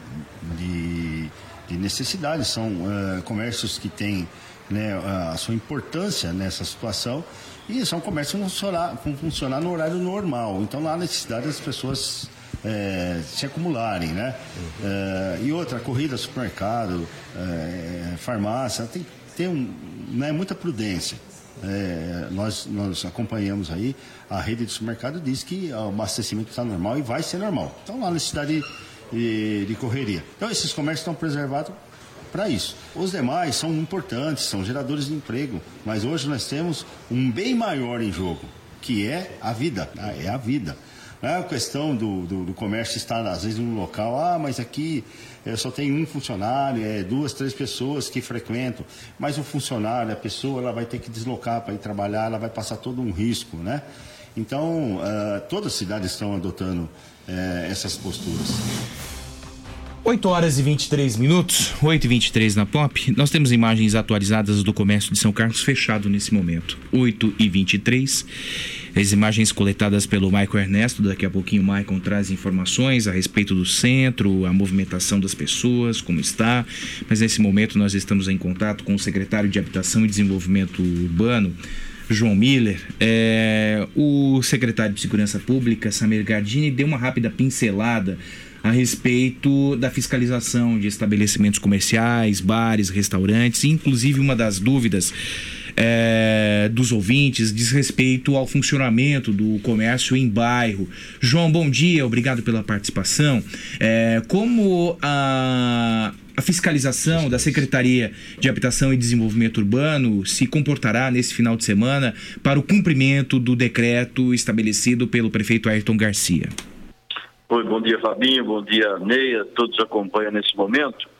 de, de necessidade, são é, comércios que têm né, a sua importância nessa situação e são comércios que vão funcionar, funcionar no horário normal. Então, não há necessidade das pessoas é, se acumularem, né? Uhum. É, e outra, corrida, supermercado, é, farmácia, tem, tem um, né, muita prudência. É, nós, nós acompanhamos aí, a rede de supermercado diz que o abastecimento está normal e vai ser normal. Então, lá na cidade de, de correria. Então, esses comércios estão preservados para isso. Os demais são importantes, são geradores de emprego, mas hoje nós temos um bem maior em jogo, que é a vida, tá? é a vida. É a questão do, do, do, comércio estar, às vezes, num local, ah, mas aqui eu só tem um funcionário, é duas, três pessoas que frequentam, mas o funcionário, a pessoa, ela vai ter que deslocar para ir trabalhar, ela vai passar todo um risco, né? Então, uh, todas as cidades estão adotando uh, essas posturas. 8 horas e 23 minutos, 8 e 23 na Pop. Nós temos imagens atualizadas do comércio de São Carlos fechado nesse momento. 8 e 23. As imagens coletadas pelo Michael Ernesto. Daqui a pouquinho o Michael traz informações a respeito do centro, a movimentação das pessoas, como está. Mas nesse momento nós estamos em contato com o secretário de Habitação e Desenvolvimento Urbano. João Miller, é, o secretário de Segurança Pública, Samir Gardini, deu uma rápida pincelada a respeito da fiscalização de estabelecimentos comerciais, bares, restaurantes. Inclusive, uma das dúvidas é, dos ouvintes diz respeito ao funcionamento do comércio em bairro. João, bom dia, obrigado pela participação. É, como a, a fiscalização da Secretaria de Habitação e Desenvolvimento Urbano se comportará nesse final de semana para o cumprimento do decreto estabelecido pelo prefeito Ayrton Garcia? Oi, bom dia Fabinho, bom dia Neia, todos acompanham nesse momento.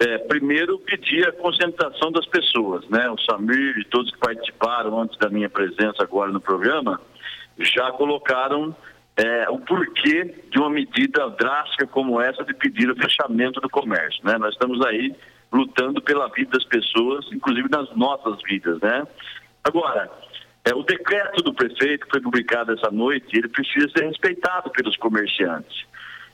É, primeiro, pedir a concentração das pessoas, né? O Samir e todos que participaram antes da minha presença agora no programa já colocaram é, o porquê de uma medida drástica como essa de pedir o fechamento do comércio, né? Nós estamos aí lutando pela vida das pessoas, inclusive nas nossas vidas, né? Agora, é, o decreto do prefeito que foi publicado essa noite, ele precisa ser respeitado pelos comerciantes.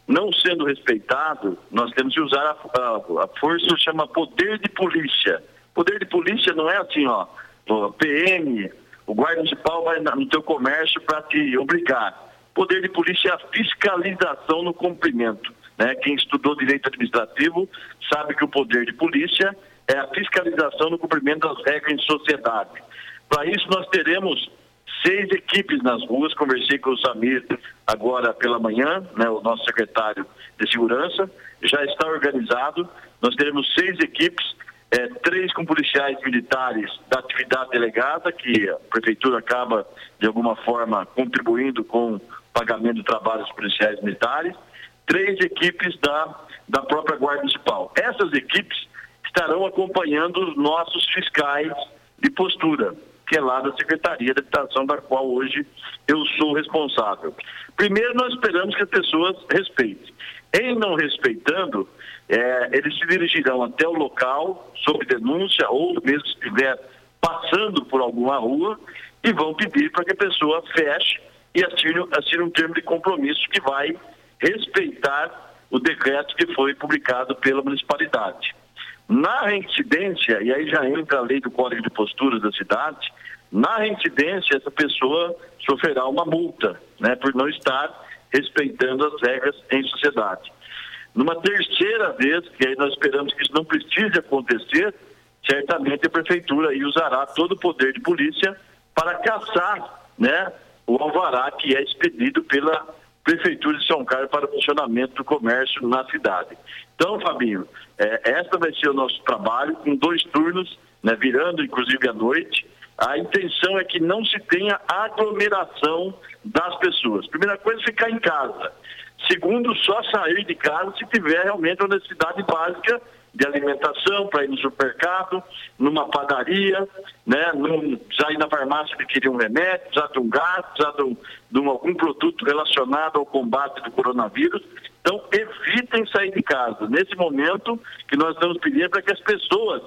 Não sendo respeitado, nós temos que usar a, a, a força chama poder de polícia. Poder de polícia não é assim, ó, o PM, o guarda municipal vai no teu comércio para te obrigar. Poder de polícia é a fiscalização no cumprimento. Né? Quem estudou direito administrativo sabe que o poder de polícia é a fiscalização no cumprimento das regras em sociedade. Para isso, nós teremos seis equipes nas ruas. Conversei com o Samir agora pela manhã, né, o nosso secretário de segurança. Já está organizado. Nós teremos seis equipes, é, três com policiais militares da atividade delegada, que a prefeitura acaba, de alguma forma, contribuindo com o pagamento do trabalho dos policiais militares. Três equipes da, da própria Guarda Municipal. Essas equipes estarão acompanhando os nossos fiscais de postura que é lá da Secretaria de Habitação, da qual hoje eu sou responsável. Primeiro, nós esperamos que as pessoas respeitem. Em não respeitando, é, eles se dirigirão até o local, sob denúncia, ou mesmo se estiver passando por alguma rua, e vão pedir para que a pessoa feche e assine, assine um termo de compromisso que vai respeitar o decreto que foi publicado pela municipalidade. Na reincidência, e aí já entra a lei do Código de Posturas da cidade, na reincidência essa pessoa sofrerá uma multa, né, por não estar respeitando as regras em sociedade. Numa terceira vez, que aí nós esperamos que isso não precise acontecer, certamente a prefeitura aí usará todo o poder de polícia para caçar, né, o alvará que é expedido pela prefeitura de São Carlos para o funcionamento do comércio na cidade. Então, Fabinho, é, esta vai ser o nosso trabalho, com dois turnos, né, virando inclusive à noite. A intenção é que não se tenha aglomeração das pessoas. Primeira coisa, ficar em casa. Segundo, só sair de casa se tiver realmente uma necessidade básica de alimentação, para ir no supermercado, numa padaria, né, num, já ir na farmácia adquirir um remédio, já de um gás, já de, um, de algum produto relacionado ao combate do coronavírus. Então, evitem sair de casa. Nesse momento que nós estamos pedindo para que as pessoas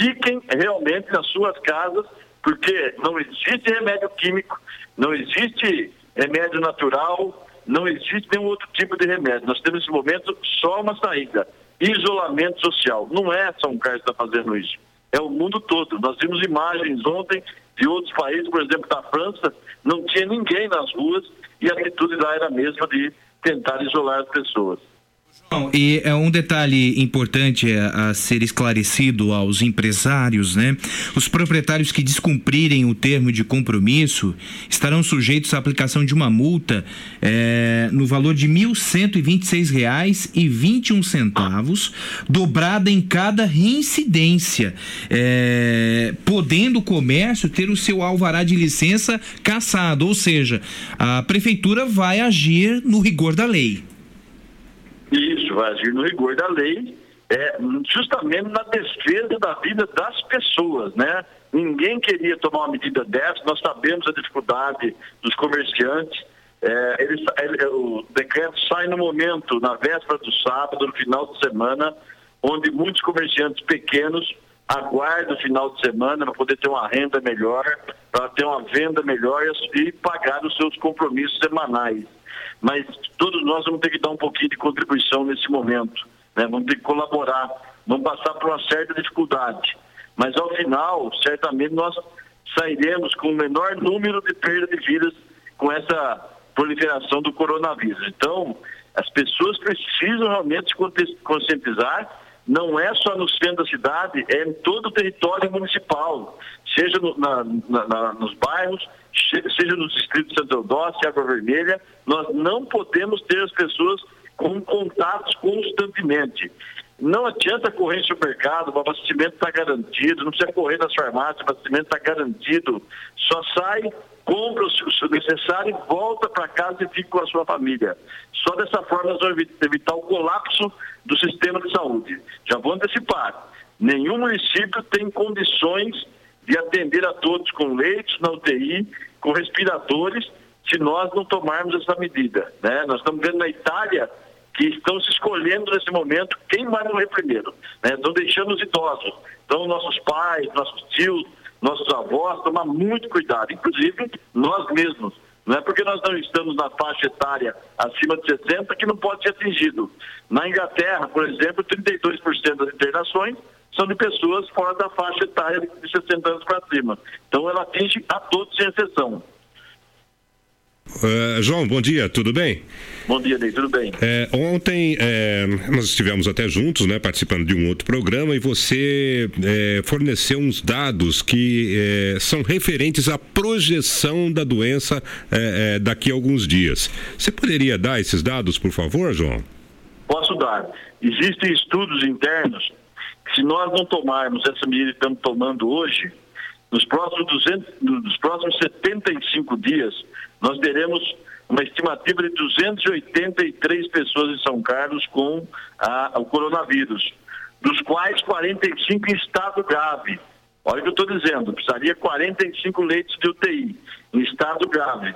fiquem realmente nas suas casas Porque não existe remédio químico, não existe remédio natural, não existe nenhum outro tipo de remédio. Nós temos nesse momento só uma saída: isolamento social. Não é São Carlos que está fazendo isso, é o mundo todo. Nós vimos imagens ontem de outros países, por exemplo, da França, não tinha ninguém nas ruas e a atitude lá era a mesma de tentar isolar as pessoas. Bom, e é um detalhe importante a, a, ser esclarecido aos empresários, né? Os proprietários que descumprirem o termo de compromisso estarão sujeitos à aplicação de uma multa é, no valor de R$ 1.126,21, dobrada em cada reincidência, é, podendo o comércio ter o seu alvará de licença cassado, ou seja, a prefeitura vai agir no rigor da lei. Isso, vai agir no rigor da lei, é, justamente na defesa da vida das pessoas, né? Ninguém queria tomar uma medida dessa, nós sabemos a dificuldade dos comerciantes. É, ele, ele, o decreto sai no momento, na véspera do sábado, no final de semana, onde muitos comerciantes pequenos aguardam o final de semana para poder ter uma renda melhor, para ter uma venda melhor e pagar os seus compromissos semanais mas todos nós vamos ter que dar um pouquinho de contribuição nesse momento, né? vamos ter que colaborar, vamos passar por uma certa dificuldade, mas ao final, certamente nós sairemos com o menor número de perda de vidas com essa proliferação do coronavírus. Então, as pessoas precisam realmente se conscientizar, não é só no centro da cidade, é em todo o território municipal, seja no, na, na, nos bairros, seja no distrito de Santo Eudócio, Água Vermelha, nós não podemos ter as pessoas com contatos constantemente. Não adianta correr em supermercado, o abastecimento está garantido, não precisa correr nas farmácias, o abastecimento está garantido. Só sai, compra o necessário e volta para casa e fica com a sua família. Só dessa forma nós vamos evitar o colapso do sistema de saúde. Já vou antecipar. Nenhum município tem condições de atender a todos com leitos na UTI, com respiradores, se nós não tomarmos essa medida. Né? Nós estamos vendo na Itália que estão se escolhendo nesse momento quem vai morrer primeiro. Né? Estão deixando os idosos. Então, nossos pais, nossos tios, nossos avós, tomar muito cuidado, inclusive nós mesmos. Não é porque nós não estamos na faixa etária acima de 60 que não pode ser atingido. Na Inglaterra, por exemplo, 32% das internações são de pessoas fora da faixa etária de 60 anos para cima. Então ela atinge a todos sem exceção. Uh, João, bom dia, tudo bem? Bom dia, Ney, tudo bem? É, ontem é, nós estivemos até juntos, né, participando de um outro programa e você é, forneceu uns dados que é, são referentes à projeção da doença é, é, daqui a alguns dias. Você poderia dar esses dados, por favor, João? Posso dar. Existem estudos internos que, se nós não tomarmos essa medida que estamos tomando hoje, nos próximos, 200, nos próximos 75 dias, nós teremos uma estimativa de 283 pessoas em São Carlos com a, o coronavírus, dos quais 45 em estado grave. Olha o que eu estou dizendo, precisaria 45 leitos de UTI em estado grave,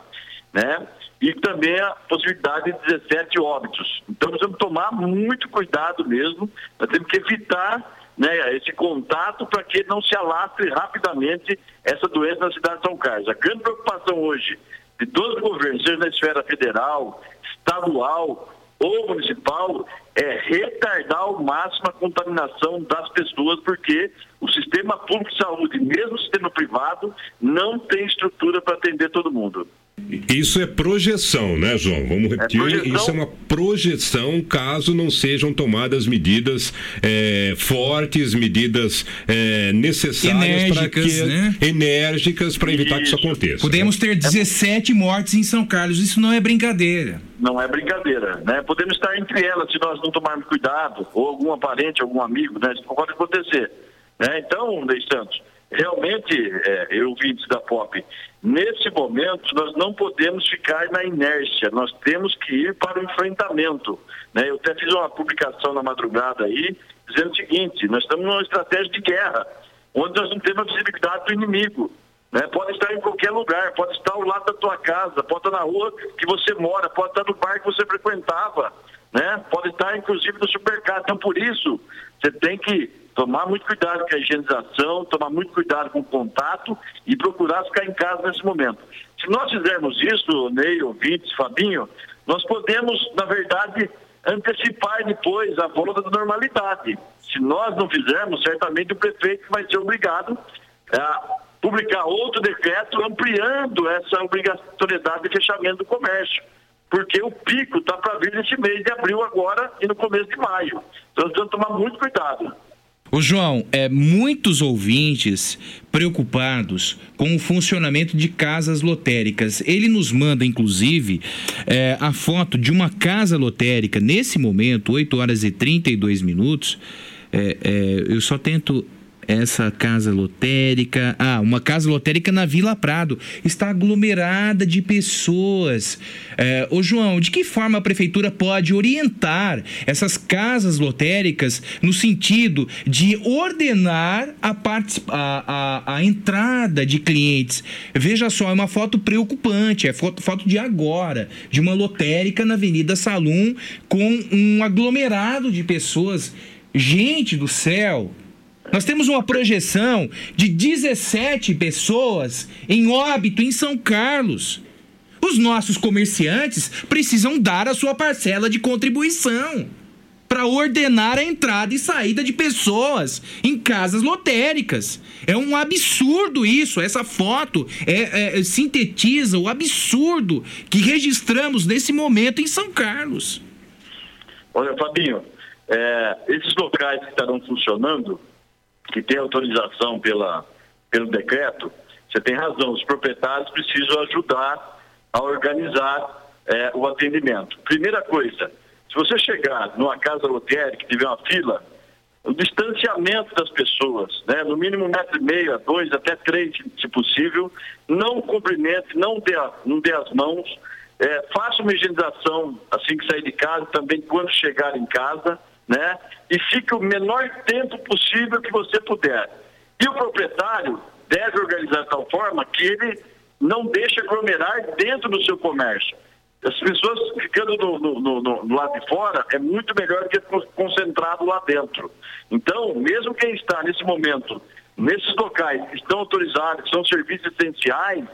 né? E também a possibilidade de 17 óbitos. Então vamos tomar muito cuidado mesmo, nós temos que evitar né, esse contato para que não se alastre rapidamente essa doença na cidade de São Carlos. A grande preocupação hoje de todos os governos, seja na esfera federal, estadual ou municipal, é retardar ao máximo a contaminação das pessoas, porque o sistema público de saúde, mesmo o sistema privado, não tem estrutura para atender todo mundo. Isso é projeção, né, João? Vamos é repetir. É isso é uma projeção caso não sejam tomadas medidas é, fortes, medidas é, necessárias para que né? enérgicas para evitar isso. que isso aconteça. Podemos né? ter 17 mortes em São Carlos. Isso não é brincadeira. Não é brincadeira, né? Podemos estar entre elas se nós não tomarmos cuidado, ou algum parente, algum amigo, né? Isso pode acontecer. Né? Então, Ney Santos, realmente, é, eu vim da POP, nesse momento nós não podemos ficar na inércia, nós temos que ir para o enfrentamento. Né? Eu até fiz uma publicação na madrugada aí, dizendo o seguinte, nós estamos numa estratégia de guerra, onde nós não temos a visibilidade do inimigo. Né? Pode estar em qualquer lugar, pode estar ao lado da tua casa, pode estar na rua que você mora, pode estar no bar que você frequentava, né? pode estar inclusive no supermercado. Então, por isso, você tem que Tomar muito cuidado com a higienização, tomar muito cuidado com o contato e procurar ficar em casa nesse momento. Se nós fizermos isso, Ney, ouvintes, Fabinho, nós podemos, na verdade, antecipar depois a volta da normalidade. Se nós não fizermos, certamente o prefeito vai ser obrigado a publicar outro decreto ampliando essa obrigatoriedade de fechamento do comércio. Porque o pico está para vir nesse mês de abril agora e no começo de maio. Então, nós que tomar muito cuidado. Ô João, é, muitos ouvintes preocupados com o funcionamento de casas lotéricas. Ele nos manda, inclusive, é, a foto de uma casa lotérica, nesse momento, 8 horas e 32 minutos. É, é, eu só tento essa casa lotérica. Ah, uma casa lotérica na Vila Prado. Está aglomerada de pessoas. É, ô João, de que forma a prefeitura pode orientar essas casas lotéricas no sentido de ordenar a, a, a, a entrada de clientes? Veja só, é uma foto preocupante, é foto, foto de agora, de uma lotérica na Avenida Salum com um aglomerado de pessoas. Gente do céu, nós temos uma projeção de 17 pessoas em óbito em São Carlos. Os nossos comerciantes precisam dar a sua parcela de contribuição para ordenar a entrada e saída de pessoas em casas lotéricas. É um absurdo isso. Essa foto é, é, sintetiza o absurdo que registramos nesse momento em São Carlos. Olha, Fabinho, é, esses locais que estarão funcionando que tem autorização pela, pelo decreto, você tem razão, os proprietários precisam ajudar a organizar é, o atendimento. Primeira coisa, se você chegar numa casa lotérica que tiver uma fila, o distanciamento das pessoas, né, no mínimo um metro e meio, dois, até três, se possível, não cumprimente, não dê, não dê as mãos, é, faça uma higienização assim que sair de casa, também quando chegar em casa, né? E fique o menor tempo possível que você puder. E o proprietário deve organizar de tal forma que ele não deixe aglomerar dentro do seu comércio. As pessoas ficando no, no, no, no, lado de fora é muito melhor do que concentrado lá dentro. Então, mesmo quem está nesse momento, nesses locais que estão autorizados, que são serviços essenciais,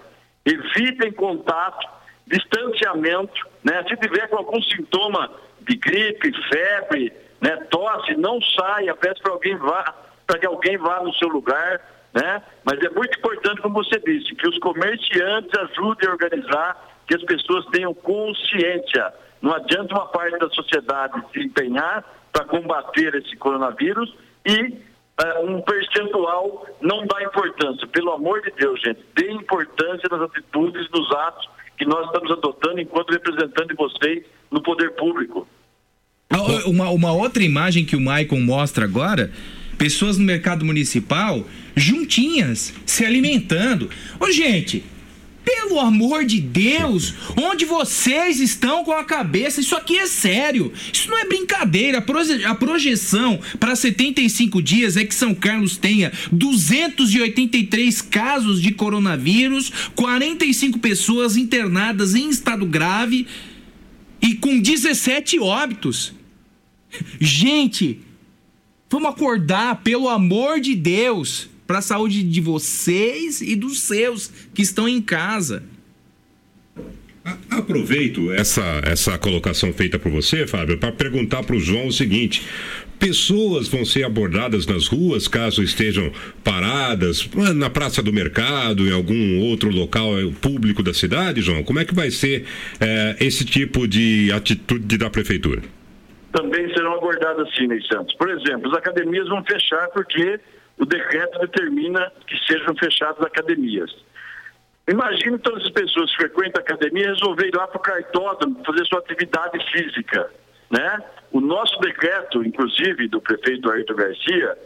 evitem contato, distanciamento, né? Se tiver com algum sintoma de gripe, febre, né? Tosse, não saia, peça para alguém vá, para que alguém vá no seu lugar, né? Mas é muito importante, como você disse, que os comerciantes ajudem a organizar, que as pessoas tenham consciência. Não adianta uma parte da sociedade se empenhar para combater esse coronavírus e uh, um percentual não dá importância. Pelo amor de Deus, gente, dê importância nas atitudes, nos atos que nós estamos adotando enquanto representante de vocês no poder público. Ah, uma, uma outra imagem que o Maicon mostra agora pessoas no mercado municipal juntinhas, se alimentando. Ô, gente, pelo amor de Deus, onde vocês estão com a cabeça? Isso aqui é sério. Isso não é brincadeira. A projeção para 75 dias é que São Carlos tenha 283 casos de coronavírus, 45 pessoas internadas em estado grave e com 17 óbitos. Gente, vamos acordar, pelo amor de Deus, para a saúde de vocês e dos seus que estão em casa. Aproveito essa, essa colocação feita por você, Fábio, para perguntar para o João o seguinte: pessoas vão ser abordadas nas ruas caso estejam paradas na praça do mercado, em algum outro local público da cidade, João? Como é que vai ser é, esse tipo de atitude da prefeitura? Também serão abordadas sim, Ney Santos. Por exemplo, as academias vão fechar porque o decreto determina que sejam fechadas academias. Imagine todas as pessoas que frequentam a academia resolver ir lá para o cartódromo fazer sua atividade física. Né? O nosso decreto, inclusive, do prefeito Ayrton Garcia,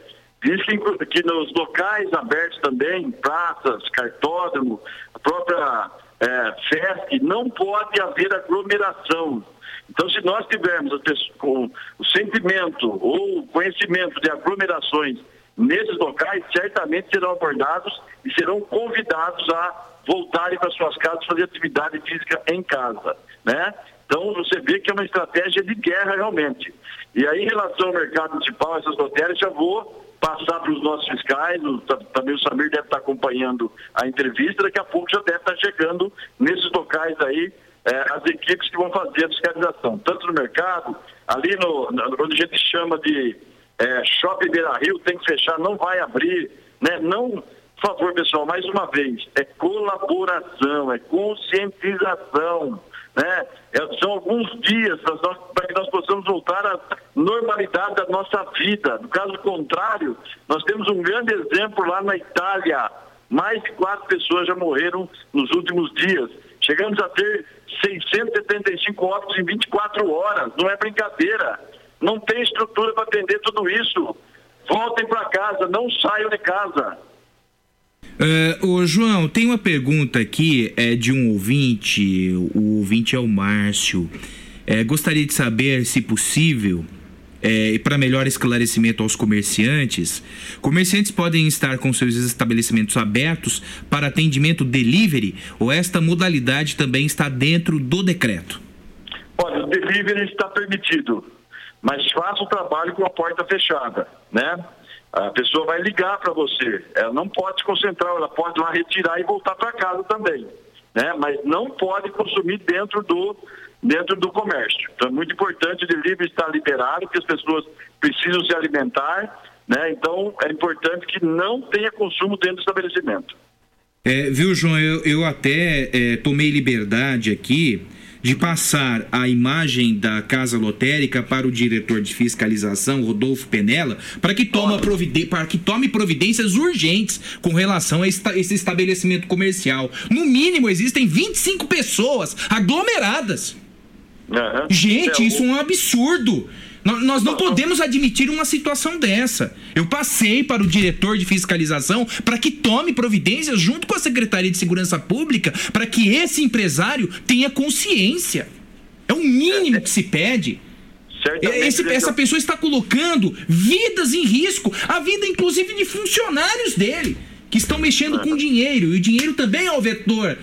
diz que, que nos locais abertos também, praças, cartódromo, a própria é, FESC, não pode haver aglomeração. Então, se nós tivermos com o sentimento ou o conhecimento de aglomerações nesses locais, certamente serão abordados e serão convidados a voltarem para suas casas fazer atividade física em casa, né? Então, você vê que é uma estratégia de guerra realmente. E aí, em relação ao mercado municipal, essas lotéricas, já vou passar para os nossos fiscais, o, também o Samir deve estar acompanhando a entrevista, daqui a pouco já deve estar chegando nesses locais aí é, as equipes que vão fazer a fiscalização, tanto no mercado, ali no, no onde a gente chama de é, Shopping Beira Rio, tem que fechar, não vai abrir, né? Não, por favor, pessoal, mais uma vez, é colaboração, é conscientização, né? É, são alguns dias para que nós possamos voltar à normalidade da nossa vida. No caso contrário, nós temos um grande exemplo lá na Itália. Mais de quatro pessoas já morreram nos últimos dias. Chegamos a ter 675 óbitos em 24 horas. Não é brincadeira. Não tem estrutura para atender tudo isso. Voltem para casa, não saiam de casa. Uh, ô João, tem uma pergunta aqui é de um ouvinte, o ouvinte é o Márcio. É, gostaria de saber, se possível, é, e para melhor esclarecimento aos comerciantes, comerciantes podem estar com seus estabelecimentos abertos para atendimento delivery ou esta modalidade também está dentro do decreto? Olha, o delivery está permitido, mas faça o trabalho com a porta fechada, né? A pessoa vai ligar para você. Ela não pode se concentrar, ela pode lá retirar e voltar para casa também. Né? Mas não pode consumir dentro do, dentro do comércio. Então é muito importante o delivery estar liberado, porque as pessoas precisam se alimentar. Né? Então é importante que não tenha consumo dentro do estabelecimento. É, viu, João, eu, eu até é, tomei liberdade aqui de passar a imagem da Casa Lotérica para o diretor de fiscalização, Rodolfo Penela, para que, toma para que tome providências urgentes com relação a esse estabelecimento comercial. No mínimo, existem 25 pessoas aglomeradas. Uhum. Gente, isso é um absurdo. Nós não podemos admitir uma situação dessa. Eu passei para o diretor de fiscalização para que tome providências junto com a Secretaria de Segurança Pública para que esse empresário tenha consciência. É o mínimo que se pede. Esse, essa pessoa está colocando vidas em risco, a vida inclusive de funcionários dele, que estão mexendo com dinheiro, e o dinheiro também é o vetor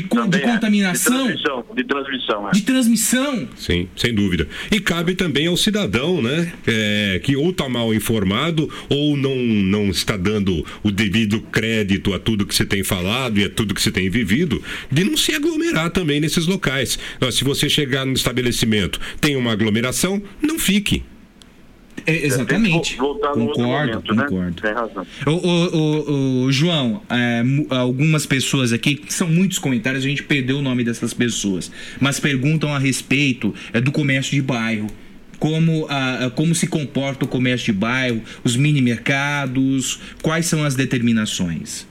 de, de contaminação. É. De transmissão. De transmissão, é. de transmissão. Sim, sem dúvida. E cabe também ao cidadão, né? É, que ou está mal informado ou não, não está dando o devido crédito a tudo que você tem falado e a tudo que você tem vivido, de não se aglomerar também nesses locais. Se você chegar no estabelecimento, tem uma aglomeração, não fique. É, exatamente. concordo, momento, né? concordo. Né? Tem razão. O, João, é, algumas pessoas aqui, são muitos comentários, a gente perdeu o nome dessas pessoas, mas perguntam a respeito é, do comércio de bairro. Como, a, como se comporta o comércio de bairro, os mini mercados, quais são as determinações?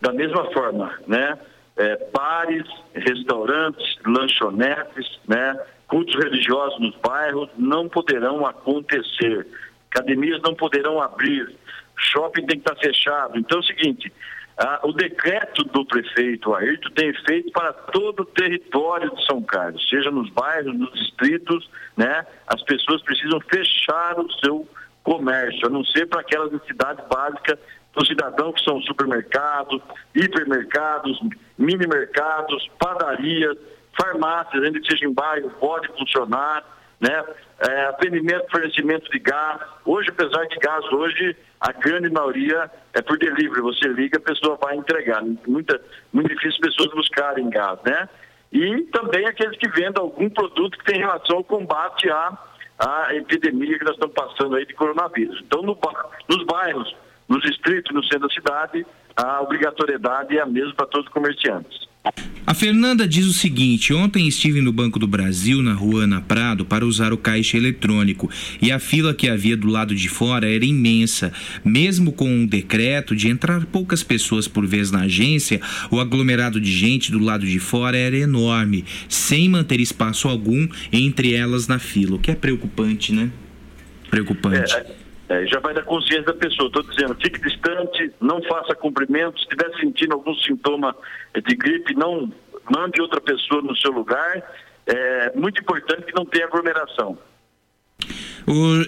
Da mesma forma, né? É, bares, restaurantes, lanchonetes, né? Cultos religiosos nos bairros não poderão acontecer, academias não poderão abrir, shopping tem que estar fechado. Então é o seguinte, ah, o decreto do prefeito Ayrton tem efeito para todo o território de São Carlos, seja nos bairros, nos distritos, né? As pessoas precisam fechar o seu comércio, a não ser para aquelas necessidades básicas do cidadão, que são supermercados, hipermercados, mini mercados, padarias, farmácias, ainda que seja em bairro, pode funcionar, né? É, atendimento, fornecimento de gás. Hoje, apesar de gás, hoje a grande maioria é por delivery. Você liga, a pessoa vai entregar. Muita, muito difícil pessoas buscarem gás, né? E também aqueles que vendem algum produto que tem relação ao combate à, à epidemia que nós estamos passando aí de coronavírus. Então, no, nos bairros, nos distritos, no centro da cidade, a obrigatoriedade é a mesma para todos os comerciantes. A Fernanda diz o seguinte: ontem estive no Banco do Brasil, na rua Ana Prado, para usar o caixa eletrônico e a fila que havia do lado de fora era imensa. Mesmo com um decreto de entrar poucas pessoas por vez na agência, o aglomerado de gente do lado de fora era enorme, sem manter espaço algum entre elas na fila, o que é preocupante, né? Preocupante. É, é, já vai da consciência da pessoa. Estou dizendo, fique distante, não faça cumprimentos. Se estiver sentindo algum sintoma de gripe, não mande outra pessoa no seu lugar. É muito importante que não tenha aglomeração.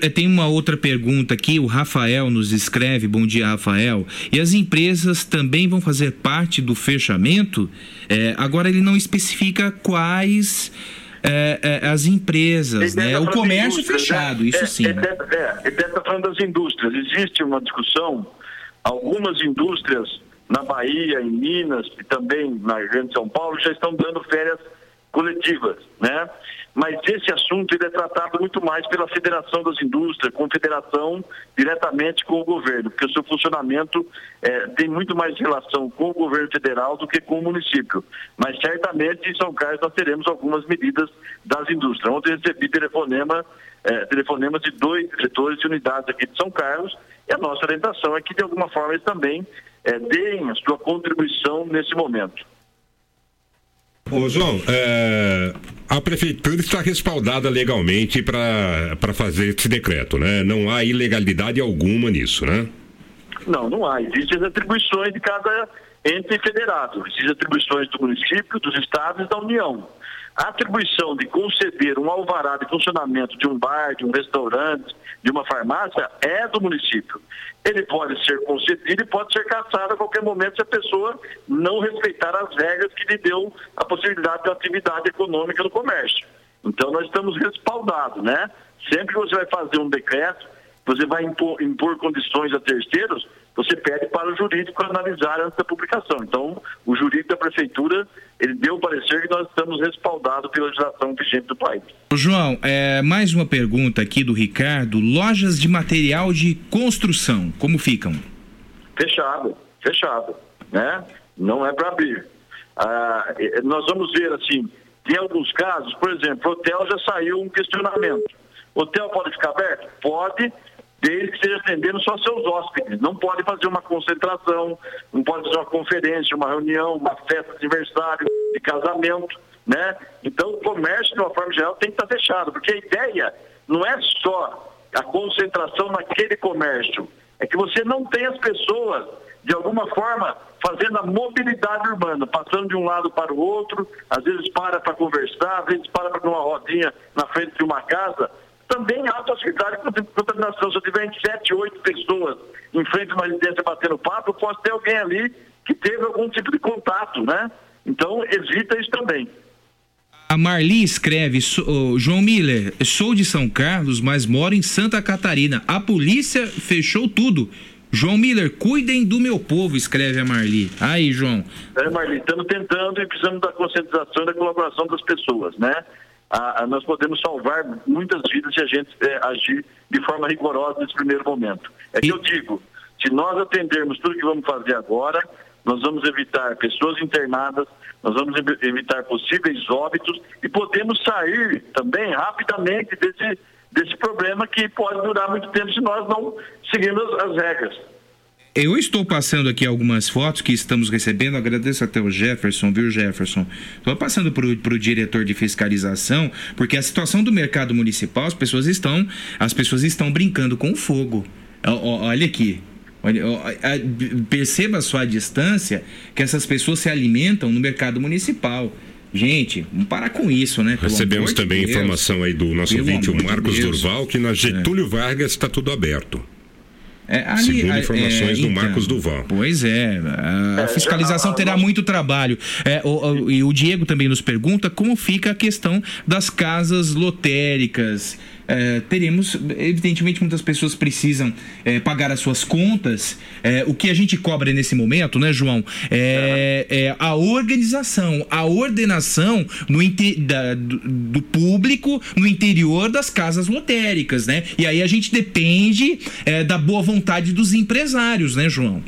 Eh, tem uma outra pergunta aqui, o Rafael nos escreve, bom dia Rafael, e as empresas também vão fazer parte do fechamento? É, agora ele não especifica quais é, é, as empresas, né? tá O comércio fechado, isso é, sim. Né? é, deve estar falando das indústrias. Existe uma discussão, algumas indústrias na Bahia, em Minas e também na Grande São Paulo já estão dando férias coletivas, né? Mas esse assunto ele é tratado muito mais pela Federação das Indústrias, confederação diretamente com o governo, porque o seu funcionamento eh, tem muito mais relação com o governo federal do que com o município. Mas certamente em São Carlos nós teremos algumas medidas das indústrias. Ontem recebi telefonema, eh, telefonemas de dois diretores de unidades aqui de São Carlos e a nossa orientação é que de alguma forma eles também eh, deem a sua contribuição nesse momento. Ô, João, é, a prefeitura está respaldada legalmente para fazer esse decreto, né? Não há ilegalidade alguma nisso, né? Não, não há. Existem as atribuições de cada ente federado. Existem atribuições do município, dos estados e da União. A atribuição de conceder um alvará de funcionamento de um bar, de um restaurante, de uma farmácia é do município. Ele pode ser concedido e pode ser cassado a qualquer momento se a pessoa não respeitar as regras que lhe deu a possibilidade de atividade econômica no comércio. Então nós estamos respaldados, né? Sempre que você vai fazer um decreto, você vai impor, impor condições a terceiros, você pede para o jurídico analisar antes da publicação. Então, o jurídico da prefeitura, ele deu o parecer que nós estamos respaldados pela legislação vigente do país. João, é, mais uma pergunta aqui do Ricardo. Lojas de material de construção, como ficam? Fechado, fechado, né? Não é para abrir. Ah, nós vamos ver assim, tem alguns casos, por exemplo, hotel já saiu um questionamento. Hotel pode ficar aberto? Pode, desde que esteja atendendo só seus hóspedes. Não pode fazer uma concentração, não pode fazer uma conferência, uma reunião, uma festa de aniversário, de casamento, né? Então, o comércio, de uma forma geral, tem que estar fechado, porque a ideia não é só a concentração naquele comércio, é que você não tem as pessoas, de alguma forma, fazendo a mobilidade urbana, passando de um lado para o outro, às vezes para para conversar, às vezes para para uma rodinha na frente de uma casa. Também há possibilidade de contaminação. Se eu tiver em sete, oito pessoas em frente a uma residência batendo papo, pode ter alguém ali que teve algum tipo de contato, né? Então, evita isso também. A Marli escreve, "Sou- ô, João Miller, sou de São Carlos, mas moro em Santa Catarina. A polícia fechou tudo. João Miller, cuidem do meu povo, escreve a Marli. Aí, João. É, Marli, estamos tentando e precisamos da conscientização e da colaboração das pessoas, né? Ah, nós podemos salvar muitas vidas se a gente eh, agir de forma rigorosa nesse primeiro momento. É que eu digo, se nós atendermos tudo que vamos fazer agora, nós vamos evitar pessoas internadas, nós vamos evi- evitar possíveis óbitos e podemos sair também rapidamente desse, desse problema que pode durar muito tempo se nós não seguirmos as regras. Eu estou passando aqui algumas fotos que estamos recebendo, agradeço até o Jefferson, viu, Jefferson? Estou passando para o diretor de fiscalização, porque a situação do mercado municipal, as pessoas estão, as pessoas estão brincando com fogo. Olha aqui. Olha, perceba só a distância que essas pessoas se alimentam no mercado municipal. Gente, vamos parar com isso, né? Pelo Recebemos de também Deus. informação aí do nosso Pelo ouvinte, o de Marcos Deus. Durval, que na Getúlio Vargas está tudo aberto. É, ali- Segundo é, informações é, do então, Marcos Duval. Pois é, a fiscalização terá muito trabalho. É, o, o- e o Diego também nos pergunta como fica a questão das casas lotéricas. É, teremos, evidentemente, muitas pessoas precisam é, pagar as suas contas. É, o que a gente cobra nesse momento, né, João? É, é a organização, a ordenação no da- do, do público no interior das casas lotéricas, né? E aí a gente depende é, da boa vontade dos empresários, né, João?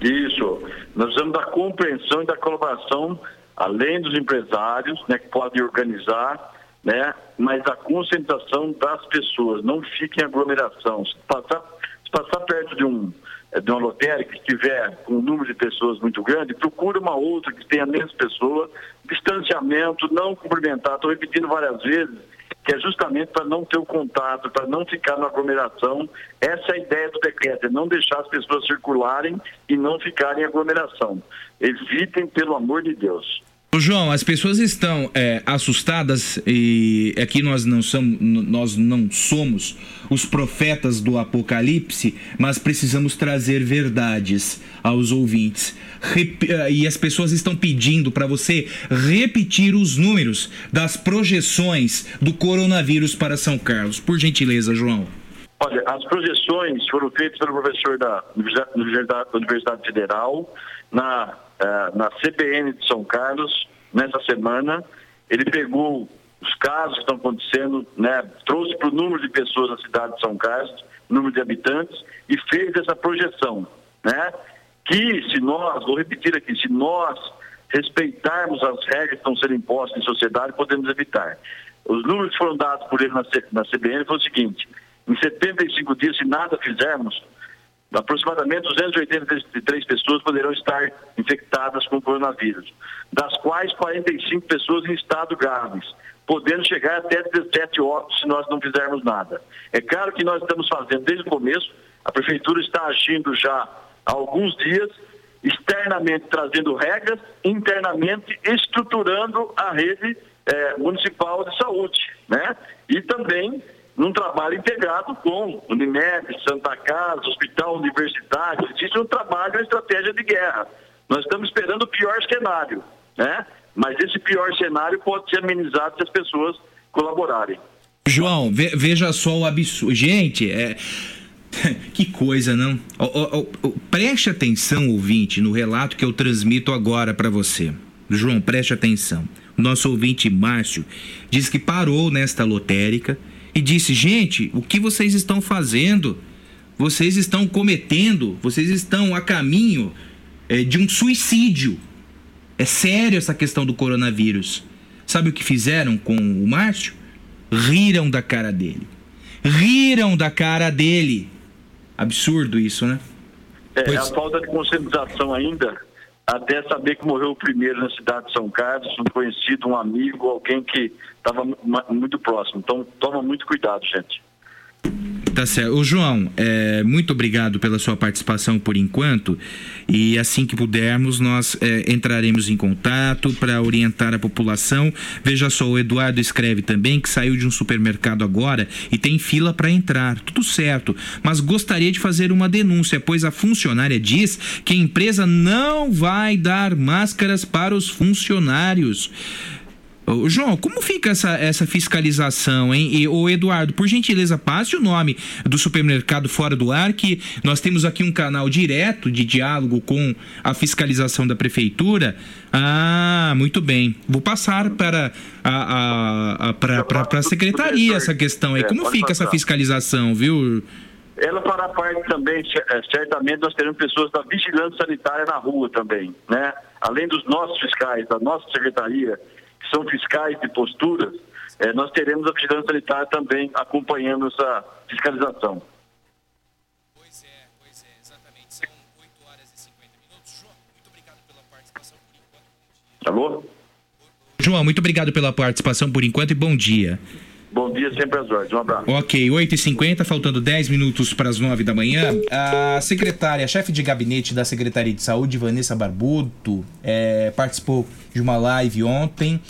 Isso. Nós precisamos da compreensão e da colaboração, além dos empresários, né, que podem organizar, né, mas da concentração das pessoas. Não fique em aglomeração. Se passar, se passar perto de um eh, de uma lotérica que estiver com um número de pessoas muito grande, procure uma outra que tenha menos pessoas, distanciamento, não cumprimentar. Estou repetindo várias vezes que é justamente para não ter o contato, para não ficar na aglomeração. Essa é a ideia do decreto, é não deixar as pessoas circularem e não ficarem em aglomeração. Evitem, pelo amor de Deus. Ô, João, as pessoas estão é, assustadas e aqui nós não, somos, nós não somos os profetas do Apocalipse, mas precisamos trazer verdades aos ouvintes. Rep e as pessoas estão pedindo para você repetir os números das projeções do coronavírus para São Carlos. Por gentileza, João. Olha, as projeções foram feitas pelo professor da Universidade Federal, na é, na CBN de São Carlos, nessa semana. Ele pegou os casos que estão acontecendo, né, trouxe para o número de pessoas da cidade de São Carlos, número de habitantes, e fez essa projeção, né? Que se nós, vou repetir aqui, se nós respeitarmos as regras que estão sendo impostas em sociedade, podemos evitar. Os números que foram dados por ele na, na CBN foi o seguinte: em 75 dias, se nada fizermos, aproximadamente 283 pessoas poderão estar infectadas com coronavírus, das quais 45 pessoas em estado graves, podendo chegar até 17 óbitos se nós não fizermos nada. É claro que nós estamos fazendo desde o começo, a prefeitura está agindo já há alguns dias, externamente trazendo regras, internamente estruturando a rede eh, municipal de saúde, né? E também num trabalho integrado com Unimed, Santa Casa, Hospital Universitário. Existe um trabalho, uma estratégia de guerra. Nós estamos esperando o pior cenário, né? Mas esse pior cenário pode ser amenizado se as pessoas colaborarem. João, ve veja só o absurdo. Gente, é. Que coisa, não? preste atenção, ouvinte, no relato que eu transmito agora para você. João, preste atenção. Nosso ouvinte Márcio diz que parou nesta lotérica e disse: Gente, o que vocês estão fazendo? Vocês estão cometendo, vocês estão a caminho é, de um suicídio. É sério essa questão do coronavírus. Sabe o que fizeram com o Márcio? Riram da cara dele. Riram da cara dele. Absurdo isso, né? É, pois... a falta de conscientização ainda até saber que morreu o primeiro na cidade de São Carlos, um conhecido, um amigo, alguém que estava muito próximo. Então, toma muito cuidado, gente. Tá certo. O João, é, muito obrigado pela sua participação por enquanto. E assim que pudermos, nós é, entraremos em contato para orientar a população. Veja só, o Eduardo escreve também que saiu de um supermercado agora e tem fila para entrar. Tudo certo, mas gostaria de fazer uma denúncia, pois a funcionária diz que a empresa não vai dar máscaras para os funcionários. Ô, João, como fica essa, essa fiscalização, hein? E, ô, Eduardo, por gentileza, passe o nome do supermercado Fora do Ar, que nós temos aqui um canal direto de diálogo com a fiscalização da prefeitura. Ah, muito bem. Vou passar para a, a, a, para, para, para a secretaria essa questão aí. É, como fica essa fiscalização, viu? Ela fará parte também, é, certamente nós teremos pessoas da vigilância sanitária na rua também, né? Além dos nossos fiscais, da nossa secretaria, que são fiscais de posturas, eh, nós teremos a vigilância sanitária também acompanhando essa fiscalização. Pois é, pois é, exatamente. São 8 horas e 50 minutos. João, muito obrigado pela participação por enquanto. Alô? João, muito obrigado pela participação por enquanto e bom dia. Bom dia, sempre às ordens. Um abraço. Ok, 8h50, faltando 10 minutos para as 9 da manhã. A secretária, chefe de gabinete da Secretaria de Saúde, Vanessa Barbuto, é, participou de uma live ontem.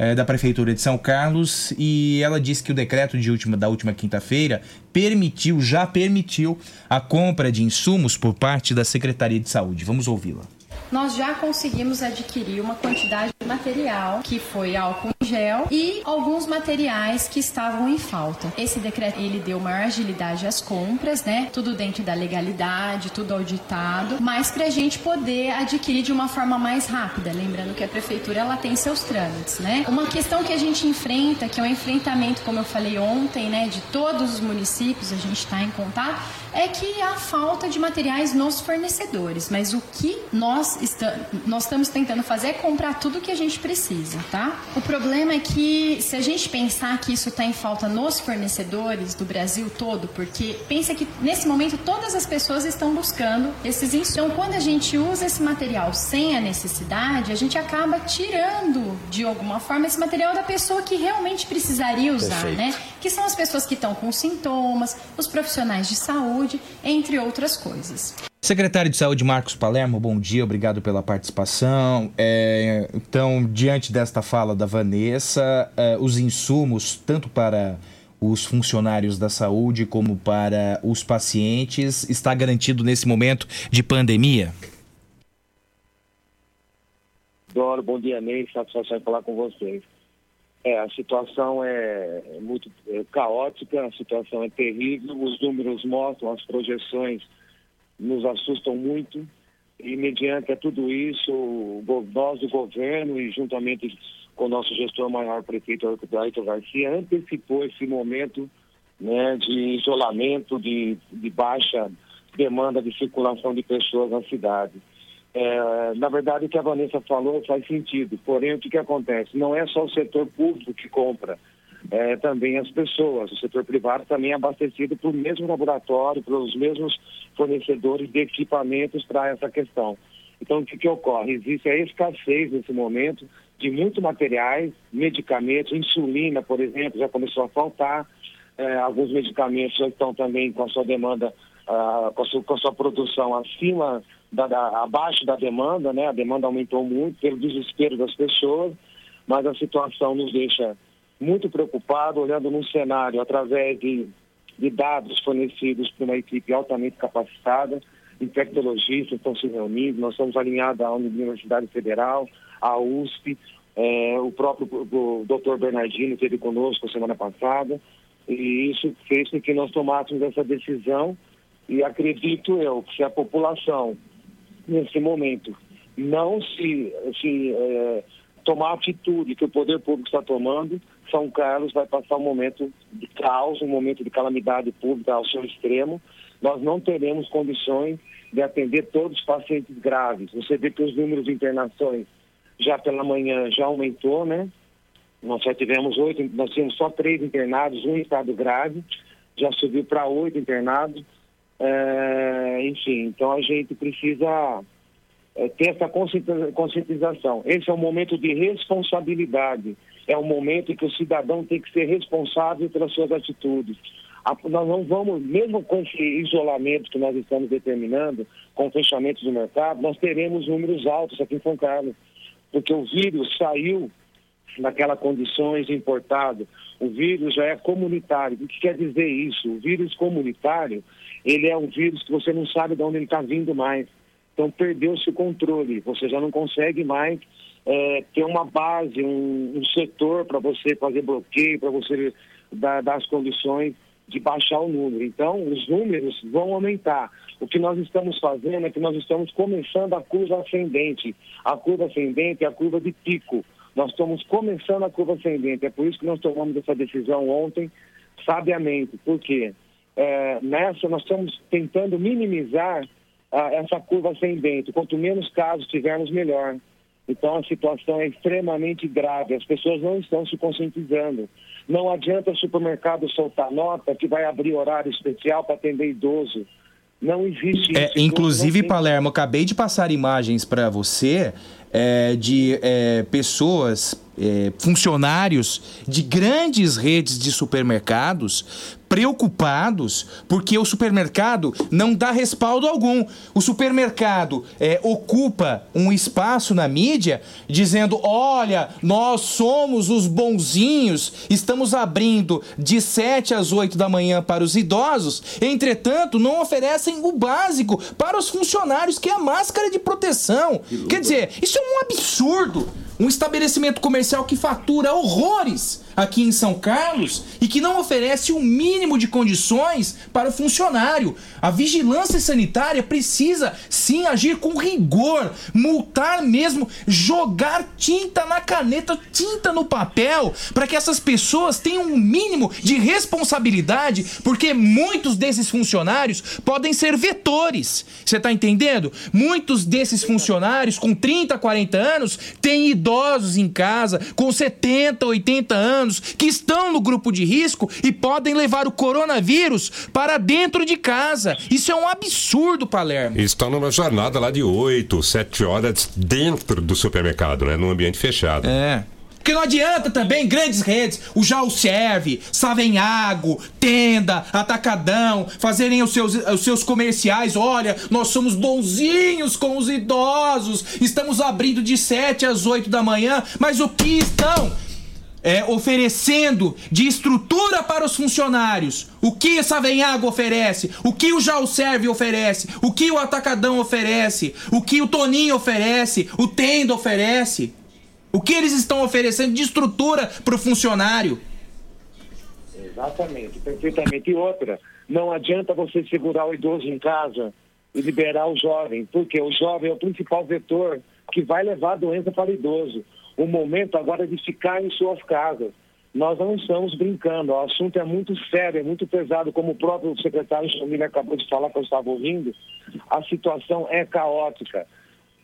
É, da Prefeitura de São Carlos e ela disse que o decreto de última, da última quinta-feira permitiu, já permitiu, a compra de insumos por parte da Secretaria de Saúde. Vamos ouvi-la nós já conseguimos adquirir uma quantidade de material, que foi álcool em gel, e alguns materiais que estavam em falta. Esse decreto, ele deu maior agilidade às compras, né? Tudo dentro da legalidade, tudo auditado, mas para a gente poder adquirir de uma forma mais rápida. Lembrando que a prefeitura, ela tem seus trâmites, né? Uma questão que a gente enfrenta, que é um enfrentamento, como eu falei ontem, né? De todos os municípios, a gente está em contato, é que há falta de materiais nos fornecedores. Mas o que nós está, nós estamos tentando fazer é comprar tudo que a gente precisa, tá? O problema é que se a gente pensar que isso está em falta nos fornecedores do Brasil todo, porque pensa que nesse momento todas as pessoas estão buscando esses insumos. Então, quando a gente usa esse material sem a necessidade, a gente acaba tirando de alguma forma esse material da pessoa que realmente precisaria usar, Perfeito. né? Que são as pessoas que estão com sintomas, os profissionais de saúde, entre outras coisas. Secretário de Saúde Marcos Palermo, bom dia, obrigado pela participação. É, então, diante desta fala da Vanessa, é, os insumos, tanto para os funcionários da saúde como para os pacientes, está garantido nesse momento de pandemia? Doro, bom dia, Ney, satisfação em falar com vocês. É, a situação é muito é, caótica, a situação é terrível, os números mostram, as projeções nos assustam muito. E mediante a tudo isso, nós do governo e juntamente com o nosso gestor maior, prefeito Ayrton Garcia, antecipou esse momento né, de isolamento, de, de baixa demanda de circulação de pessoas na cidade. É, na verdade, o que a Vanessa falou faz sentido, porém, o que, que acontece? Não é só o setor público que compra, é, também as pessoas. O setor privado também é abastecido por mesmo laboratório, pelos mesmos fornecedores de equipamentos para essa questão. Então, o que, que ocorre? Existe a escassez nesse momento de muitos materiais, medicamentos, insulina, por exemplo, já começou a faltar. É, alguns medicamentos já estão também com a sua demanda, uh, com, a sua, com, a sua, produção acima, da, da, abaixo da demanda, né? A demanda aumentou muito pelo desespero das pessoas, mas a situação nos deixa muito preocupado, olhando num cenário através de, de dados fornecidos por uma equipe altamente capacitada, infectologistas estão se reunindo, nós estamos alinhados à Universidade Federal, à USP, é, o próprio o doutor Bernardino esteve conosco semana passada, e isso fez com que nós tomássemos essa decisão, e acredito eu que se a população, nesse momento, não se, se é, tomar a atitude que o poder público está tomando, São Carlos vai passar um momento de caos, um momento de calamidade pública ao seu extremo. Nós não teremos condições de atender todos os pacientes graves. Você vê que os números de internações já pela manhã já aumentou, né? Nós já tivemos oito, nós tínhamos só três internados, um em estado grave, já subiu para oito internados. É, enfim, então a gente precisa é, ter essa conscientização. Esse é um momento de responsabilidade. É um momento em que o cidadão tem que ser responsável pelas suas atitudes. A, nós não vamos, mesmo com esse isolamento que nós estamos determinando, com fechamento do mercado, nós teremos números altos aqui em São Carlos, porque o vírus saiu naquelas condições importado. O vírus já é comunitário. O que quer dizer isso? O vírus comunitário, ele é um vírus que você não sabe de onde ele está vindo mais. Então perdeu-se o controle, você já não consegue mais é, ter uma base, um, um setor para você fazer bloqueio, para você dar, dar as condições de baixar o número. Então, os números vão aumentar. O que nós estamos fazendo é que nós estamos começando a curva ascendente. A curva ascendente é a curva de pico. Nós estamos começando a curva ascendente. É por isso que nós tomamos essa decisão ontem, sabiamente. Por quê? É, nessa, nós estamos tentando minimizar essa curva ascendente. Quanto menos casos tivermos, melhor. Então a situação é extremamente grave, as pessoas não estão se conscientizando. Não adianta o supermercado soltar nota que vai abrir horário especial para atender idoso. Não existe é, isso. Inclusive, tem... Palermo, acabei de passar imagens para você é, de é, pessoas, é, funcionários de grandes redes de supermercados preocupados porque o supermercado não dá respaldo algum. O supermercado é, ocupa um espaço na mídia dizendo: olha, nós somos os bonzinhos, estamos abrindo de 7 às 8 da manhã para os idosos, entretanto, não oferecem o básico para os funcionários, que é a máscara de proteção. Quer dizer, isso é um absurdo. Um estabelecimento comercial que fatura horrores aqui em São Carlos e que não oferece o um mínimo de condições para o funcionário. A vigilância sanitária precisa sim agir com rigor, multar mesmo, jogar tinta na caneta, tinta no papel, para que essas pessoas tenham um mínimo de responsabilidade, porque muitos desses funcionários podem ser vetores. Você está entendendo? Muitos desses funcionários com 30, 40 anos têm idosos idosos em casa com 70, 80 anos que estão no grupo de risco e podem levar o coronavírus para dentro de casa. Isso é um absurdo, Palermo. Estão numa jornada lá de 8, 7 horas dentro do supermercado, né? Num ambiente fechado. É. Porque não adianta também grandes redes, o Jaú Serve, Savenhago, Tenda, Atacadão, fazerem os seus, os seus comerciais. Olha, nós somos bonzinhos com os idosos, estamos abrindo de 7 às 8 da manhã, mas o que estão é, oferecendo de estrutura para os funcionários. O que Savenhago oferece? O que o Jalserve oferece? O que o Atacadão oferece? O que o Toninho oferece? O Tendo oferece? O que eles estão oferecendo de estrutura para o funcionário? Exatamente, perfeitamente. E outra, não adianta você segurar o idoso em casa e liberar o jovem, porque o jovem é o principal vetor que vai levar a doença para o idoso. O momento agora é de ficar em suas casas. Nós não estamos brincando, o assunto é muito sério, é muito pesado, como o próprio secretário de Família acabou de falar que eu estava ouvindo, a situação é caótica.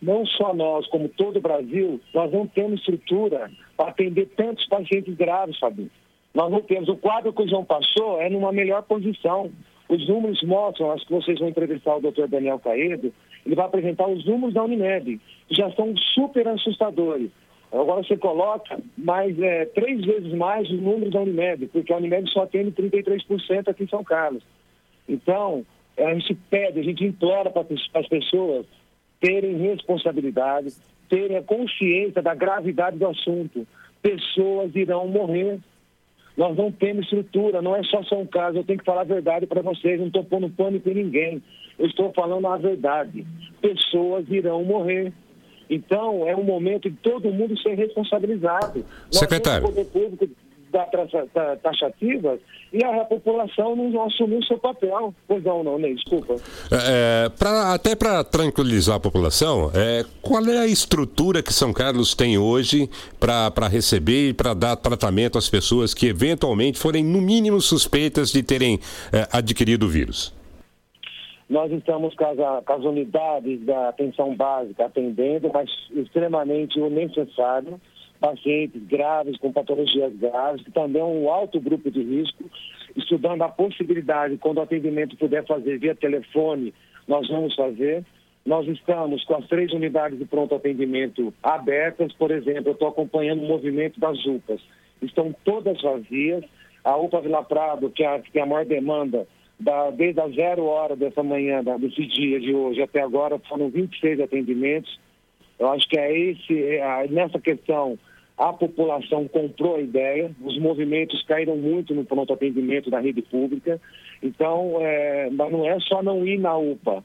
Não só nós, como todo o Brasil, nós não temos estrutura para atender tantos pacientes graves, Fabinho. Nós não temos. O quadro que o João passou é numa melhor posição. Os números mostram, acho que vocês vão entrevistar o doutor Daniel Caedo, ele vai apresentar os números da Unimed, que já são super assustadores. Agora você coloca mais é, três vezes mais os números da Unimed, porque a Unimed só atende 33% aqui em São Carlos. Então, a gente pede, a gente implora para as pessoas terem responsabilidade, terem a consciência da gravidade do assunto. Pessoas irão morrer nós não temos estrutura, não é só São Carlos. Eu tenho que falar a verdade para vocês, não estou pondo pânico em ninguém. Eu estou falando a verdade. Pessoas irão morrer. Então, é um momento de todo mundo ser responsabilizado. Secretário. Nós temos poder público da taxativas e a população não assumiu seu papel. Pois não, não, nem desculpa. É, pra, até para tranquilizar a população, é, qual é a estrutura que São Carlos tem hoje para receber e para dar tratamento às pessoas que eventualmente forem, no mínimo, suspeitas de terem é, adquirido o vírus? Nós estamos com as, com as unidades da atenção básica atendendo, mas extremamente o necessário pacientes graves, com patologias graves, também é um alto grupo de risco, estudando a possibilidade, quando o atendimento puder fazer via telefone, nós vamos fazer. Nós estamos com as três unidades de pronto atendimento abertas, por exemplo, eu estou acompanhando o movimento das UPAs. Estão todas vazias. A UPA Vila Prado, que, é a, que tem a maior demanda, da, desde as zero hora dessa manhã, da, desse dia de hoje até agora, foram 26 atendimentos. Eu acho que é esse, é, nessa questão a população comprou a ideia, os movimentos caíram muito no pronto atendimento da rede pública. Então, é, não é só não ir na UPA,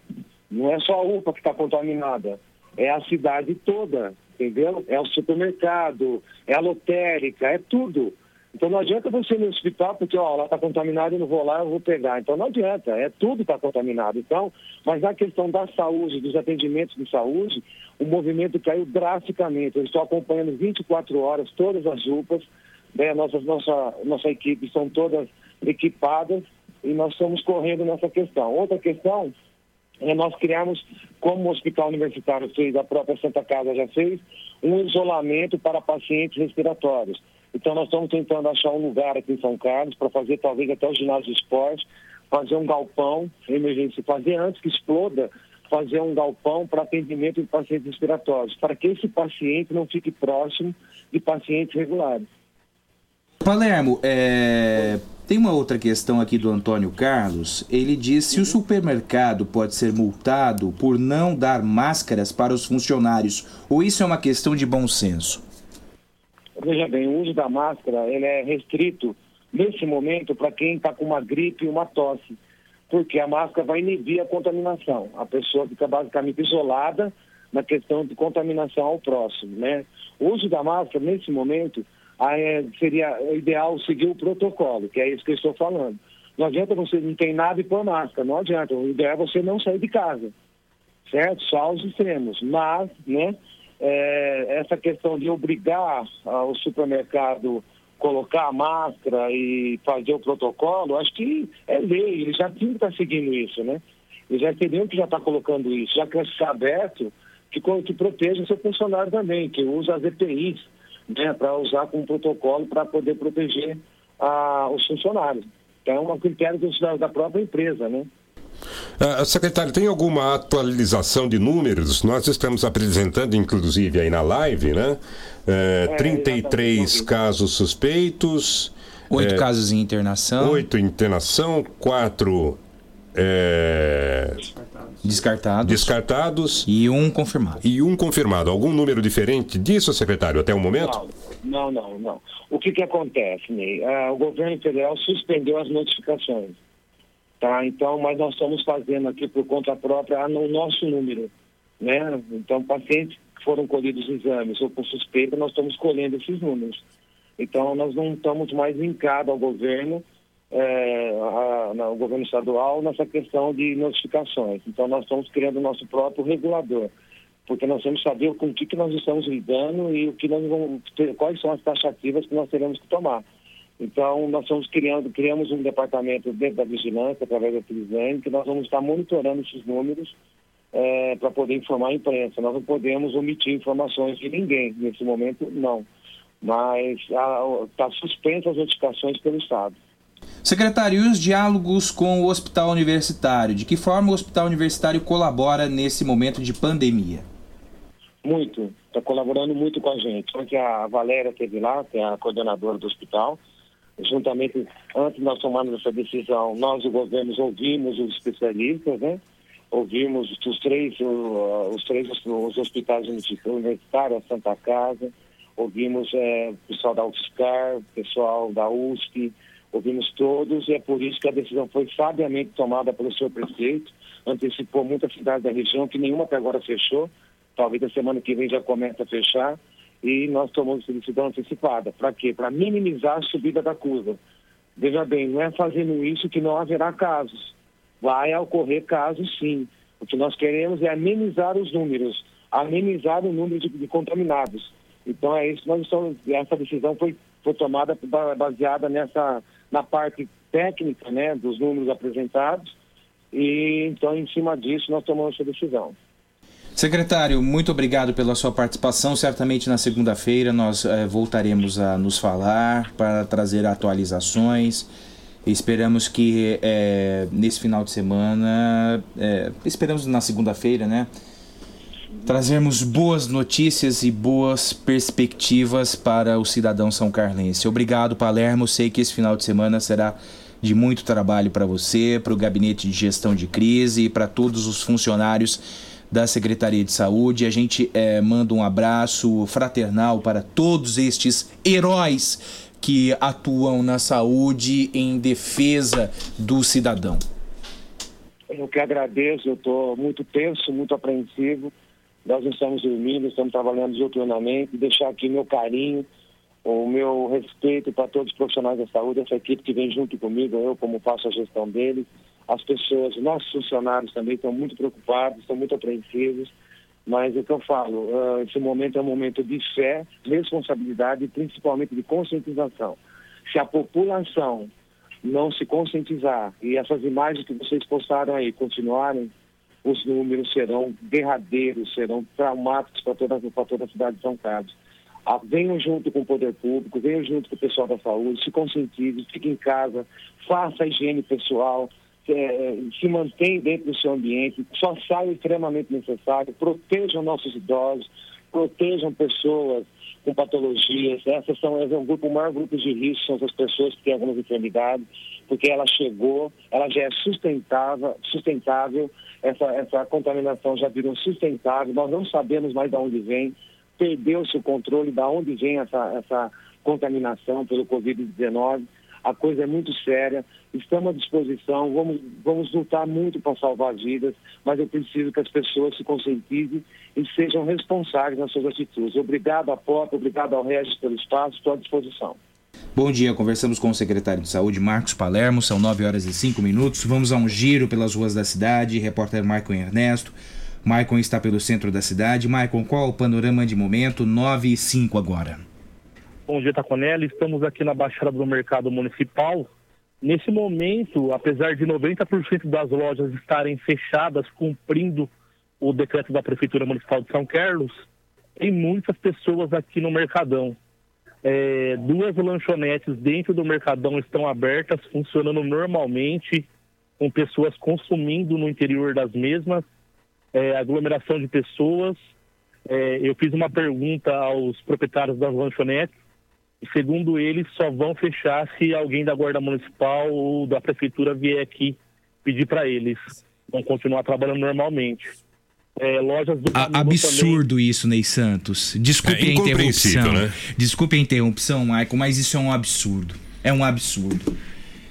não é só a UPA que está contaminada, é a cidade toda, entendeu? É o supermercado, é a lotérica, é tudo. Então não adianta você ir no hospital porque ó, lá está contaminado, eu não vou lá, eu vou pegar. Então não adianta, é tudo está contaminado. Então, mas na questão da saúde, dos atendimentos de saúde, o movimento caiu drasticamente. Eu estou acompanhando 24 horas todas as UPAs, né? nossa, nossa, nossa equipe são todas equipadas e nós estamos correndo nessa questão. Outra questão é nós criamos, como o Hospital Universitário fez, a própria Santa Casa já fez, um isolamento para pacientes respiratórios. Então nós estamos tentando achar um lugar aqui em São Carlos para fazer talvez até o ginásio de esporte, fazer um galpão, emergência, fazer antes que exploda, fazer um galpão para atendimento de pacientes respiratórios, para que esse paciente não fique próximo de pacientes regulares. Palermo, é... tem uma outra questão aqui do Antônio Carlos. Ele diz se o supermercado pode ser multado por não dar máscaras para os funcionários, ou isso é uma questão de bom senso? Veja bem, o uso da máscara ele é restrito nesse momento para quem está com uma gripe e uma tosse, porque a máscara vai inibir a contaminação. A pessoa fica basicamente isolada na questão de contaminação ao próximo, né? O uso da máscara nesse momento é, seria ideal seguir o protocolo, que é isso que eu estou falando. Não adianta você não tem nada e pôr máscara, não adianta. O ideal é você não sair de casa, certo? Só os extremos. Mas, né? é, essa questão de obrigar o supermercado colocar a máscara e fazer o protocolo, acho que é lei, eles já tinham que estar seguindo isso, né? Eles já teriam que já estar colocando isso, já que está aberto, que, que proteja o seu funcionário também, que usa as EPIs, né, para usar como protocolo para poder proteger a, os funcionários. Então é um critério da própria empresa, né? Uh, secretário, tem alguma atualização de números? Nós estamos apresentando, inclusive, aí na live, né? Uh, 33 casos suspeitos. Oito casos em internação. Oito em internação, quatro é... descartados. descartados. E um confirmado. E um confirmado. Algum número diferente disso, secretário, até o momento? Não, não, não. não. O que, que acontece, Ney? Ah, o governo federal suspendeu as notificações. Tá? Então, mas nós estamos fazendo aqui por conta própria no nosso número. Né? Então, pacientes que foram colhidos exames ou com suspeita, nós estamos colhendo esses números. Então, nós não estamos mais linkados ao governo, é, a, ao governo estadual, nessa questão de notificações. Então, nós estamos criando o nosso próprio regulador, porque nós temos que saber com o que, que nós estamos lidando e o que nós vamos quais são as taxativas que nós teremos que tomar. Então, nós estamos criando, criamos um departamento dentro da vigilância, através da Trisane, que nós vamos estar monitorando esses números é, para poder informar a imprensa. Nós não podemos omitir informações de ninguém. Nesse momento, não mas está suspensa as notificações pelo Estado. Secretário, e os diálogos com o hospital universitário? De que forma o hospital universitário colabora nesse momento de pandemia? Muito, está colaborando muito com a gente. Porque a Valéria esteve lá, que é a coordenadora do hospital, juntamente, antes de nós tomarmos essa decisão, nós, o governo, ouvimos os especialistas, né? Ouvimos os três, os três os hospitais universitários, a Santa Casa, ouvimos é, o pessoal da UFSCar, pessoal da USP, ouvimos todos e é por isso que a decisão foi sabiamente tomada pelo senhor prefeito, antecipou muitas cidades da região, que nenhuma até agora fechou, talvez a semana que vem já comece a fechar, e nós tomamos decisão antecipada. Para quê? Para minimizar a subida da curva. Veja bem, não é fazendo isso que não haverá casos. Vai ocorrer casos sim. O que nós queremos é amenizar os números, amenizar o número de, de contaminados. Então é isso, nós estamos, essa decisão foi, foi tomada baseada nessa, na parte técnica né, dos números apresentados e então em cima disso nós tomamos essa decisão. Secretário, muito obrigado pela sua participação. Certamente na segunda-feira nós eh, voltaremos a nos falar para trazer atualizações. Esperamos que eh, nesse final de semana, eh, esperamos na segunda-feira, né? trazermos boas notícias e boas perspectivas para o cidadão são carlense. Obrigado, Palermo. Sei que esse final de semana será de muito trabalho para você, para o gabinete de gestão de crise e para todos os funcionários da Secretaria de Saúde. A gente é, manda um abraço fraternal para todos estes heróis que atuam na saúde em defesa do cidadão. Eu que agradeço, eu estou muito tenso, muito apreensivo nós estamos dormindo, estamos trabalhando diuturnamente. Deixar aqui meu carinho, o meu respeito para todos os profissionais da saúde, essa equipe que vem junto comigo, eu como faço a gestão deles. As pessoas, nossos funcionários também estão muito preocupados, estão muito apreensivos. Mas o que eu falo, uh, esse momento é um momento de fé, responsabilidade e principalmente de conscientização. Se a população não se conscientizar e essas imagens que vocês postaram aí continuarem, os números serão derradeiros, serão traumáticos para toda, toda a cidade de São Carlos. Ah, venham junto com o poder público, venham junto com o pessoal da saúde, se conscientize, fique em casa, faça a higiene pessoal, é, se mantenha dentro do seu ambiente, só saia extremamente necessário, protejam nossos idosos, protejam pessoas com patologias. Essas são é um grupo, o maior grupo de risco são as pessoas que têm algumas enfermidades, porque ela chegou, ela já é sustentável, sustentável essa, essa contaminação já virou sustentável, nós não sabemos mais de onde vem, perdeu-se o controle de onde vem essa, essa contaminação pelo Covid-19. A coisa é muito séria, estamos à disposição, vamos, vamos lutar muito para salvar vidas, mas eu preciso que as pessoas se conscientizem e sejam responsáveis nas suas atitudes. Obrigado à POP, obrigado ao Regis pelo espaço, estou à disposição. Bom dia, conversamos com o secretário de Saúde, Marcos Palermo, são 9 horas e 5 minutos. Vamos a um giro pelas ruas da cidade. Repórter Maicon Ernesto. Maicon está pelo centro da cidade. Maicon, qual o panorama de momento? 9 e 5 agora. Bom dia, Taconelli. Estamos aqui na Baixada do Mercado Municipal. Nesse momento, apesar de 90% das lojas estarem fechadas, cumprindo o decreto da Prefeitura Municipal de São Carlos, tem muitas pessoas aqui no Mercadão. É, duas lanchonetes dentro do Mercadão estão abertas, funcionando normalmente. com pessoas consumindo no interior das mesmas, é, aglomeração de pessoas. É, eu fiz uma pergunta aos proprietários das lanchonetes segundo eles, só vão fechar se alguém da Guarda Municipal ou da Prefeitura vier aqui pedir para eles. Vão continuar trabalhando normalmente. É, lojas do A- absurdo isso, Ney Santos. Desculpe É a interrupção. né? Desculpe a interrupção, Michael, mas isso é um absurdo. É um absurdo.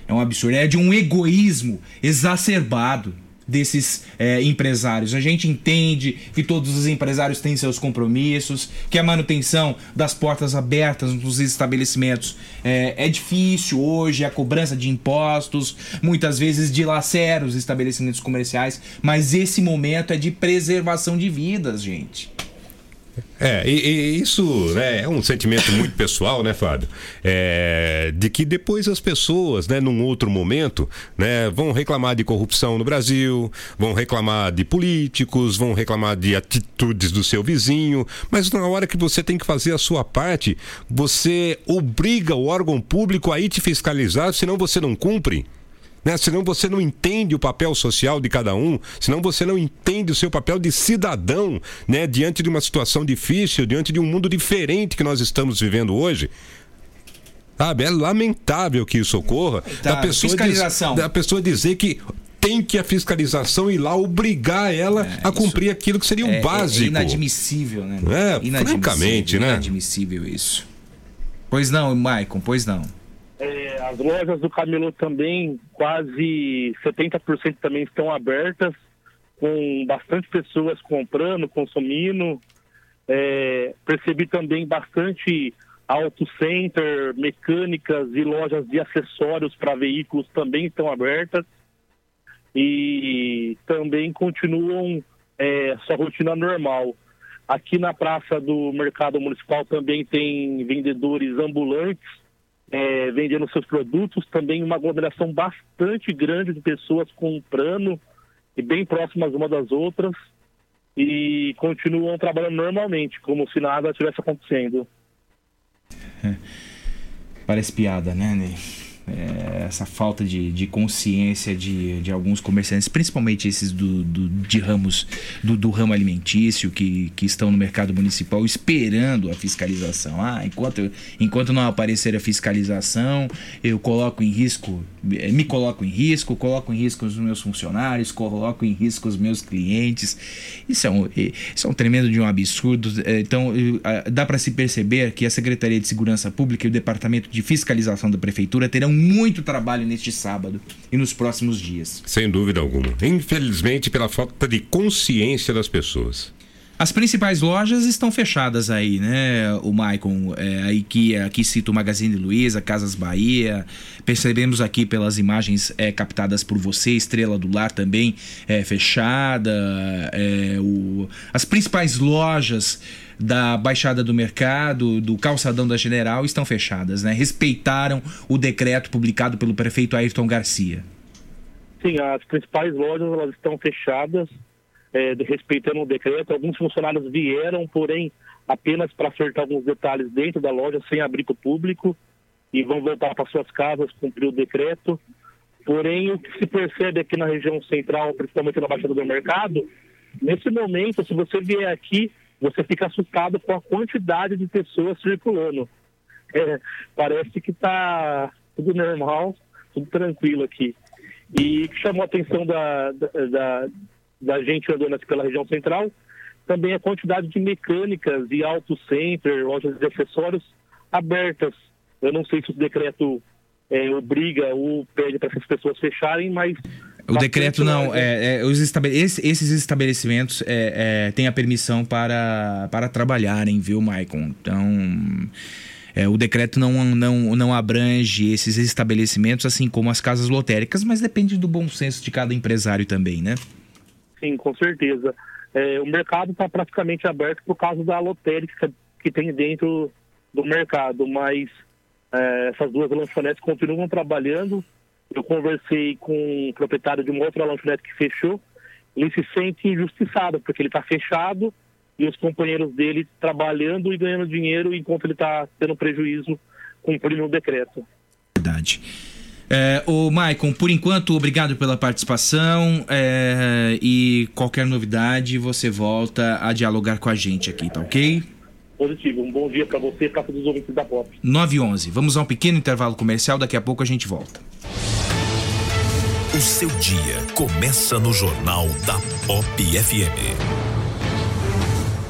É um absurdo. É de um egoísmo exacerbado desses é, empresários. A gente entende que todos os empresários têm seus compromissos, que a manutenção das portas abertas nos estabelecimentos é, é difícil hoje, a cobrança de impostos muitas vezes dilacera os estabelecimentos comerciais, mas esse momento é de preservação de vidas, gente. É, e, e isso né, é um sentimento muito pessoal, né, Fábio? É, de que depois as pessoas, né, num outro momento, né, vão reclamar de corrupção no Brasil, vão reclamar de políticos, vão reclamar de atitudes do seu vizinho, mas na hora que você tem que fazer a sua parte, você obriga o órgão público a ir te fiscalizar, senão você não cumpre. Né? Senão você não entende o papel social de cada um, senão você não entende o seu papel de cidadão, né? Diante de uma situação difícil, diante de um mundo diferente que nós estamos vivendo hoje. Sabe, é lamentável que isso ocorra. Tá, da, pessoa fiscalização. Diz, da pessoa dizer que tem que a fiscalização ir lá obrigar ela a cumprir aquilo que seria o É, é- básico. É inadmissível, né? É, Inadmissível, francamente, né? Inadmissível isso. Pois não, Maicon, pois não. É, as lojas do Camilo também, quase 70% também estão abertas, com bastante pessoas comprando, consumindo. É, percebi também bastante auto center, mecânicas e lojas de acessórios para veículos também estão abertas. E também continuam é, sua rotina normal. Aqui na praça do Mercado Municipal também tem vendedores ambulantes é, vendendo seus produtos, também uma aglomeração bastante grande de pessoas comprando e bem próximas uma das outras e continuam trabalhando normalmente, como se nada estivesse acontecendo. Parece piada, né, Ney? É, essa falta de, de consciência de, de alguns comerciantes, principalmente esses do, do- de ramos do, do ramo alimentício que, que estão no mercado municipal esperando a fiscalização. Ah, enquanto, enquanto não aparecer a fiscalização, eu coloco em risco, eh, me coloco em risco, coloco em risco os meus funcionários, coloco em risco os meus clientes. Isso é um, eh, isso é um tremendo de um absurdo. Eh, Então, dá para se perceber que a Secretaria de Segurança Pública e o Departamento de Fiscalização da Prefeitura terão muito trabalho neste sábado e nos próximos dias. Sem dúvida alguma. Infelizmente, pela falta de consciência das pessoas. As principais lojas estão fechadas aí, né, o Maicon? É, aí que aqui cita o Magazine Luiza, Casas Bahia. Percebemos aqui pelas imagens é, captadas por você, Estrela do Lar também é fechada. é, o- as principais lojas da Baixada do Mercado, do Calçadão da General, estão fechadas, né? Respeitaram o decreto publicado pelo prefeito Ayrton Garcia. Sim, as principais lojas elas estão fechadas, é, respeitando o decreto. Alguns funcionários vieram, porém, apenas para acertar alguns detalhes dentro da loja, sem abrir para o público, e vão voltar para suas casas, cumprir o decreto. Porém, o que se percebe aqui na região central, principalmente na Baixada do Mercado, nesse momento, se você vier aqui, você fica assustado com a quantidade de pessoas circulando. É, parece que está tudo normal, tudo tranquilo aqui. E que chamou a atenção da, da, da gente andando aqui pela região central também a quantidade de mecânicas e auto center, lojas de acessórios abertas. Eu não sei se o decreto é, obriga ou pede para essas pessoas fecharem, mas O decreto não, é, é, os estabele- esse- esses estabelecimentos é, é, têm a permissão para, para trabalharem, viu, Maicon? Então, é, o decreto não, não, não abrange esses estabelecimentos, assim como as casas lotéricas, mas depende do bom senso de cada empresário também, né? Sim, com certeza. É, o mercado está praticamente aberto por causa da lotérica que tem dentro do mercado, mas é, essas duas lanchonetes continuam trabalhando. Eu conversei com o proprietário de uma outra lanchonete que fechou. Ele se sente injustiçado, porque ele está fechado e os companheiros dele trabalhando e ganhando dinheiro enquanto ele está tendo prejuízo cumprindo o decreto. Verdade. É, o Maicon, por enquanto, obrigado pela participação é, e qualquer novidade você volta a dialogar com a gente aqui, tá ok? Positivo. Um bom dia para você e para todos os ouvintes da Pop. 9 e 11. Vamos a um pequeno intervalo comercial, daqui a pouco a gente volta. O seu dia começa no Jornal da Pop FM.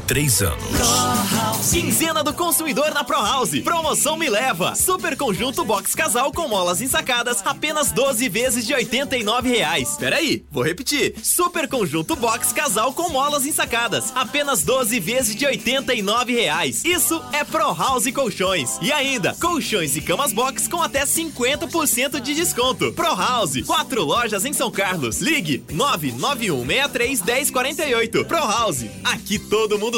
Três anos. Quinzena do consumidor na Pro House. Promoção Me Leva. Super conjunto box casal com molas ensacadas, apenas 12 vezes de 89 reais. Peraí, vou repetir. Super conjunto box casal com molas ensacadas, apenas 12 vezes de 89 reais. Isso é Pro House Colchões. E ainda, colchões e camas box com até 50% de desconto. Pro House, quatro lojas em São Carlos. Ligue 99163 1048. Pro House, aqui todo mundo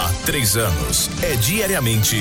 Há três anos, é diariamente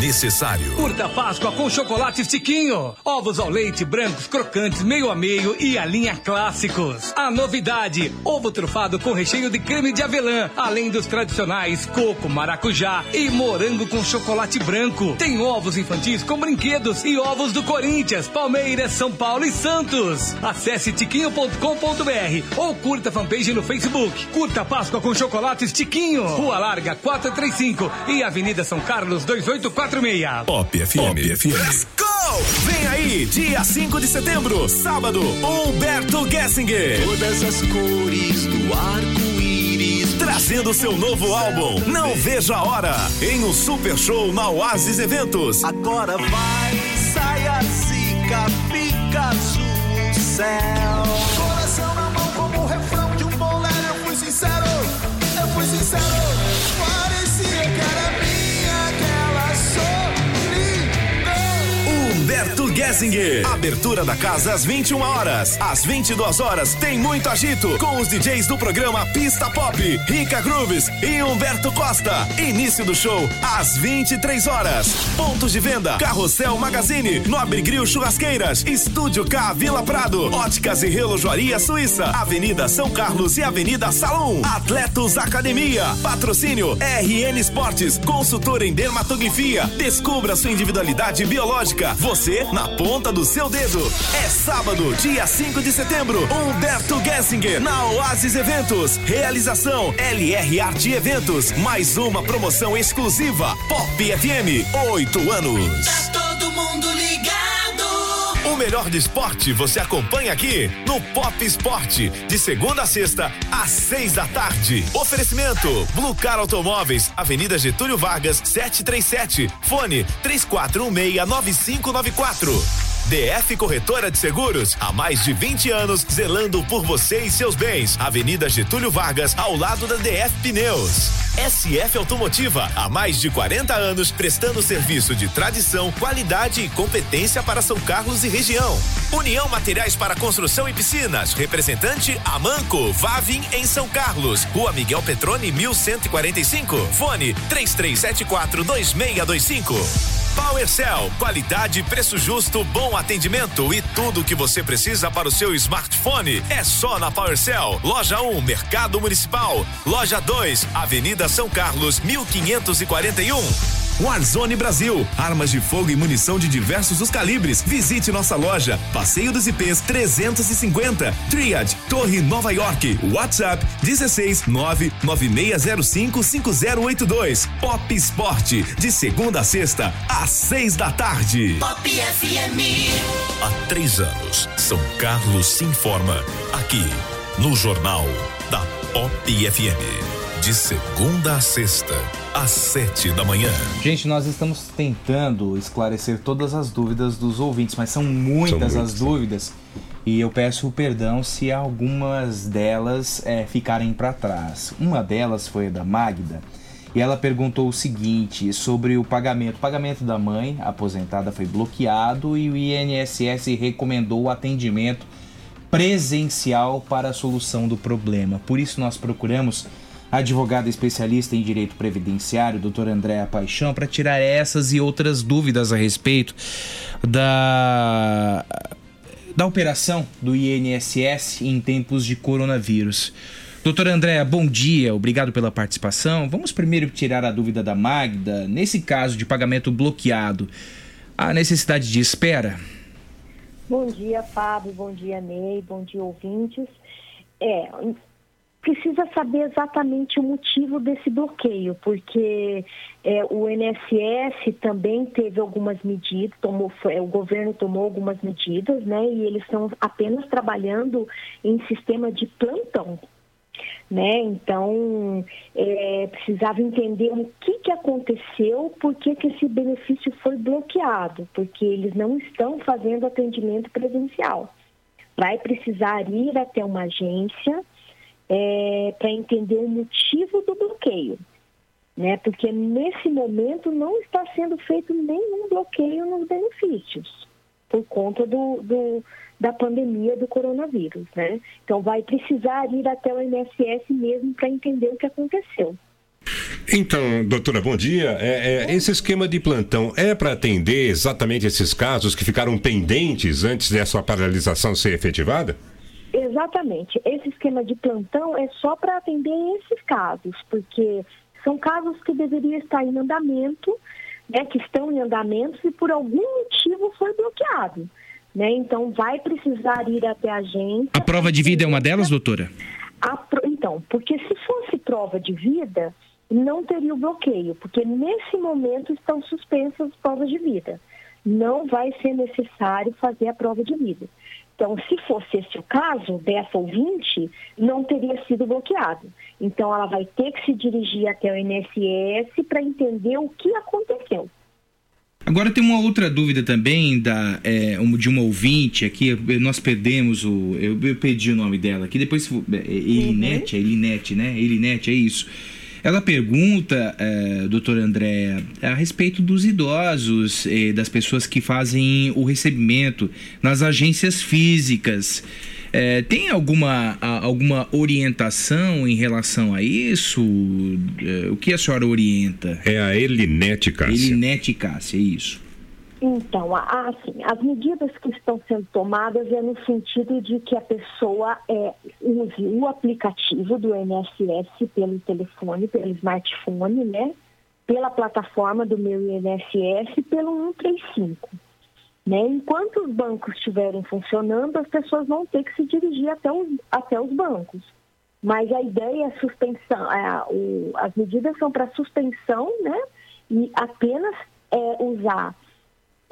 necessário. Curta Páscoa com chocolate Tiquinho. Ovos ao leite, brancos, crocantes, meio a meio e a linha clássicos. A novidade: ovo trufado com recheio de creme de avelã, além dos tradicionais coco, maracujá e morango com chocolate branco. Tem ovos infantis com brinquedos e ovos do Corinthians, Palmeiras, São Paulo e Santos. Acesse tiquinho.com.br ou curta a fanpage no Facebook. Curta Páscoa com chocolates Tiquinho. Rua Larga 435 e Avenida São Carlos 2846. Pop FM. Pop FM. Let's go! Vem aí, dia 5 de setembro, sábado, Humberto Gessinger. Todas as cores do arco-íris. Trazendo seu novo álbum, Não Vejo a Hora, em um super show na Oasis Eventos. Agora vai, saia, zica, pica azul, céu. Coração na mão como o refrão de um bolero. Eu fui sincero, eu fui sincero. Humberto Gessinger. Abertura da casa às 21 horas. Às 22 horas tem muito agito com os DJs do programa Pista Pop, Rica Grooves e Humberto Costa. Início do show às 23 horas. Pontos de venda: Carrossel Magazine, Nobre Grill Churrasqueiras, Estúdio K Vila Prado, Óticas e Relojoaria Suíça, Avenida São Carlos e Avenida Salom. Atletos Academia. Patrocínio RN Esportes, consultor em dermatografia. Descubra sua individualidade biológica. Você na ponta do seu dedo. É sábado, dia 5 de setembro. Humberto Gessinger na Oasis Eventos. Realização LR Arte Eventos. Mais uma promoção exclusiva. Pop FM. Oito anos. Melhor de esporte você acompanha aqui no Pop Esporte, de segunda a sexta, às seis da tarde. Oferecimento: Blue Car Automóveis, Avenida Getúlio Vargas, 737. Fone 34169594. DF Corretora de Seguros, há mais de 20 anos, zelando por você e seus bens. Avenida Getúlio Vargas, ao lado da DF Pneus. SF Automotiva, há mais de 40 anos, prestando serviço de tradição, qualidade e competência para São Carlos e região. União Materiais para Construção e Piscinas, representante Amanco, Vavin em São Carlos, Rua Miguel Petrone, 1145. Fone 3374 2625. PowerCell, qualidade, preço justo, bom atendimento e tudo o que você precisa para o seu smartphone é só na PowerCell. Loja 1, Mercado Municipal. Loja 2, Avenida São Carlos, 1541. Warzone Brasil, armas de fogo e munição de diversos os calibres. Visite nossa loja, Passeio dos IPs 350, Triad, Torre Nova York, WhatsApp 16 99605 5082. Pop Esporte, de segunda a sexta, às seis da tarde. Pop FM. Há três anos, São Carlos se informa aqui no Jornal Pop FM. De segunda a sexta, às sete da manhã. Gente, nós estamos tentando esclarecer todas as dúvidas dos ouvintes, mas são muitas, São as dúvidas. E eu peço perdão se algumas delas é, ficarem para trás. Uma delas foi a da Magda. E ela perguntou o seguinte sobre o pagamento. O pagamento da mãe aposentada foi bloqueado e o INSS recomendou o atendimento presencial para a solução do problema. Por isso nós procuramos advogada especialista em direito previdenciário, doutora Andréa Paixão, para tirar essas e outras dúvidas a respeito da da operação do INSS em tempos de coronavírus. Doutora Andréa, bom dia, obrigado pela participação. Vamos primeiro tirar a dúvida da Magda. Nesse caso de pagamento bloqueado, há necessidade de espera? Bom dia, Fábio. Bom dia, Ney. Bom dia, ouvintes. É, precisa saber exatamente o motivo desse bloqueio, porque é, o INSS também teve algumas medidas, tomou, o governo tomou algumas medidas, né? E eles estão apenas trabalhando em sistema de plantão. Né? Então, é, precisava entender o que, que aconteceu, por que, que esse benefício foi bloqueado, porque eles não estão fazendo atendimento presencial. Vai precisar ir até uma agência para entender o motivo do bloqueio. Né? Porque nesse momento não está sendo feito nenhum bloqueio nos benefícios, por conta do, do- da pandemia do coronavírus. Né? Então vai precisar ir até o INSS mesmo para entender o que aconteceu. Então, doutora, bom dia. É, é, esse esquema de plantão é para atender exatamente esses casos que ficaram pendentes antes dessa paralisação ser efetivada? Exatamente. Esse esquema de plantão é só para atender esses casos, porque são casos que deveriam estar em andamento, né, que estão em andamento e por algum motivo foi bloqueado. Né? Então vai precisar ir até a agência. A prova de vida é uma delas, doutora? Pro- Então, porque se fosse prova de vida, não teria o bloqueio, porque nesse momento estão suspensas as provas de vida. Não vai ser necessário fazer a prova de vida. Então, se fosse esse o caso dessa ouvinte, não teria sido bloqueado. Então, ela vai ter que se dirigir até o INSS para entender o que aconteceu. Agora tem uma outra dúvida também da, é, um- de uma ouvinte aqui. Nós perdemos o. Eu, eu perdi o nome dela aqui. Depois. se for- é, Elinete, é Elinete, né? Elinete, é isso. Ela pergunta, é, doutora Andréa, a respeito dos idosos, eh, das pessoas que fazem o recebimento nas agências físicas. É, tem alguma, alguma orientação em relação a isso? É, o que a senhora orienta? É a Elinete Cássia. Elinete Cássia, é isso. Então, assim, as medidas que estão sendo tomadas é no sentido de que a pessoa é, use o aplicativo do INSS pelo telefone, pelo smartphone, né? Pela plataforma do meu INSS, pelo 135. Né? Enquanto os bancos estiverem funcionando, as pessoas vão ter que se dirigir até os, até os bancos. Mas a ideia é suspensão, é, o- as medidas são para suspensão, né? E apenas é, usar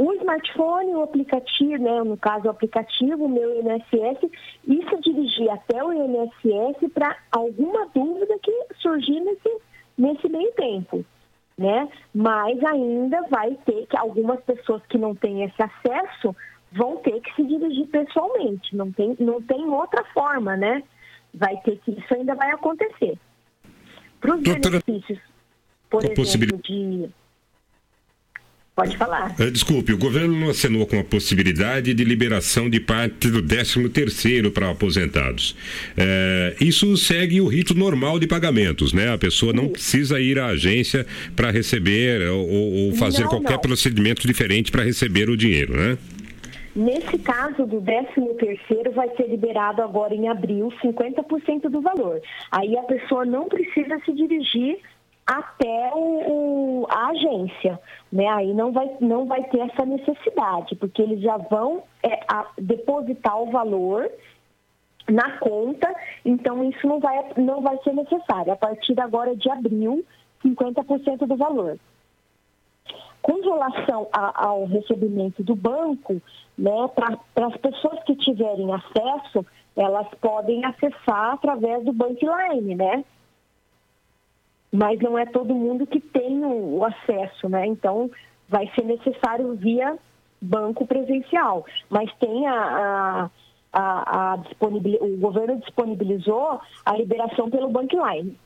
o smartphone, o aplicativo, né, no caso o aplicativo, o meu INSS, e se dirigir até o INSS para alguma dúvida que surgir nesse, nesse meio tempo. Né? Mas ainda vai ter que algumas pessoas que não têm esse acesso vão ter que se dirigir pessoalmente, não tem, não tem outra forma, né? Vai ter que, isso ainda vai acontecer. Para os benefícios, por exemplo, de. Pode falar. Eh, Desculpe, o governo não acenou com a possibilidade de liberação de parte do 13 terceiro para aposentados. Eh, isso segue o rito normal de pagamentos, né? A pessoa não precisa ir à agência para receber ou, ou fazer Não, qualquer não. procedimento diferente para receber o dinheiro, né? Nesse caso do 13 terceiro vai ser liberado agora em abril 50% do valor. Aí a pessoa não precisa se dirigir até o, o- a agência, né? Aí não vai, não vai ter essa necessidade, porque eles já vão é, depositar o valor na conta, então isso não vai, não vai ser necessário. A partir agora de abril, 50% do valor. Com relação a- ao recebimento do banco, né, para as pessoas que tiverem acesso, elas podem acessar através do Bankline, né? Mas não é todo mundo que tem o, acesso, né? Então, vai ser necessário via banco presencial. Mas tem a, a, a, a disponibil... o governo disponibilizou a liberação pelo Bankline.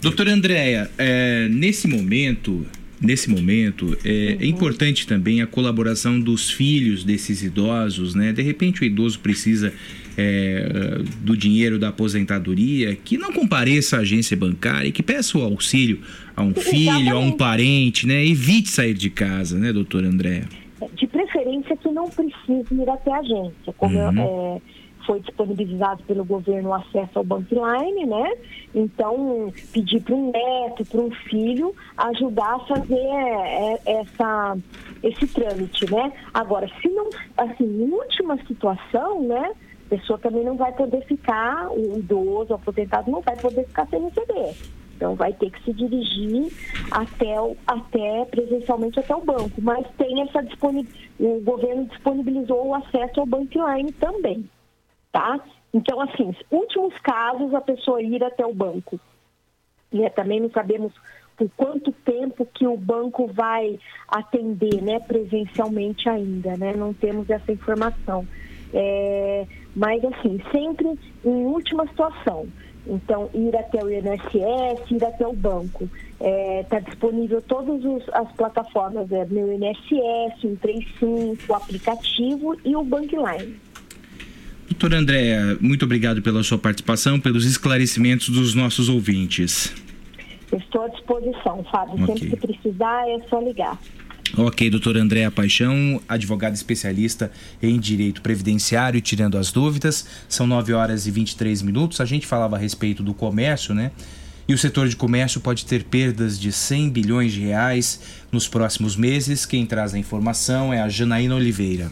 Doutora Andréia, é, nesse momento, nesse momento, é, uhum. é, importante também a colaboração dos filhos desses idosos, né? De repente o idoso precisa é, do dinheiro da aposentadoria, que não compareça à agência bancária e que peça o auxílio a um filho, a um parente, né? Evite sair de casa, né, doutora Andréia? De preferência que não precise ir até a agência, como uhum. é, foi disponibilizado pelo governo o acesso ao Bankline, né? Então, pedir para um neto, para um filho, ajudar a fazer é, é, essa, esse trâmite, né? Agora, se não, assim, em última situação, né? Pessoa também não vai poder ficar, o idoso, o aposentado, não vai poder ficar sem receber. Então vai ter que se dirigir até, o, até presencialmente até o banco. Mas tem essa disponibilidade, o governo disponibilizou o acesso ao Bankline também tá? Então, assim, últimos casos, a pessoa ir até o banco. E é, também não sabemos por quanto tempo que o banco vai atender, né, presencialmente ainda, né? Não temos essa informação. É, mas, assim, sempre em última situação. Então, ir até o INSS, ir até o banco. Está é, disponível todas as plataformas, é, meu INSS, o 135, o aplicativo e o Bankline. Doutora Andréa, muito obrigado pela sua participação, pelos esclarecimentos dos nossos ouvintes. Estou à disposição, Fábio. Okay. Sempre que precisar, é só ligar. Ok, doutora Andréa Paixão, advogada especialista em direito previdenciário, tirando as dúvidas. São 9 horas e 23 minutos. A gente falava a respeito do comércio, né? E o setor de comércio pode ter perdas de 100 bilhões de reais nos próximos meses. Quem traz a informação é a Janaína Oliveira.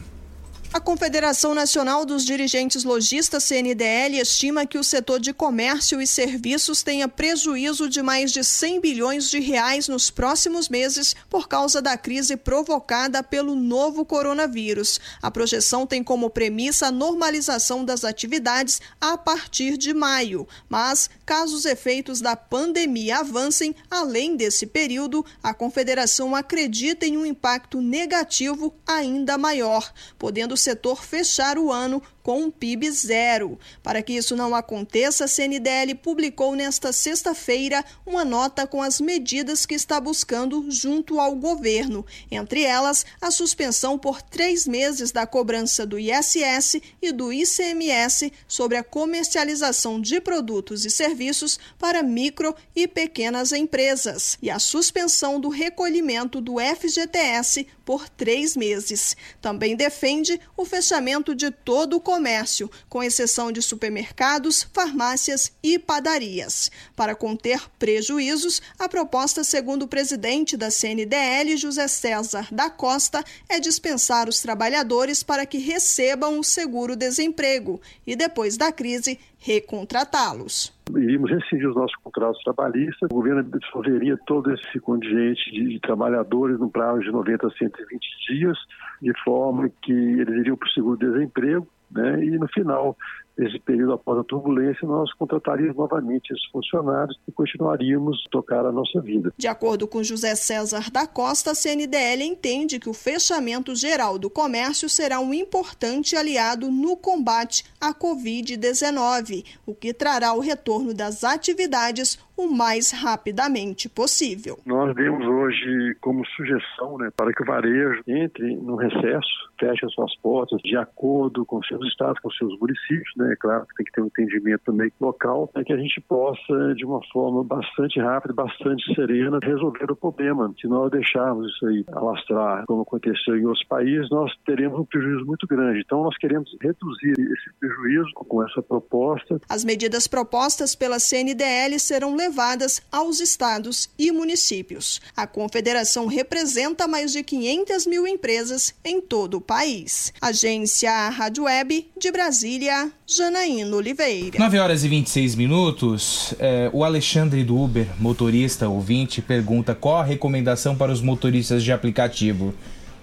A Confederação Nacional dos Dirigentes Logistas, CNDL, estima que o setor de comércio e serviços tenha prejuízo de mais de 100 bilhões de reais nos próximos meses por causa da crise provocada pelo novo coronavírus. A projeção tem como premissa a normalização das atividades a partir de maio, mas caso os efeitos da pandemia avancem além desse período, a Confederação acredita em um impacto negativo ainda maior, podendo setor fechar o ano com PIB zero. Para que isso não aconteça, a CNDL publicou nesta sexta-feira uma nota com as medidas que está buscando junto ao governo, entre elas a suspensão por três meses da cobrança do ISS e do ICMS sobre a comercialização de produtos e serviços para micro e pequenas empresas e a suspensão do recolhimento do FGTS por três meses. Também defende o fechamento de todo o comércio, com exceção de supermercados, farmácias e padarias. Para conter prejuízos, a proposta, segundo o presidente da CNDL, José César da Costa, é dispensar os trabalhadores para que recebam o seguro-desemprego e, depois da crise, recontratá-los. Iríamos rescindir os nossos contratos trabalhistas, o governo dissolveria todo esse contingente de, de, trabalhadores no prazo de 90 a 120 dias, de forma que eles iriam para o seguro-desemprego, né? E no final desse período após a turbulência, nós contrataríamos novamente esses funcionários e continuaríamos a tocar a nossa vida. De acordo com José César da Costa, a CNDL entende que o fechamento geral do comércio será um importante aliado no combate à Covid-19, o que trará o retorno das atividades o mais rapidamente possível. Nós demos hoje como sugestão né, para que o varejo entre no recesso, feche as suas portas de acordo com seus estados, com seus municípios, né? É claro que tem que ter um entendimento também local, para que a gente possa, de uma forma bastante rápida, bastante serena, resolver o problema. Se nós deixarmos isso aí alastrar, como aconteceu em outros países, nós teremos um prejuízo muito grande. Então, nós queremos reduzir esse prejuízo com essa proposta. As medidas propostas pela CNDL serão levadas aos estados e municípios. A confederação representa mais de 500 mil empresas em todo o país. Agência Rádio Web de Brasília, Janaína Oliveira. 9 horas e 26 minutos. É, o Alexandre do Uber, motorista ouvinte, pergunta qual a recomendação para os motoristas de aplicativo: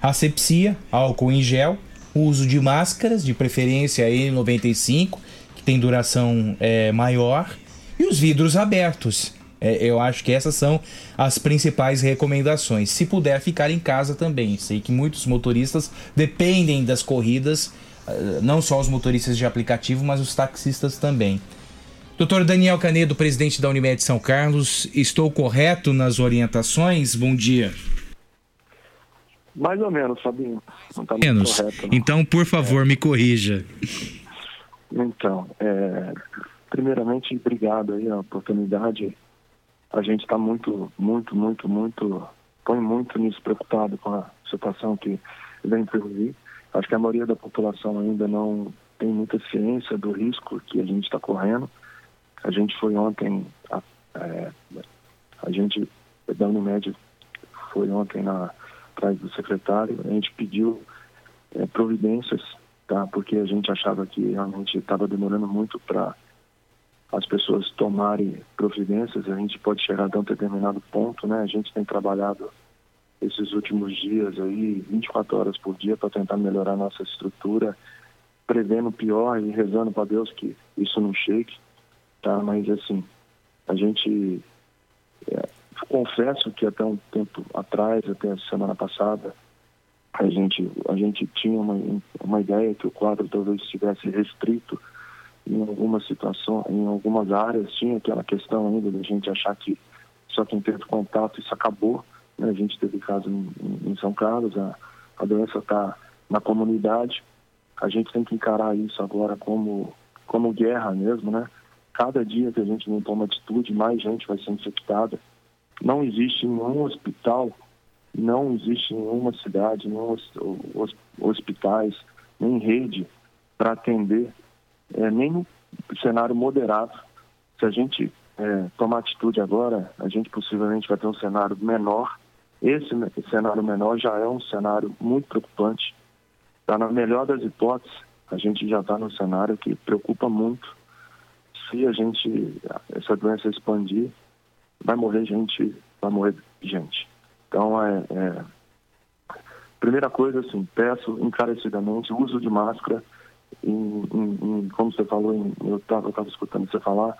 asepsia, álcool em gel, uso de máscaras, de preferência N95, que tem duração é, maior, e os vidros abertos. É, eu acho que essas são as principais recomendações. Se puder ficar em casa também. Sei que muitos motoristas dependem das corridas, não só os motoristas de aplicativo, mas os taxistas também. Doutor Daniel Canedo, presidente da Unimed São Carlos, estou correto nas orientações? Bom dia. Mais ou menos, Fabinho. Não tá Menos. correto. não. Então, por favor, me corrija. Então, é, primeiramente, obrigado aí a oportunidade. A gente está muito, muito, muito, muito, põe muito nisso preocupado com a situação que vem por vir. Acho que a maioria da população ainda não tem muita ciência do risco que a gente está correndo. A gente foi ontem, a, é, a gente da Unimed foi ontem na atrás do secretário, a gente pediu é, providências, tá? Porque a gente achava que realmente estava demorando muito para as pessoas tomarem providências, a gente pode chegar até um determinado ponto, né? A gente tem trabalhado esses últimos dias aí, 24 horas por dia, para tentar melhorar nossa estrutura, prevendo o pior e rezando para Deus que isso não chegue, tá? Mas assim, a gente é, confesso que até um tempo atrás, até a semana passada, a gente a gente tinha uma, uma ideia que o quadro talvez estivesse restrito em alguma situação, em algumas áreas tinha aquela questão ainda da gente achar que só quem teve contato isso acabou. A gente teve caso em, São Carlos, a, a doença está na comunidade. A gente tem que encarar isso agora como como guerra mesmo, né? Cada dia que a gente não toma atitude, mais gente vai ser infectada. Não existe nenhum hospital, não existe nenhuma cidade, nenhum hos- hos- hospitais, nem rede para atender é, nem cenário moderado. Se a gente é, tomar atitude agora, a gente possivelmente vai ter um cenário menor. Esse cenário menor já é um cenário muito preocupante. Tá na melhor das hipóteses, a gente já está num cenário que preocupa muito. Se a gente, essa doença expandir, vai morrer gente, vai morrer gente. Então, é, é primeira coisa, assim, peço encarecidamente o uso de máscara, em, em- em- como você falou, eu estava escutando você falar,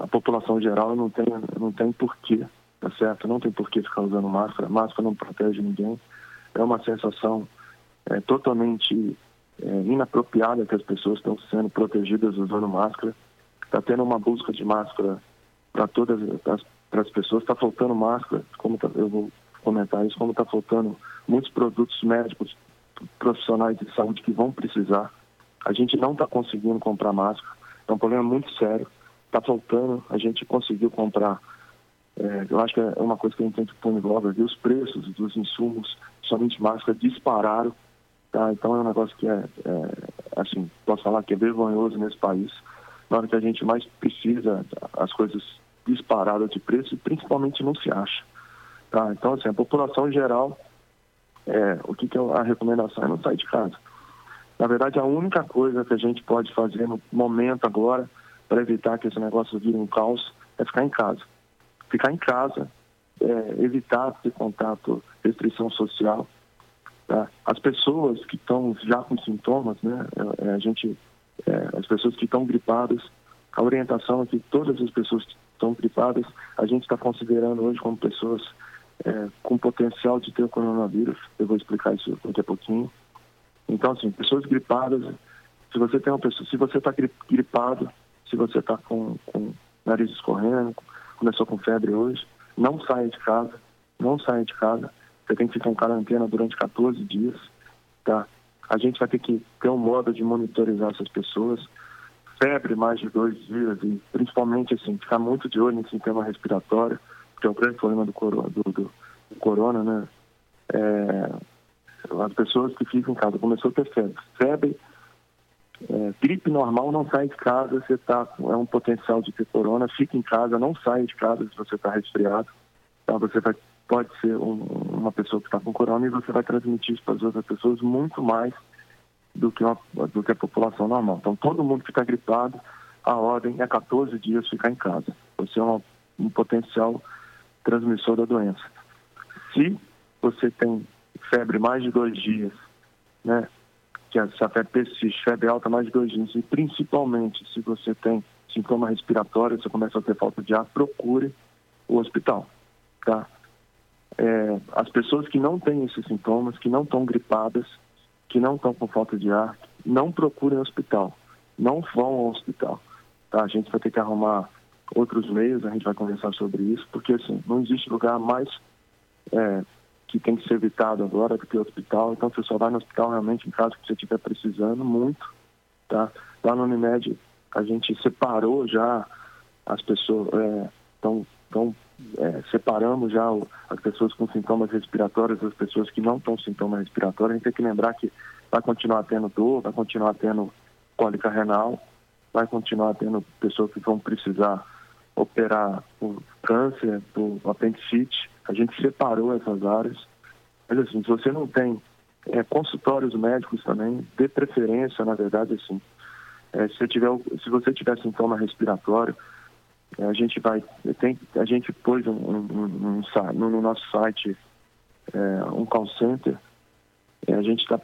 a população geral não tem, não tem porquê, tá certo? Não tem porquê ficar usando máscara. Máscara não protege ninguém. É uma sensação é, totalmente é, inapropriada que as pessoas estão sendo protegidas usando máscara. Está tendo uma busca de máscara para todas as, as pessoas. Está faltando máscara, como tá- eu vou comentar isso, como está faltando muitos produtos médicos profissionais de saúde que vão precisar. A gente não está conseguindo comprar máscara. É um problema muito sério. Está faltando. A gente conseguiu comprar. É, eu acho que é uma coisa que a gente tem que pôr em voga. Viu? Os preços dos insumos, somente máscara, dispararam. Tá? Então é um negócio que é, é, assim, posso falar que é vergonhoso nesse país. Na hora que a gente mais precisa, as coisas disparadas de preço principalmente não se acha. Tá? Então, assim, a população em geral é, o que, que é a recomendação? É não sair de casa. Na verdade, a única coisa que a gente pode fazer no momento agora para evitar que esse negócio vire um caos é ficar em casa. Ficar em casa, é, evitar ter contato, restrição social. tá? As pessoas que estão já com sintomas, né, é, a gente, é, as pessoas que estão gripadas, a orientação é que todas as pessoas que estão gripadas, a gente está considerando hoje como pessoas é, com potencial de ter o coronavírus. Eu vou explicar isso daqui a pouquinho. Então, assim, pessoas gripadas, se você tem uma pessoa, se você está gripado, se você está com, com nariz escorrendo, começou com febre hoje, não saia de casa, não saia de casa. Você tem que ficar em quarentena durante 14 dias, tá? A gente vai ter que ter um modo de monitorizar essas pessoas. Febre mais de dois dias e principalmente, assim, ficar muito de olho no sistema respiratório, que é o grande problema do, coro, do, do, do corona, né? É, as pessoas que ficam em casa começou a ter febre. Febre, é, gripe normal, não sai de casa, você tá, é um potencial de ter corona, fica em casa, não sai de casa se você está resfriado. Tá? Você vai, pode ser um- uma pessoa que está com corona e você vai transmitir isso para as outras pessoas muito mais do que, uma, do que a população normal. Então, todo mundo que está gripado, a ordem é 14 dias ficar em casa. Você é uma- um potencial transmissor da doença. Se você tem febre mais de dois dias né? Que a febre persiste, febre alta mais de dois dias, e principalmente se você tem sintoma respiratório, você começa a ter falta de ar, procure o hospital, tá? É, as pessoas que não têm esses sintomas, que não estão gripadas, que não estão com falta de ar, não procurem hospital, não vão ao hospital, tá? A gente vai ter que arrumar outros meios, a gente vai conversar sobre isso, porque assim, não existe lugar mais é, que tem que ser evitado agora do que o hospital, então você só vai no hospital realmente em caso que você estiver precisando muito, tá? Lá no Unimed a gente separou já as pessoas, é, então, então é, separamos já o, as pessoas com sintomas respiratórios das pessoas que não estão sintomas respiratórios, a gente tem que lembrar que vai continuar tendo dor, vai continuar tendo cólica renal, vai continuar tendo pessoas que vão precisar operar por câncer, por apendicite. A gente separou essas áreas. Mas assim, se você não tem é, consultórios médicos também, de preferência, na verdade, assim, é, se, tiver, se você tiver sintoma respiratório, é, a gente vai, tem, a gente pôs um, um, um, no nosso site é, um call center, a gente está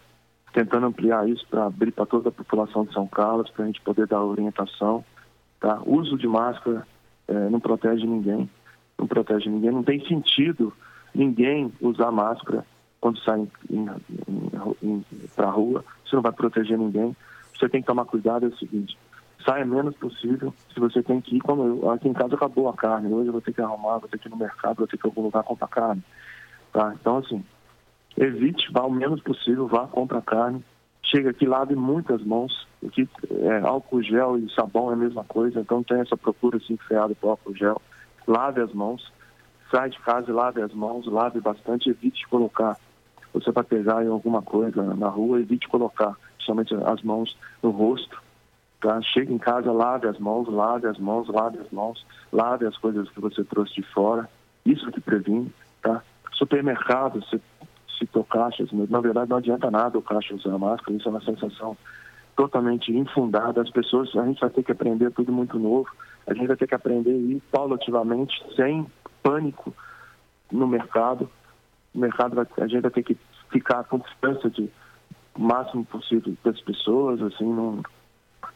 tentando ampliar isso para abrir para toda a população de São Carlos, para a gente poder dar orientação. Tá? Uso de máscara é, não protege ninguém, não protege ninguém, não tem sentido ninguém usar máscara quando sai para a rua, você não vai proteger ninguém. Você tem que tomar cuidado, é o seguinte, saia menos possível, se você tem que ir, como eu, aqui em casa acabou a carne, hoje eu vou ter que arrumar, vou ter que ir no mercado, vou ter que ir em algum lugar comprar carne. Tá? Então, assim, evite, vá o menos possível, vá, compra carne, chega aqui, lave muitas mãos, porque é, álcool gel e sabão é a mesma coisa, então tem essa procura assim freada por álcool gel. Lave as mãos, sai de casa e lave as mãos, lave bastante, evite colocar. Você vai pegar em alguma coisa na rua, evite colocar somente as mãos no rosto. Tá? Chega em casa, lave as mãos, lave as mãos, lave as mãos, lave as coisas que você trouxe de fora. Isso que previne, tá? Supermercado, você citou caixas, mas na verdade não adianta nada o caixa usar máscara, isso é uma sensação totalmente infundada. As pessoas, a gente vai ter que aprender tudo muito novo, a gente vai ter que aprender a ir paulativamente, sem pânico no mercado. O mercado, vai, a gente vai ter que ficar com distância de máximo possível das pessoas, assim, não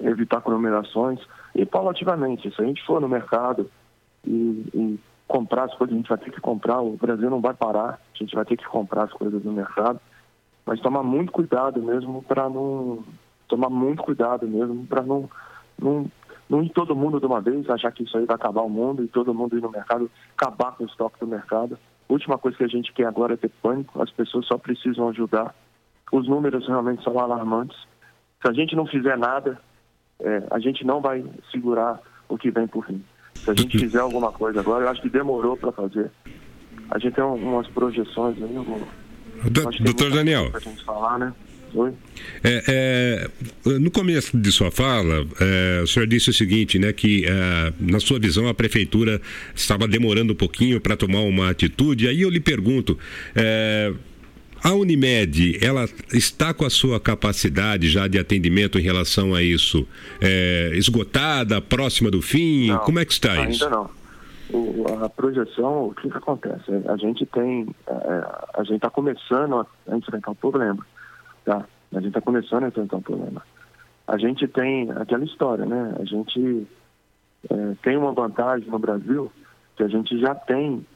evitar aglomerações e paulativamente. Se a gente for no mercado e, e comprar as coisas, a gente vai ter que comprar, o Brasil não vai parar, a gente vai ter que comprar as coisas no mercado, mas tomar muito cuidado mesmo para não. Tomar muito cuidado mesmo para não, não, não ir todo mundo de uma vez, achar que isso aí vai acabar o mundo e todo mundo ir no mercado, acabar com o estoque do mercado. A última coisa que a gente quer agora é ter pânico, as pessoas só precisam ajudar. Os números realmente são alarmantes. Se a gente não fizer nada, é, a gente não vai segurar o que vem por fim. Se a gente fizer alguma coisa agora, eu acho que demorou para fazer. A gente tem umas projeções aí, eu vou... Doutor Daniel. Pra gente falar, né? Oi? É, é, no começo de sua fala, é, o senhor disse o seguinte, né, que é, na sua visão a prefeitura estava demorando um pouquinho para tomar uma atitude. Aí eu lhe pergunto, é, a Unimed, ela está com a sua capacidade já de atendimento em relação a isso é, esgotada, próxima do fim? Não, Como é que está ainda isso? Ainda não. O, a projeção, o que, acontece? A gente tem, é, a gente está começando a enfrentar um problema, tá? A gente está começando a enfrentar um problema. A gente tem aquela história, né? A gente é, tem uma vantagem no Brasil que a gente já tem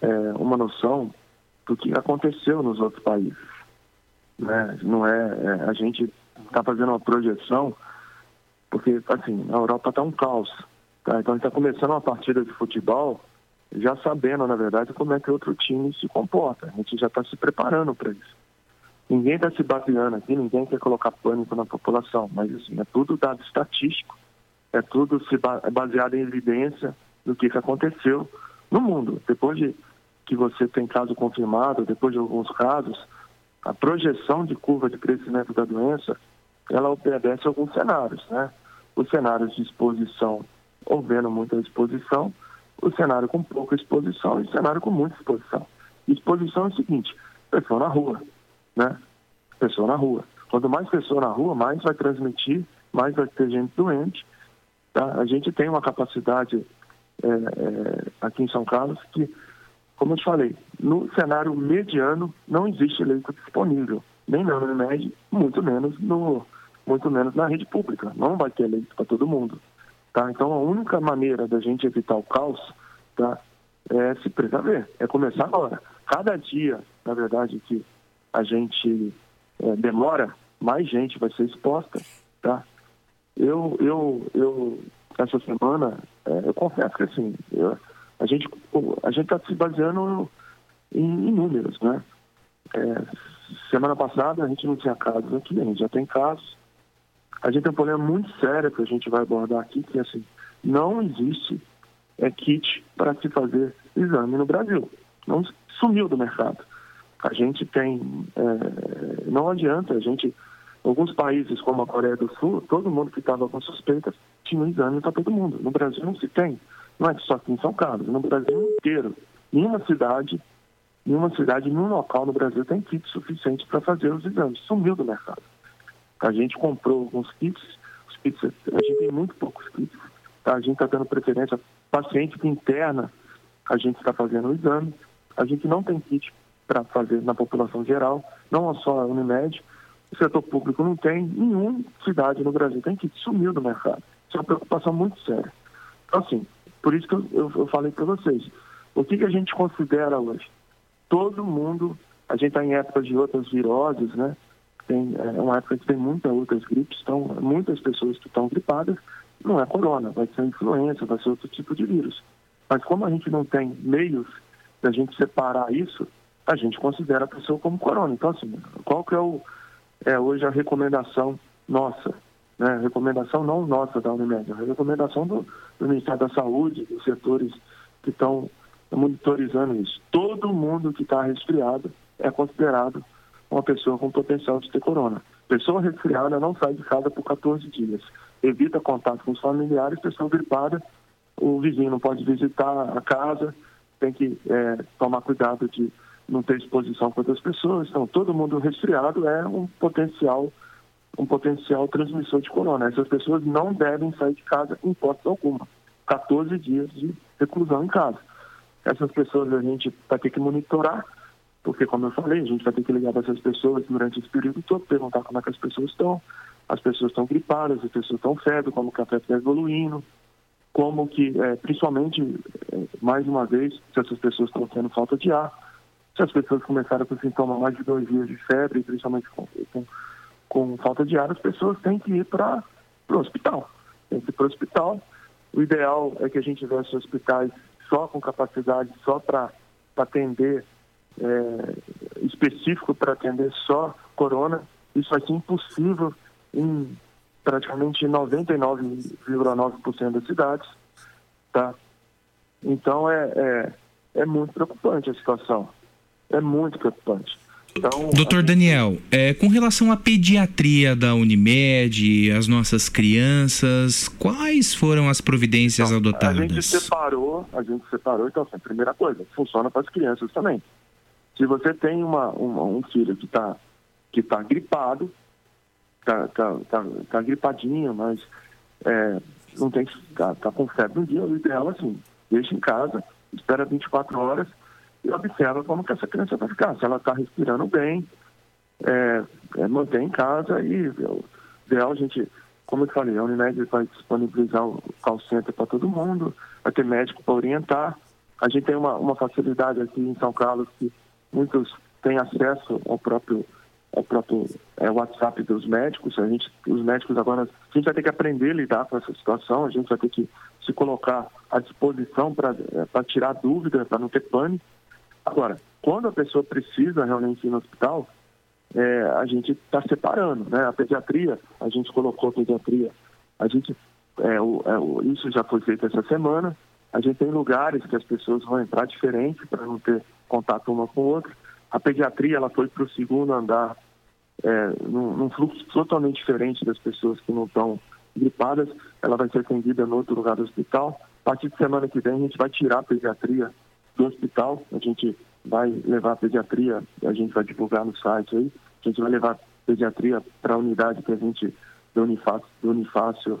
é, uma noção do que aconteceu nos outros países. Né? Não é, é a gente está fazendo uma projeção porque assim a Europa está um caos. Tá? Então a gente está começando uma partida de futebol já sabendo na verdade como é que outro time se comporta. A gente já está se preparando para isso. Ninguém está se baseando aqui, ninguém quer colocar pânico na população, mas assim, é tudo dado estatístico, é tudo se é baseado em evidência do que, que aconteceu no mundo. Depois de que você tem caso confirmado, depois de alguns casos, a projeção de curva de crescimento da doença, ela obedece a alguns cenários, né? Os cenários de exposição, havendo muita exposição, o cenário com pouca exposição e o cenário com muita exposição. Exposição é o seguinte, pessoa na rua, né? Pessoa na rua. Quanto mais pessoa na rua, mais vai transmitir, mais vai ter gente doente. Tá? A gente tem uma capacidade é, é, aqui em São Carlos que como eu te falei, no cenário mediano não existe leito disponível. nem na Unimed, muito menos no muito menos na rede pública. Não vai ter leite para todo mundo. Tá? Então, a única maneira da gente evitar o caos tá, é se precaver, é começar agora. Cada dia, na verdade, que a gente é, demora, mais gente vai ser exposta. Tá? Eu, eu, eu essa semana, é, eu confesso que assim, eu, a gente a gente está se baseando em, em números, né? É, semana passada a gente não tinha casos aqui, a gente já tem casos. A gente tem um problema muito sério que a gente vai abordar aqui, que assim, não existe é, kit para se fazer exame no Brasil. Não sumiu do mercado. A gente tem, é, não adianta, a gente, alguns países como a Coreia do Sul, todo mundo que estava com suspeitas tinha um exame para todo mundo. No Brasil não se tem. Não é só aqui em São Carlos, no Brasil inteiro. Nenhuma cidade, nenhuma cidade, nenhum local no Brasil tem kit suficiente para fazer os exames. Sumiu do mercado. A gente comprou alguns kits, os kits, a gente tem muito poucos kits. Tá? A gente está dando preferência paciente que interna, a gente está fazendo o exame. A gente não tem kit para fazer na população geral, não é só a Unimed. O setor público não tem, nenhuma cidade no Brasil tem kit, sumiu do mercado. Isso é uma preocupação muito séria. Então, assim, por isso que eu, eu, falei para vocês, o que, que a gente considera hoje? Todo mundo, a gente está em época de outras viroses, né? tem, é uma época que tem muitas outras gripes, então muitas pessoas que estão gripadas, não é corona, vai ser influenza, vai ser outro tipo de vírus. Mas como a gente não tem meios da gente separar isso, a gente considera a pessoa como corona. Então, assim, qual que é, o, é hoje a recomendação nossa? Né? Recomendação não nossa da Unimed, a recomendação do, do Ministério da Saúde, dos setores que estão monitorizando isso. Todo mundo que está resfriado é considerado uma pessoa com potencial de ter corona. Pessoa resfriada não sai de casa por 14 dias. Evita contato com os familiares, pessoa gripada, o vizinho não pode visitar a casa, tem que é, tomar cuidado de não ter exposição com outras pessoas. Então, todo mundo resfriado é um potencial um potencial transmissor de corona. Essas pessoas não devem sair de casa em hipótese alguma. 14 dias de reclusão em casa. Essas pessoas a gente vai ter que monitorar porque, como eu falei, a gente vai ter que ligar para essas pessoas durante esse período todo, perguntar como é que as pessoas estão. As pessoas estão gripadas, as pessoas estão febre, como o café está evoluindo, como que, é, principalmente, é, mais uma vez, se essas pessoas estão tendo falta de ar, as pessoas começaram com sintomas mais de dois dias de febre, principalmente com, com, com falta de ar, as pessoas têm que ir para o hospital. Tem que ir para o hospital. O ideal é que a gente tivesse hospitais só com capacidade, só para atender é, específico para atender só corona, isso vai ser impossível em praticamente 99,9% das cidades, tá? Então é, é, é muito preocupante a situação, é muito preocupante. Então, Doutor Daniel, é, com relação à pediatria da Unimed, as nossas crianças, quais foram as providências então, adotadas? A gente separou, a gente separou, então assim, primeira coisa, funciona para as crianças também. Se você tem uma, uma um filho que está que tá gripado, está tá, tá, tá gripadinho, mas é, não tem tá, tá com febre um dia, o ideal é assim, deixa em casa, espera 24 horas e observa como que essa criança vai ficar. Se ela está respirando bem, é, é, em casa e o ideal a gente, como eu falei, a Unimed vai disponibilizar o call center para todo mundo, vai ter médico para orientar. A gente tem uma, uma facilidade aqui em São Carlos que muitos têm acesso ao próprio ao próprio é, WhatsApp dos médicos. A gente, os médicos agora, a gente vai ter que aprender a lidar com essa situação. A gente vai ter que se colocar à disposição para é, tirar dúvida, para não ter pânico. Agora, quando a pessoa precisa realmente ir no hospital, é, a gente está separando, né? A pediatria, a gente colocou a pediatria, a gente, é, o, é, o, isso já foi feito essa semana. A gente tem lugares que as pessoas vão entrar diferente para não ter contato uma com outra. A pediatria ela foi para o segundo andar, é, num, num, fluxo totalmente diferente das pessoas que não estão gripadas. Ela vai ser atendida no outro lugar do hospital. A partir de semana que vem a gente vai tirar a pediatria do hospital. A gente vai levar a pediatria, a gente vai divulgar no site aí. A gente vai levar a pediatria para a unidade que a gente do Unifácio, do Unifácio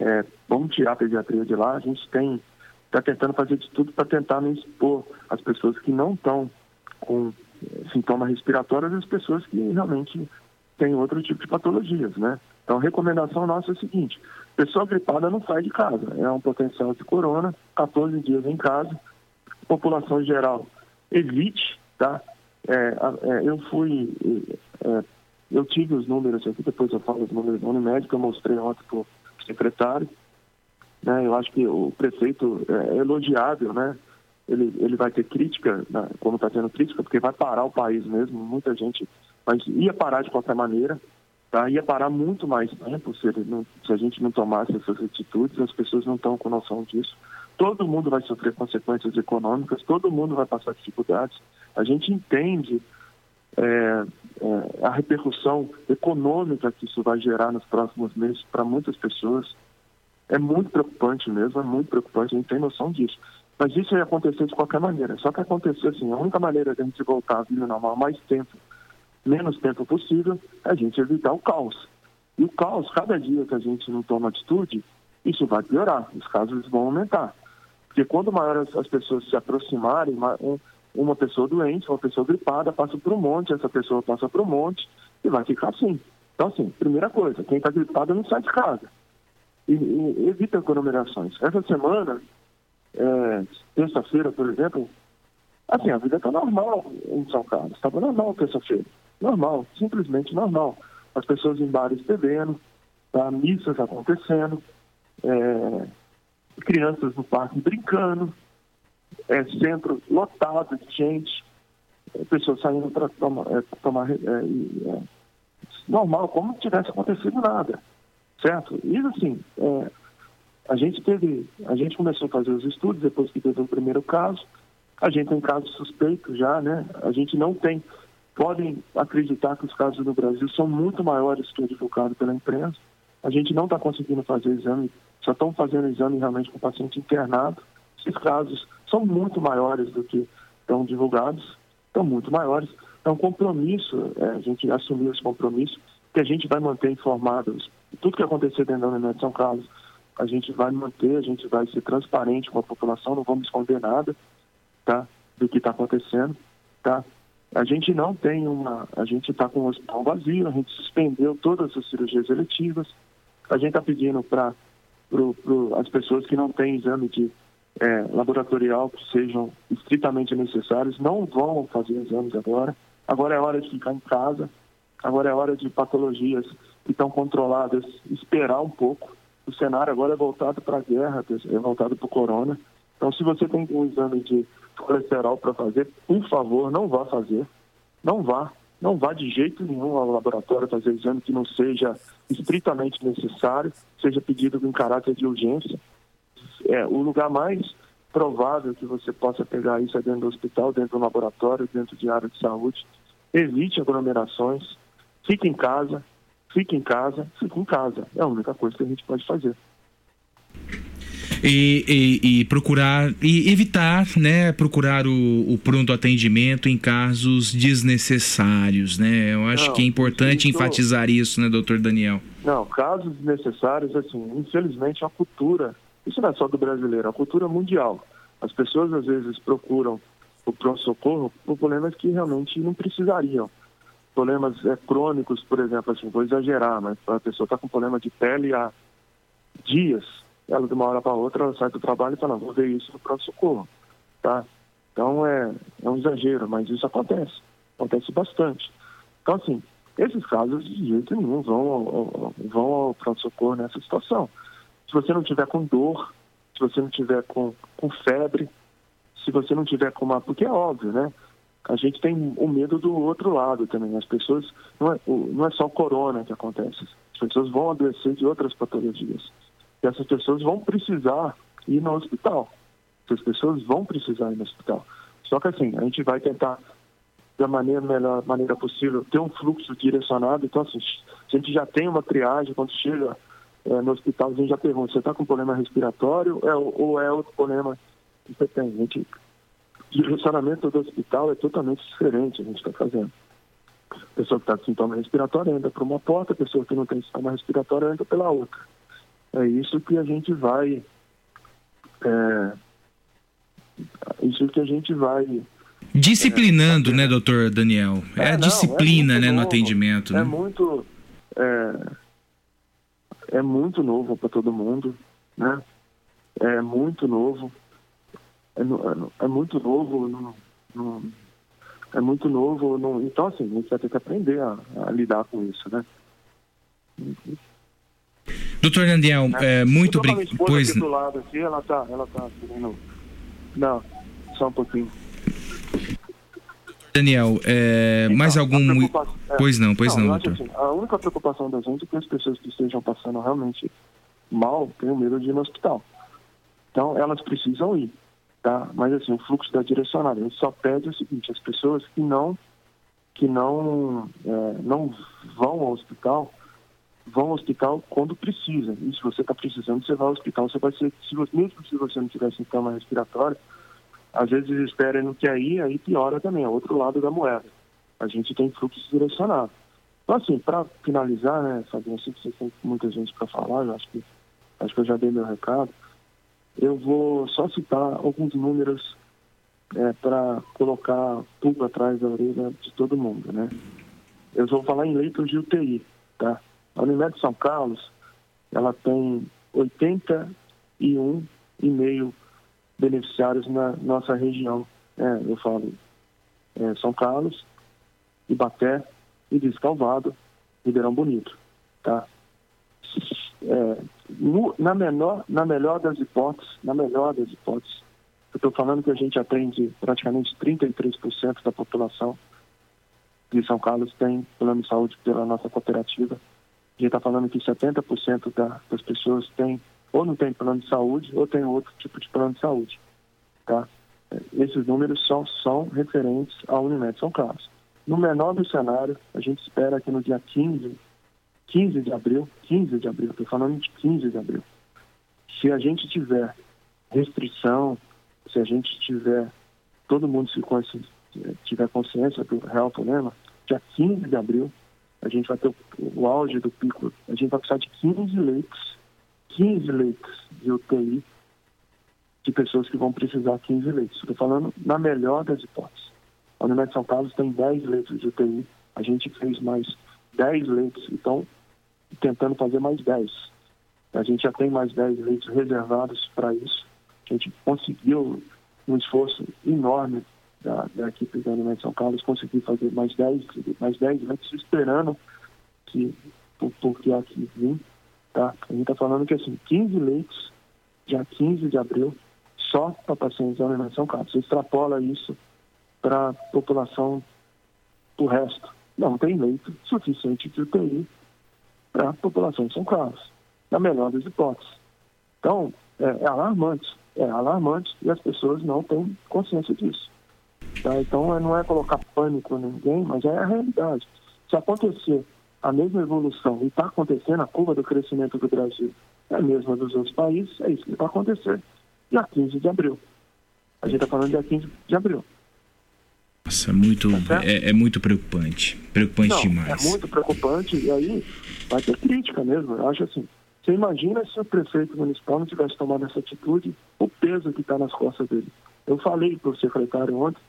é, vamos tirar a pediatria de lá. A gente tem está tentando fazer de tudo para tentar não expor as pessoas que não estão com sintomas respiratórios das pessoas que realmente têm outro tipo de patologias, né? Então, a recomendação nossa é a seguinte: pessoa gripada não sai de casa, é um potencial de corona, 14 dias em casa, população em geral, evite, tá? É, é, eu fui, é, eu tive os números aqui, depois eu falo os números Unimed, que eu mostrei ontem para o secretário, né? Eu acho que o prefeito é elogiável, né? Ele, ele vai ter crítica, né? como está tendo crítica, porque vai parar o país mesmo, muita gente, mas ia parar de qualquer maneira, tá? ia parar muito mais tempo se, não, se a gente não tomasse essas atitudes, as pessoas não estão com noção disso. Todo mundo vai sofrer consequências econômicas, todo mundo vai passar dificuldades. A gente entende é, é, a repercussão econômica que isso vai gerar nos próximos meses para muitas pessoas. É muito preocupante mesmo, é muito preocupante, a gente tem noção disso. Mas isso ia acontecer de qualquer maneira. Só que acontecer assim, a única maneira de a gente voltar à vida normal mais tempo, menos tempo possível, é a gente evitar o caos. E o caos, cada dia que a gente não toma atitude, isso vai piorar, os casos vão aumentar. Porque quando maior as, as pessoas se aproximarem, uma pessoa doente, uma pessoa gripada, passa por um monte, essa pessoa passa por um monte e vai ficar assim. Então, assim, primeira coisa, quem está gripado não sai de casa e, e evita aglomerações. Essa semana, é, terça-feira, por exemplo, assim, a vida está normal em São Carlos. Estava normal terça-feira. Normal, simplesmente normal. As pessoas em bares bebendo, tá? missas acontecendo, é, crianças no parque brincando, é, centro lotado de gente, é, pessoas saindo para tomar, é, tomar é, é, normal, como se tivesse acontecido nada certo? E assim, é, a gente teve, a gente começou a fazer os estudos depois que teve o primeiro caso, a gente tem casos suspeitos já, né? A gente não tem, podem acreditar que os casos no Brasil são muito maiores que o divulgado pela imprensa. A gente não está conseguindo fazer exame, só estão fazendo exame realmente com paciente internado. Esses casos são muito maiores do que estão divulgados, estão muito maiores. É um compromisso, é, a gente assumiu esse compromisso, que a gente vai manter informados tudo que acontecer dentro da Unimed de São Carlos, a gente vai manter, a gente vai ser transparente com a população, não vamos esconder nada, tá? Do que está acontecendo, tá? A gente não tem uma, a gente está com o hospital vazio, a gente suspendeu todas as cirurgias eletivas, a gente está pedindo para as pessoas que não têm exame de é, laboratorial que sejam estritamente necessários, não vão fazer exames agora. Agora é hora de ficar em casa, agora é hora de patologias que estão controladas esperar um pouco. O cenário agora é voltado para a guerra, é voltado para o corona. Então, se você tem um exame de colesterol para fazer, por favor, não vá fazer. Não vá. Não vá de jeito nenhum ao laboratório fazer exame que não seja estritamente necessário, seja pedido em caráter de urgência. É, o lugar mais provável que você possa pegar isso é dentro do hospital, dentro do laboratório, dentro de área de saúde. Evite aglomerações, fique em casa, fique em casa, fique em casa. É a única coisa que a gente pode fazer. E, e, e, procurar e evitar, né, procurar o, o, pronto atendimento em casos desnecessários, né? Eu acho não, que é importante isso, enfatizar isso, né, doutor Daniel? Não, casos desnecessários, assim, infelizmente a cultura, isso não é só do brasileiro, a cultura mundial. As pessoas às vezes procuram o pronto-socorro por problemas que realmente não precisariam problemas é, crônicos, por exemplo, assim, vou exagerar, mas a pessoa está com problema de pele há dias, ela de uma hora para outra ela sai do trabalho e fala, vou ver isso no pronto-socorro, tá? Então é, é um exagero, mas isso acontece, acontece bastante. Então, assim, esses casos de jeito nenhum vão ao, vão ao pronto-socorro nessa situação. Se você não tiver com dor, se você não tiver com, com febre, se você não tiver com uma... Porque é óbvio, né? a gente tem o medo do outro lado também. As pessoas, não é, não é só o corona que acontece, as pessoas vão adoecer de outras patologias. E essas pessoas vão precisar ir no hospital. Essas pessoas vão precisar ir no hospital. Só que assim, a gente vai tentar, da maneira melhor maneira possível, ter um fluxo direcionado. Então, assim, a gente já tem uma triagem, quando chega é, no hospital, a gente já pergunta, você está com problema respiratório é, ou é outro problema que você tem? A gente o direcionamento do hospital é totalmente diferente, a gente está fazendo. A pessoa que está com sintoma respiratório entra por uma porta, a pessoa que não tem sintoma respiratório entra pela outra. É isso que a gente vai. É, isso que a gente vai Disciplinando, é, né, doutor Daniel? É, é a disciplina, não, é né, novo, no atendimento. É né? muito. É, é muito novo para todo mundo, né? É muito novo. É, é, é muito novo. Não, não, é muito novo. Não, então, assim, a gente vai ter que aprender a, a lidar com isso, né? Doutor Daniel, é, muito obrigado. Pois... Aqui do lado aqui, ela tá, ela tá querendo... Não, só um pouquinho. Daniel, é, então, mais algum. É, pois não, pois não, não. Assim, a única preocupação da gente é que as pessoas que estejam passando realmente mal tenham medo de ir no hospital. Então, elas precisam ir, tá? Mas, assim, o fluxo da direcionada, a gente só pede o seguinte: as pessoas que não, que não, é, não vão ao hospital, vão ao hospital quando precisa. E se você está precisando, você vai ao hospital, você vai ser, se você, mesmo se você não tiver sintoma respiratório, às vezes espera no que aí, aí piora também, é outro lado da moeda. A gente tem fluxo direcionado. Então, assim, para finalizar, né, Fabinho, sei que você tem muita gente para falar, eu acho que, acho que eu já dei meu recado. Eu vou só citar alguns números é, para colocar tudo atrás da orelha de todo mundo, né? Eu vou falar em leitos de UTI, tá? A Unimed São Carlos, ela tem 81,5 beneficiários na nossa região. É, eu falo é, São Carlos, Ibaté, Idris Calvado, Ribeirão Bonito. Tá? É, no, na, menor, na melhor das hipóteses, na melhor das hipóteses, eu estou falando que a gente atende praticamente 33% da população de São Carlos tem plano de saúde pela nossa cooperativa. A gente está falando que 70% da, das pessoas têm ou não tem plano de saúde ou tem outro tipo de plano de saúde. Tá? Esses números só são referentes à Unimed São Carlos. No menor do cenário, a gente espera que no dia 15, 15 de abril, 15 de abril, estou falando de 15 de abril, se a gente tiver restrição, se a gente tiver, todo mundo se tiver consciência do real problema, dia 15 de abril, a gente vai ter o, o auge do pico, a gente vai precisar de 15 leitos 15 leitos de UTI de pessoas que vão precisar 15 leitos. Estou falando na melhor das hipóteses. A Unimed de São Carlos tem 10 leitos de UTI, a gente fez mais 10 leitos, então tentando fazer mais 10. A gente já tem mais 10 leitos reservados para isso. A gente conseguiu, um esforço enorme da, da equipe da Unimed de São Carlos, conseguir fazer mais 10, mais 10 leitos, esperando que, por, aqui vim, Tá? A gente está falando que assim, 15 leitos, dia 15 de abril, só para pacientes da Unimed São Carlos. Extrapola isso para a população do resto. Não tem leito suficiente de UTI para a população de São Carlos, na melhor das hipóteses. Então, é, é, alarmante, é alarmante e as pessoas não têm consciência disso. Tá? Então, é, não é colocar pânico em ninguém, mas é a realidade. Se acontecer a mesma evolução e está acontecendo, a curva do crescimento do Brasil é a mesma dos outros países, é isso que vai acontecer dia 15 de abril. A gente está falando dia 15 de abril. Nossa, é muito, tá é, é, muito preocupante. Preocupante Não, demais. É muito preocupante e aí vai ter crítica mesmo. Eu acho assim. Você imagina se o prefeito municipal não tivesse tomado essa atitude, o peso que está nas costas dele. Eu falei para o secretário ontem,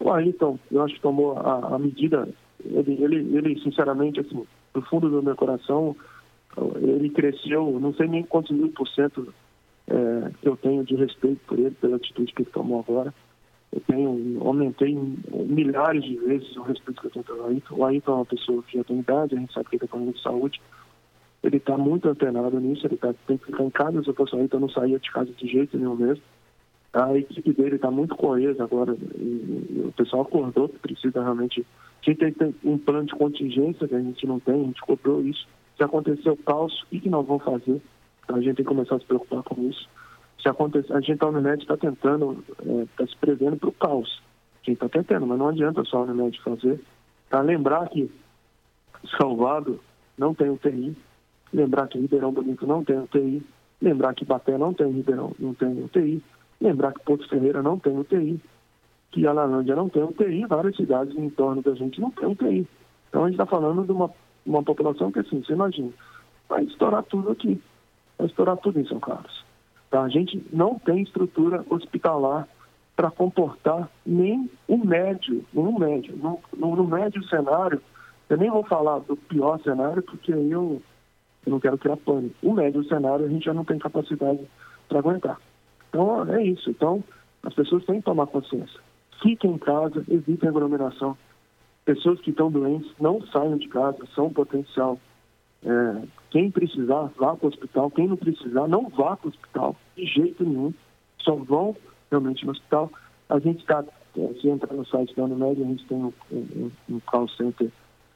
o Ayrton, eu acho que tomou a, a medida, ele, ele, ele, sinceramente, assim, do fundo do meu coração, ele cresceu, não sei nem quantos mil por cento é, que eu tenho de respeito por ele, pela atitude que ele tomou agora. Eu tenho, aumentei milhares de vezes o respeito que eu tenho pelo Ayrton. O Ayrton é uma pessoa que já tem idade, a gente sabe que ele está falando de saúde. Ele está muito antenado nisso, ele tá, tem que ficar em casa, se eu fosse o Ayrton, eu não saía de casa de jeito nenhum mesmo. A equipe dele está muito coesa agora, o pessoal acordou que precisa realmente gente tem, tem um plano de contingência que a gente não tem, a gente cobrou isso. Se acontecer o caos, o que nós vamos fazer? Então, a gente tem que começar a se preocupar com isso. Se acontecer, a gente, a Unimed, está tentando, está é, se prevendo para o caos. Gente está tentando, mas não adianta só a Unimed fazer. Para lembrar que Salvado não tem UTI, lembrar que Ribeirão Bonito não tem UTI, lembrar que Baté não tem Ribeirão, não tem UTI, lembrar que Porto Ferreira não tem UTI que a Lalândia não tem UTI, várias cidades em torno da gente não tem UTI. Então a gente está falando de uma, uma população que, assim, você imagina, vai estourar tudo aqui, vai estourar tudo em São Carlos. Tá? A gente não tem estrutura hospitalar para comportar nem o médio, nenhum médio. No, no, no, médio cenário, eu nem vou falar do pior cenário, porque aí eu, eu não quero criar pânico. O médio cenário a gente já não tem capacidade para aguentar. Então é isso. Então as pessoas têm que tomar consciência. Fiquem em casa, evitem aglomeração. Pessoas que estão doentes não saiam de casa, são potencial. É, quem precisar, vá para o hospital. Quem não precisar, não vá para o hospital, de jeito nenhum. Só vão realmente no hospital. A gente está, é, se entrar no site da Unimed, a gente tem um, um, um call center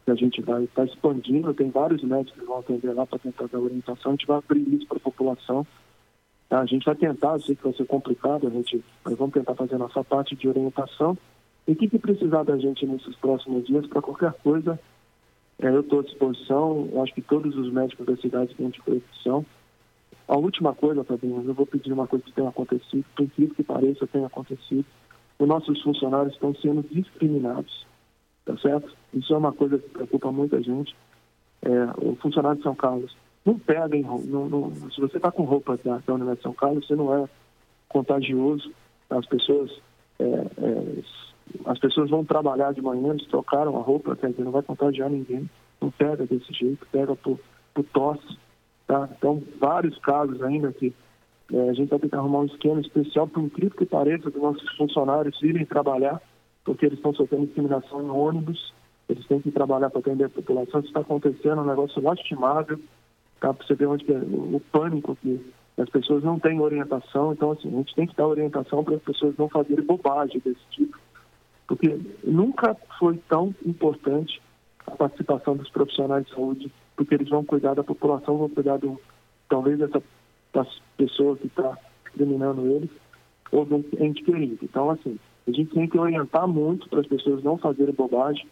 que a gente vai estar tá expandindo, tem vários médicos que vão atender lá para tentar dar orientação, a gente vai abrir isso para a população. Tá? A gente vai tentar, sei que vai ser complicado, a gente, mas vamos tentar fazer a nossa parte de orientação. E o que, que precisar da gente nesses próximos dias, para qualquer coisa, é, eu estou à disposição, eu acho que todos os médicos da cidade têm disposição. A última coisa, Fabinho, eu vou pedir uma coisa que tenha acontecido, por incrível que pareça, tenha acontecido. Os nossos funcionários estão sendo discriminados, tá certo? Isso é uma coisa que preocupa muita gente. É, o funcionário de São Carlos não pega não, não, se você está com roupa da, da Universidade de São Carlos, você não é contagioso. As pessoas, é, é, as pessoas vão trabalhar de manhã, eles trocaram a roupa, quer dizer, não vai contagiar ninguém. Não pega desse jeito, pega por, por tosse Tá? Então, vários casos ainda que é, a gente vai ter que arrumar um esquema especial, por incrível que pareça, dos nossos funcionários irem trabalhar, porque eles estão sofrendo discriminação em ônibus, eles têm que trabalhar para atender a população. Isso está acontecendo, é um negócio lastimável, tá? para você ver onde é o, pânico que as pessoas não têm orientação. Então, assim, a gente tem que dar orientação para as pessoas não fazerem bobagem desse tipo, porque nunca foi tão importante a participação dos profissionais de saúde porque eles vão cuidar da população, vão cuidar do, talvez dessa das pessoas que está discriminando eles, ou de um ente querido. Então, assim, a gente tem que orientar muito para as pessoas não fazerem bobagem,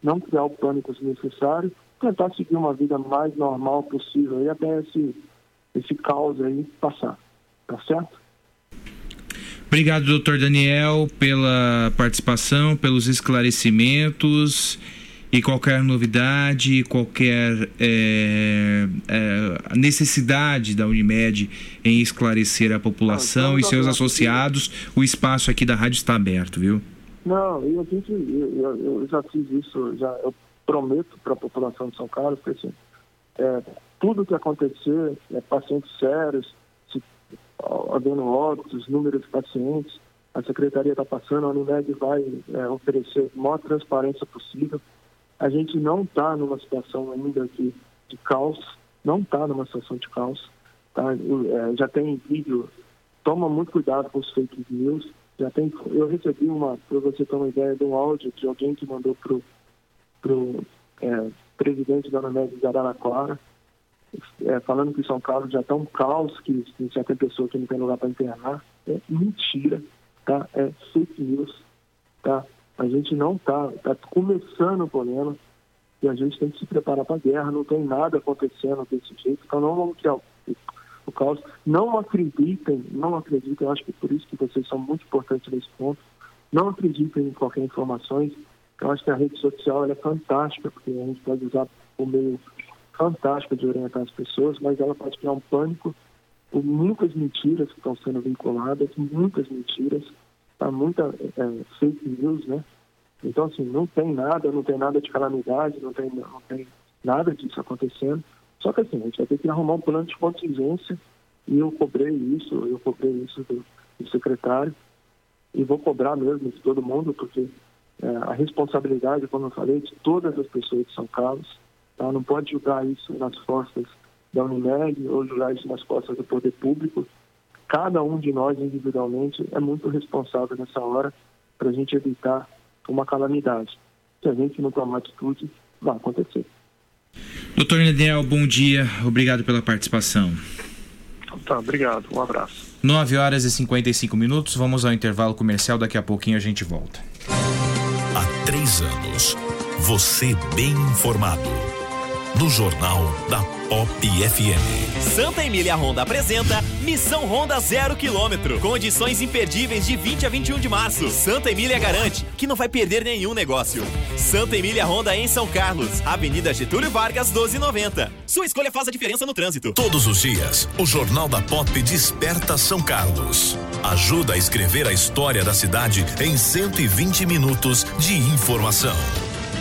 não criar o pânico necessário, tentar seguir uma vida mais normal possível e até esse, esse caos aí passar. Tá certo? Obrigado, doutor Daniel, pela participação, pelos esclarecimentos e qualquer novidade, qualquer é, é, necessidade da Unimed em esclarecer a população ah, então, e seus associados, o espaço aqui da rádio está aberto, viu? Não, eu, eu, eu já fiz isso, já, eu prometo para a população de São Carlos que assim, é, tudo que acontecer, é, pacientes sérios, se, havendo óbitos, número de pacientes, a secretaria está passando, a Unimed vai é, oferecer a maior transparência possível a gente não está numa situação ainda de, de caos, não está numa situação de caos. Tá? É, já tem vídeo, toma muito cuidado com os fake news. Já tem, eu recebi uma, para você ter uma ideia, de um áudio de alguém que mandou para o pro, é, presidente da Unimed de Araraquara, é, falando que São Carlos já está um caos, que, já tem pessoa que não tem lugar para internar. É mentira, tá? É fake news, tá? A gente não está, está começando o problema e a gente tem que se preparar para a guerra, não tem nada acontecendo desse jeito, então não vamos criar o, o caos. Não acreditem, não acreditem, eu acho que por isso que vocês são muito importantes nesse ponto, não acreditem em qualquer informação. Eu acho que a rede social é fantástica, porque a gente pode usar o meio fantástico de orientar as pessoas, mas ela pode criar um pânico por muitas mentiras que estão sendo vinculadas, muitas mentiras tá muita é, fake news, né? Então, assim, não tem nada, não tem nada de calamidade, não tem, não tem nada disso acontecendo. Só que, assim, a gente vai ter que arrumar um plano de contingência e eu cobrei isso, eu cobrei isso do, do secretário e vou cobrar mesmo de todo mundo, porque é, a responsabilidade, como eu falei, de todas as pessoas de São Carlos, tá? não pode julgar isso nas costas da Unimed ou julgar isso nas costas do poder público, cada um de nós individualmente é muito responsável nessa hora para a gente evitar uma calamidade. Se a gente não tomar atitude, vai acontecer. Doutor Nedel, bom dia. Obrigado pela participação. Tá, obrigado. Um abraço. 9 horas e 55 minutos. Vamos ao intervalo comercial. Daqui a pouquinho a gente volta. Há três anos, você bem informado. No Jornal da Pop FM. Santa Emília Honda apresenta Missão Honda Zero Quilômetro. Condições imperdíveis de 20 a 21 de março. Santa Emília garante que não vai perder nenhum negócio. Santa Emília Honda em São Carlos, Avenida Getúlio Vargas, 1290. Sua escolha faz a diferença no trânsito. Todos os dias, o Jornal da Pop desperta São Carlos. ajuda a escrever a história da cidade em 120 minutos de informação.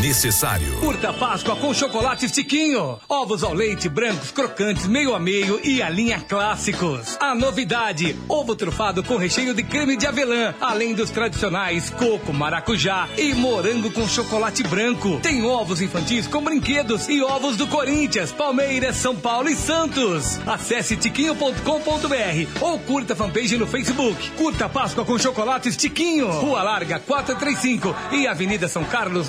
necessário. Curta Páscoa com chocolate Tiquinho. Ovos ao leite, brancos, crocantes, meio a meio e a linha clássicos. A novidade, ovo trufado com recheio de creme de avelã, além dos tradicionais coco, maracujá e morango com chocolate branco. Tem ovos infantis com brinquedos e ovos do Corinthians, Palmeiras, São Paulo e Santos. Acesse tiquinho.com.br ou curta a fanpage no Facebook. Curta Páscoa com chocolates Tiquinho. Rua Larga 435 e Avenida São Carlos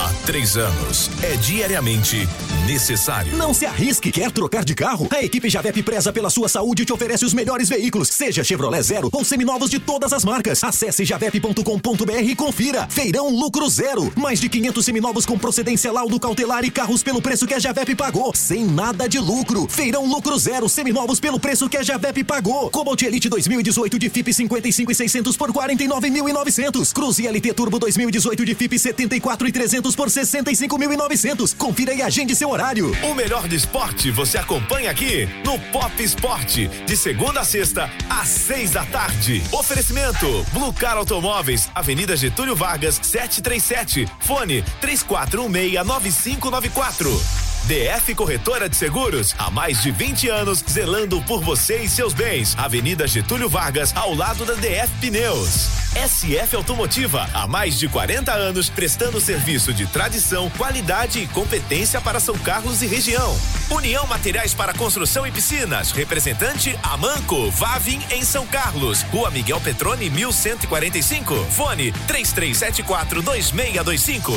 Há três anos, é diariamente necessário. Não se arrisque. Quer trocar de carro? A equipe Javep preza pela sua saúde e te oferece os melhores veículos, seja Chevrolet Zero ou seminovos de todas as marcas. Acesse javep.com.br e confira. Feirão Lucro Zero. Mais de 500 seminovos com procedência laudo cautelar e carros pelo preço que a Javep pagou, sem nada de lucro. Feirão Lucro Zero. Seminovos pelo preço que a Javep pagou. Cobalt Elite 2018 de FIP 55 e 600 por 49.900. Cruze LT Turbo 2018 de FIP 74 e 300 por 65.900. Confira e agende seu horário. O melhor do esporte você acompanha aqui no Pop Esporte, de segunda a sexta, às seis da tarde. Oferecimento: Blue Car Automóveis, Avenida Getúlio Vargas, 737. Fone 34169594. DF Corretora de Seguros, há mais de 20 anos, zelando por você e seus bens. Avenida Getúlio Vargas, ao lado da DF Pneus. SF Automotiva, há mais de 40 anos, prestando serviço de tradição, qualidade e competência para São Carlos e região. União Materiais para Construção e Piscinas, representante Amanco, Vavin em São Carlos, Rua Miguel Petrone, 1145. Fone 3374 2625.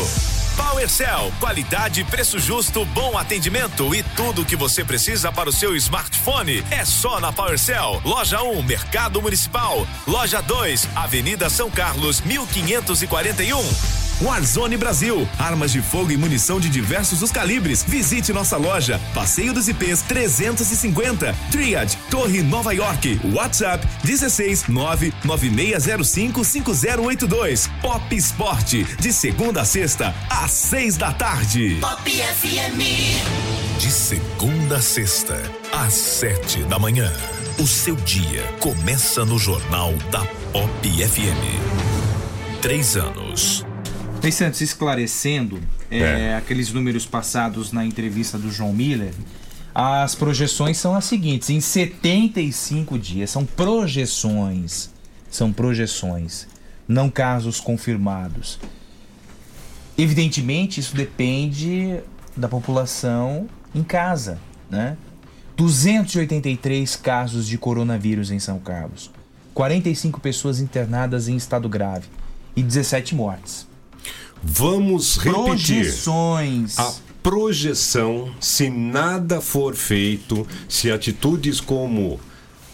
PowerCell, qualidade, preço justo, bom atendimento e tudo o que você precisa para o seu smartphone é só na PowerCell. Loja 1, Mercado Municipal. Loja 2, Avenida São Carlos, 1541. Warzone Brasil, armas de fogo e munição de diversos os calibres. Visite nossa loja, Passeio dos IPs 350, Triad, Torre Nova York, WhatsApp 16 99605 5082. Pop Esporte, de segunda a sexta, às seis da tarde. Pop FM. De segunda a sexta, às sete da manhã. O seu dia começa no Jornal da Pop FM. Três anos. Ney Santos, esclarecendo é, aqueles números passados na entrevista do João Miller, as projeções são as seguintes: em 75 dias, são projeções. São projeções, não casos confirmados. Evidentemente, isso depende da população em casa, né? 283 casos de coronavírus em São Carlos, 45 pessoas internadas em estado grave e 17 mortes. Vamos repetir. Projeções. A projeção, se nada for feito, se atitudes como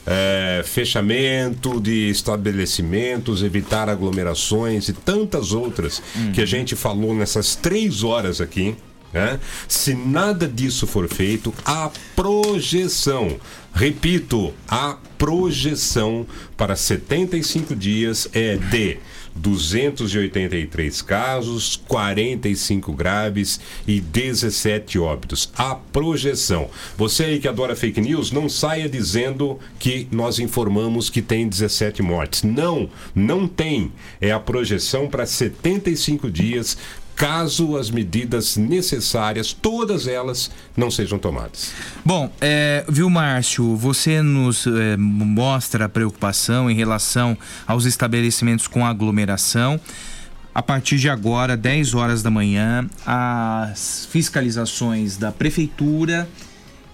é, fechamento de estabelecimentos, evitar aglomerações e tantas outras que a gente falou nessas três horas aqui. Né? Se nada disso for feito, a projeção, repito, a projeção para 75 dias é de 283 casos, 45 graves e 17 óbitos. A projeção. Você aí que adora fake news, não saia dizendo que nós informamos que tem 17 mortes. Não, não tem. É a projeção para 75 dias caso as medidas necessárias, todas elas, não sejam tomadas. Bom, é, viu, Márcio, você nos é, mostra a preocupação em relação aos estabelecimentos com aglomeração. A partir de agora, 10 horas da manhã, as fiscalizações da Prefeitura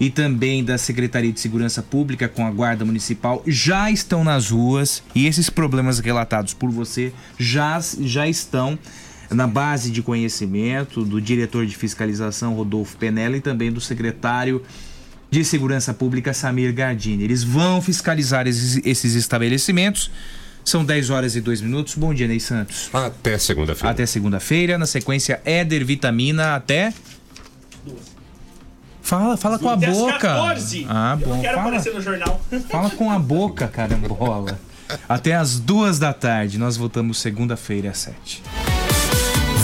e também da Secretaria de Segurança Pública com a Guarda Municipal já estão nas ruas e esses problemas relatados por você já, já estão na base de conhecimento do diretor de fiscalização Rodolfo Penella e também do secretário de Segurança Pública Samir Gardini. Eles vão fiscalizar esses, esses estabelecimentos. São 10 horas e 2 minutos. Bom dia, Ney Santos. Até segunda-feira. Até segunda-feira. Na sequência, Éder Vitamina até. Fala, fala com a boca. 14. Ah, Eu bom. não quero fala, aparecer no jornal. fala com a boca, carambola. Até as duas da tarde. Nós voltamos segunda-feira às 7.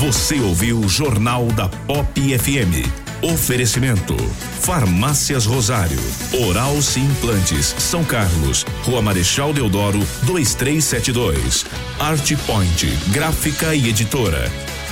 Você ouviu o Jornal da Pop FM. Oferecimento: Farmácias Rosário, Oral Sim Implantes, São Carlos, Rua Marechal Deodoro, 2372. Art Point, Gráfica e Editora.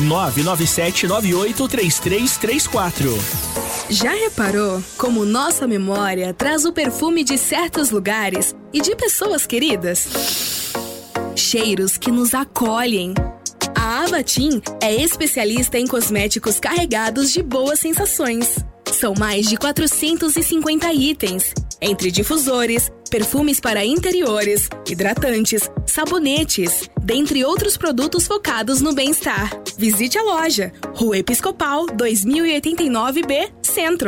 997983334. Já reparou como nossa memória traz o perfume de certos lugares e de pessoas queridas? Cheiros que nos acolhem. A Avatim é especialista em cosméticos carregados de boas sensações. São mais de 450 itens, entre difusores, perfumes para interiores, hidratantes, sabonetes, dentre outros produtos focados no bem-estar. Visite a loja, Rua Episcopal 2089B, Centro.